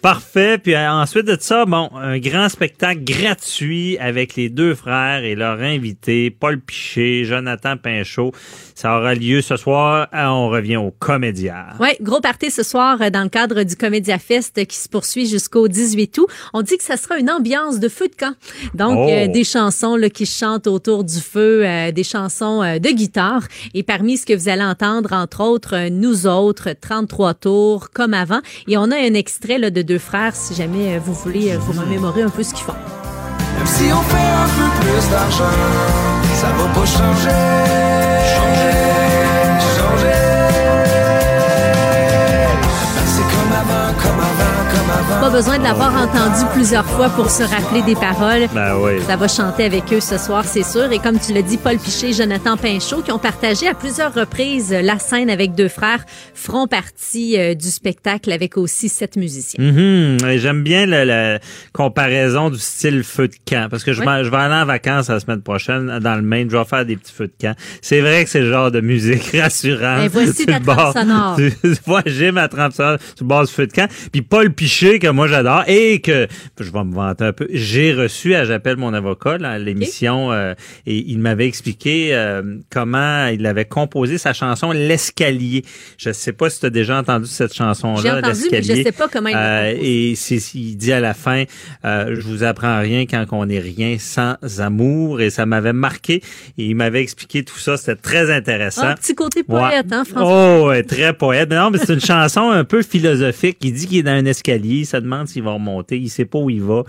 Parfait. Puis ensuite de ça, bon, un grand spectacle gratuit avec les deux frères et leur invité, Paul Piché, Jonathan Pinchot. Ça aura lieu ce soir. Euh, on revient au Comédia. Oui, gros party ce soir euh, dans le cadre du Comédia Fest qui se poursuit jusqu'au 18 août. On dit que ça sera une ambiance de feu de camp. Donc, euh, oh. des chansons là, qui chantent autour du feu, des chansons de guitare. Et parmi ce que vous allez entendre, entre autres, Nous autres, 33 tours, comme avant. Et on a un extrait de deux frères, si jamais vous voulez vous remémorer un peu ce qu'ils font. Même si on fait un peu plus d'argent, ça va pas changer. Bob besoin de l'avoir entendu plusieurs fois pour se rappeler des paroles. Ben oui. Ça va chanter avec eux ce soir, c'est sûr. Et comme tu l'as dit, Paul Piché et Jonathan Pinchot, qui ont partagé à plusieurs reprises la scène avec deux frères, feront partie euh, du spectacle avec aussi sept musiciens. Mm-hmm. J'aime bien la, comparaison du style feu de camp, parce que je, vais, je vais aller en vacances la semaine prochaine dans le Maine, je vais faire des petits feux de camp. C'est vrai que c'est le genre de musique [laughs] rassurante. Et voici ta trempe sonore. [laughs] j'ai ma trempe sonore sur base du feu de camp. Puis Paul Piché, que moi j'adore, et que, je vais me vanter un peu, j'ai reçu à J'appelle mon avocat, à l'émission, euh, et il m'avait expliqué euh, comment il avait composé sa chanson L'escalier. Je sais pas si tu as déjà entendu cette chanson-là, J'ai entendu, mais je sais pas comment il euh, Et il dit à la fin, je vous apprends rien quand on n'est rien sans amour, et ça m'avait marqué. Et il m'avait expliqué tout ça, c'était très intéressant. Un petit côté poète, hein, François? Oh, ouais, très poète. non, mais c'est une [laughs] chanson un peu philosophique. Il dit qu'il est dans un escalier, il se demande s'il va remonter, il sait pas où il va.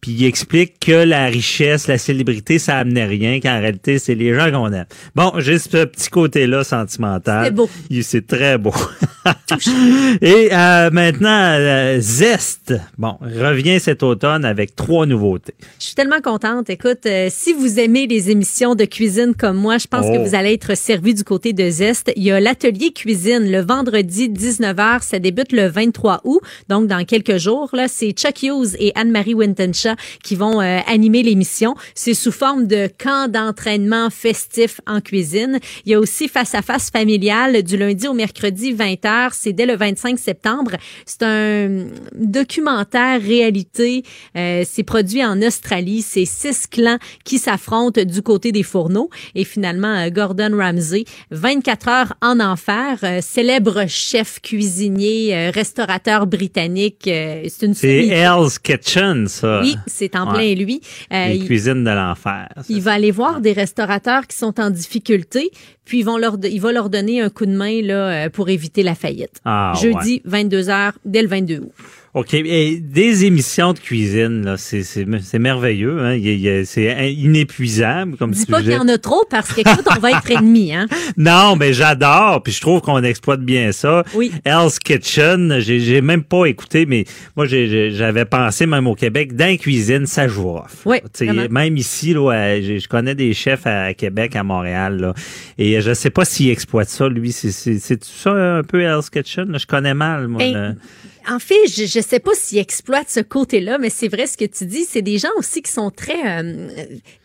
Puis il explique que la richesse, la célébrité, ça amenait rien, qu'en réalité, c'est les gens qu'on aime. Bon, j'ai ce petit côté-là sentimental. C'est beau. C'est très beau. [laughs] [laughs] Et euh, maintenant, euh, Zest, bon, revient cet automne avec trois nouveautés. Je suis tellement contente. Écoute, euh, si vous aimez les émissions de cuisine comme moi, je pense que oh. vous allez être servi du côté de Zest. Il y a l'atelier cuisine le vendredi 19h. Ça débute le 23 août, donc dans quelques Là, c'est Chuck Hughes et Anne-Marie Wintenshaw qui vont animer l'émission. C'est sous forme de camp d'entraînement festif en cuisine. Il y a aussi face à face familial du lundi au mercredi 20h c'est dès le 25 septembre. C'est un documentaire réalité. Euh, c'est produit en Australie. C'est six clans qui s'affrontent du côté des fourneaux. Et finalement, euh, Gordon Ramsay, 24 heures en enfer, euh, célèbre chef cuisinier, restaurateur britannique. C'est une C'est Hell's Kitchen, ça. Oui, c'est en plein lui. Les cuisines de l'enfer. Il va aller voir des restaurateurs qui sont en difficulté, puis ils vont leur, il va leur donner un coup de main là, pour éviter la faillite. Ah, Jeudi, 22h, dès le 22 août. OK. Et des émissions de cuisine, là, c'est, c'est, c'est merveilleux. Hein? c'est inépuisable comme Dis pas qu'il y en a trop parce qu'écoute, on va être ennemis. Hein? [laughs] non, mais j'adore. Puis je trouve qu'on exploite bien ça. Oui. Hell's Kitchen, j'ai, même pas écouté, mais moi, j'avais pensé même au Québec, dans la cuisine, ça joue off. Oui, même ici, là, je connais des chefs à Québec, à Montréal. Là, et je sais pas s'il exploite ça, lui. C'est, c'est, c'est ça un peu Hell's Kitchen? Je connais mal, moi. Ben, en fait, je ne sais pas s'ils exploitent ce côté-là, mais c'est vrai ce que tu dis. C'est des gens aussi qui sont très, euh,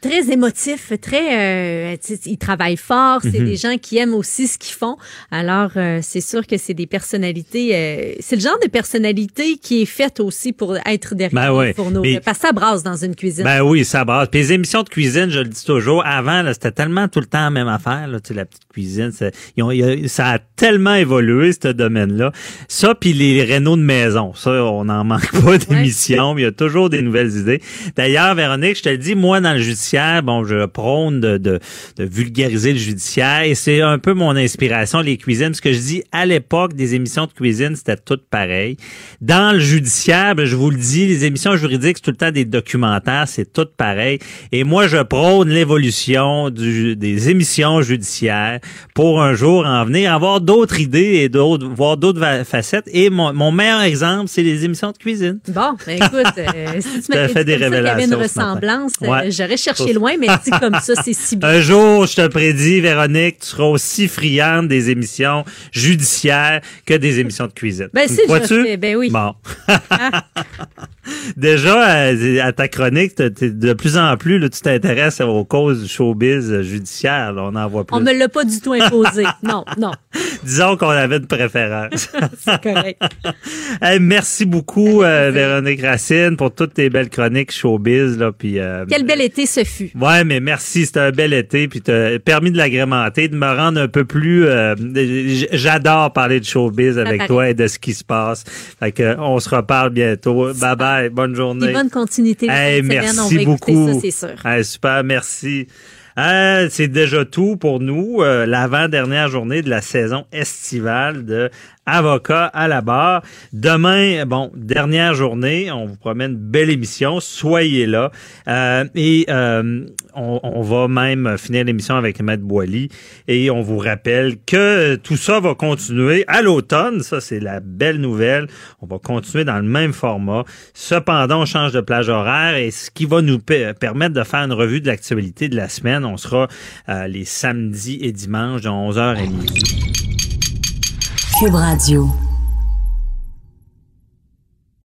très émotifs, très, euh, ils travaillent fort. C'est mhm. des gens qui aiment aussi ce qu'ils font. Alors, euh, c'est sûr que c'est des personnalités. c'est le genre de personnalité qui est faite aussi pour être derrière ben ouais. pour nous. Parce que ça brasse dans une cuisine. Ben oui, ça brasse. Puis les émissions de cuisine, je le dis toujours, avant, c'était tellement tout le temps la même affaire. Là, tu sais, la petite cuisine, ça, ça a tellement évolué ce domaine-là. Ça, puis les rénaux de maison. Ça, on n'en manque pas d'émissions, il y a toujours des nouvelles idées. D'ailleurs, Véronique, je te le dis, moi, dans le judiciaire, bon, je prône de, de, de vulgariser le judiciaire et c'est un peu mon inspiration, les cuisines. Ce que je dis, à l'époque, des émissions de cuisine, c'était tout pareil. Dans le judiciaire, ben, je vous le dis, les émissions juridiques, c'est tout le temps des documentaires, c'est tout pareil. Et moi, je prône l'évolution des émissions judiciaires pour un jour en venir avoir d'autres idées et d'autres, voir d'autres facettes. Et mon, mon meilleur exemple, c'est les émissions de cuisine. Bon, ben écoute, euh, si tu [laughs] m'avais fait des révélations. y avait une ressemblance, euh, j'aurais cherché loin, mais dit comme ça, c'est si [laughs] bien. Un jour, je te prédis, Véronique, tu seras aussi friande des émissions judiciaires que des émissions de cuisine. Ben si, je ben oui. Bon. [laughs] Déjà, à, ta chronique, de plus en plus, là, tu t'intéresses aux causes du showbiz judiciaire. on en voit plus. On me l'a pas du tout imposé. [laughs] non, non. Disons qu'on avait une préférence. [laughs] c'est correct. [laughs] merci beaucoup, euh, Véronique Racine, pour toutes tes belles chroniques showbiz. Là, puis, euh, Quel bel été ce fut. Ouais, mais merci. C'était un bel été. Puis t'as permis de l'agrémenter, de me rendre un peu plus... Euh, j'adore parler de showbiz avec toi et de ce qui se passe. Fait que, on se reparle bientôt. Bye bye. Bonne journée. bonne continuité. merci beaucoup. c'est sûr. super, merci. c'est déjà tout pour nous. L'avant-dernière journée de la saison estivale de avocat à la barre. Demain, bon, dernière journée, on vous promet une belle émission. Soyez là. Euh, et euh, on, va même finir l'émission avec Maître Boily. Et on vous rappelle que tout ça va continuer à l'automne. Ça, c'est la belle nouvelle. On va continuer dans le même format. Cependant, on change de plage horaire et ce qui va nous permettre de faire une revue de l'actualité de la semaine. On sera euh, les samedis et dimanches de 11h à midi. Cube Radio.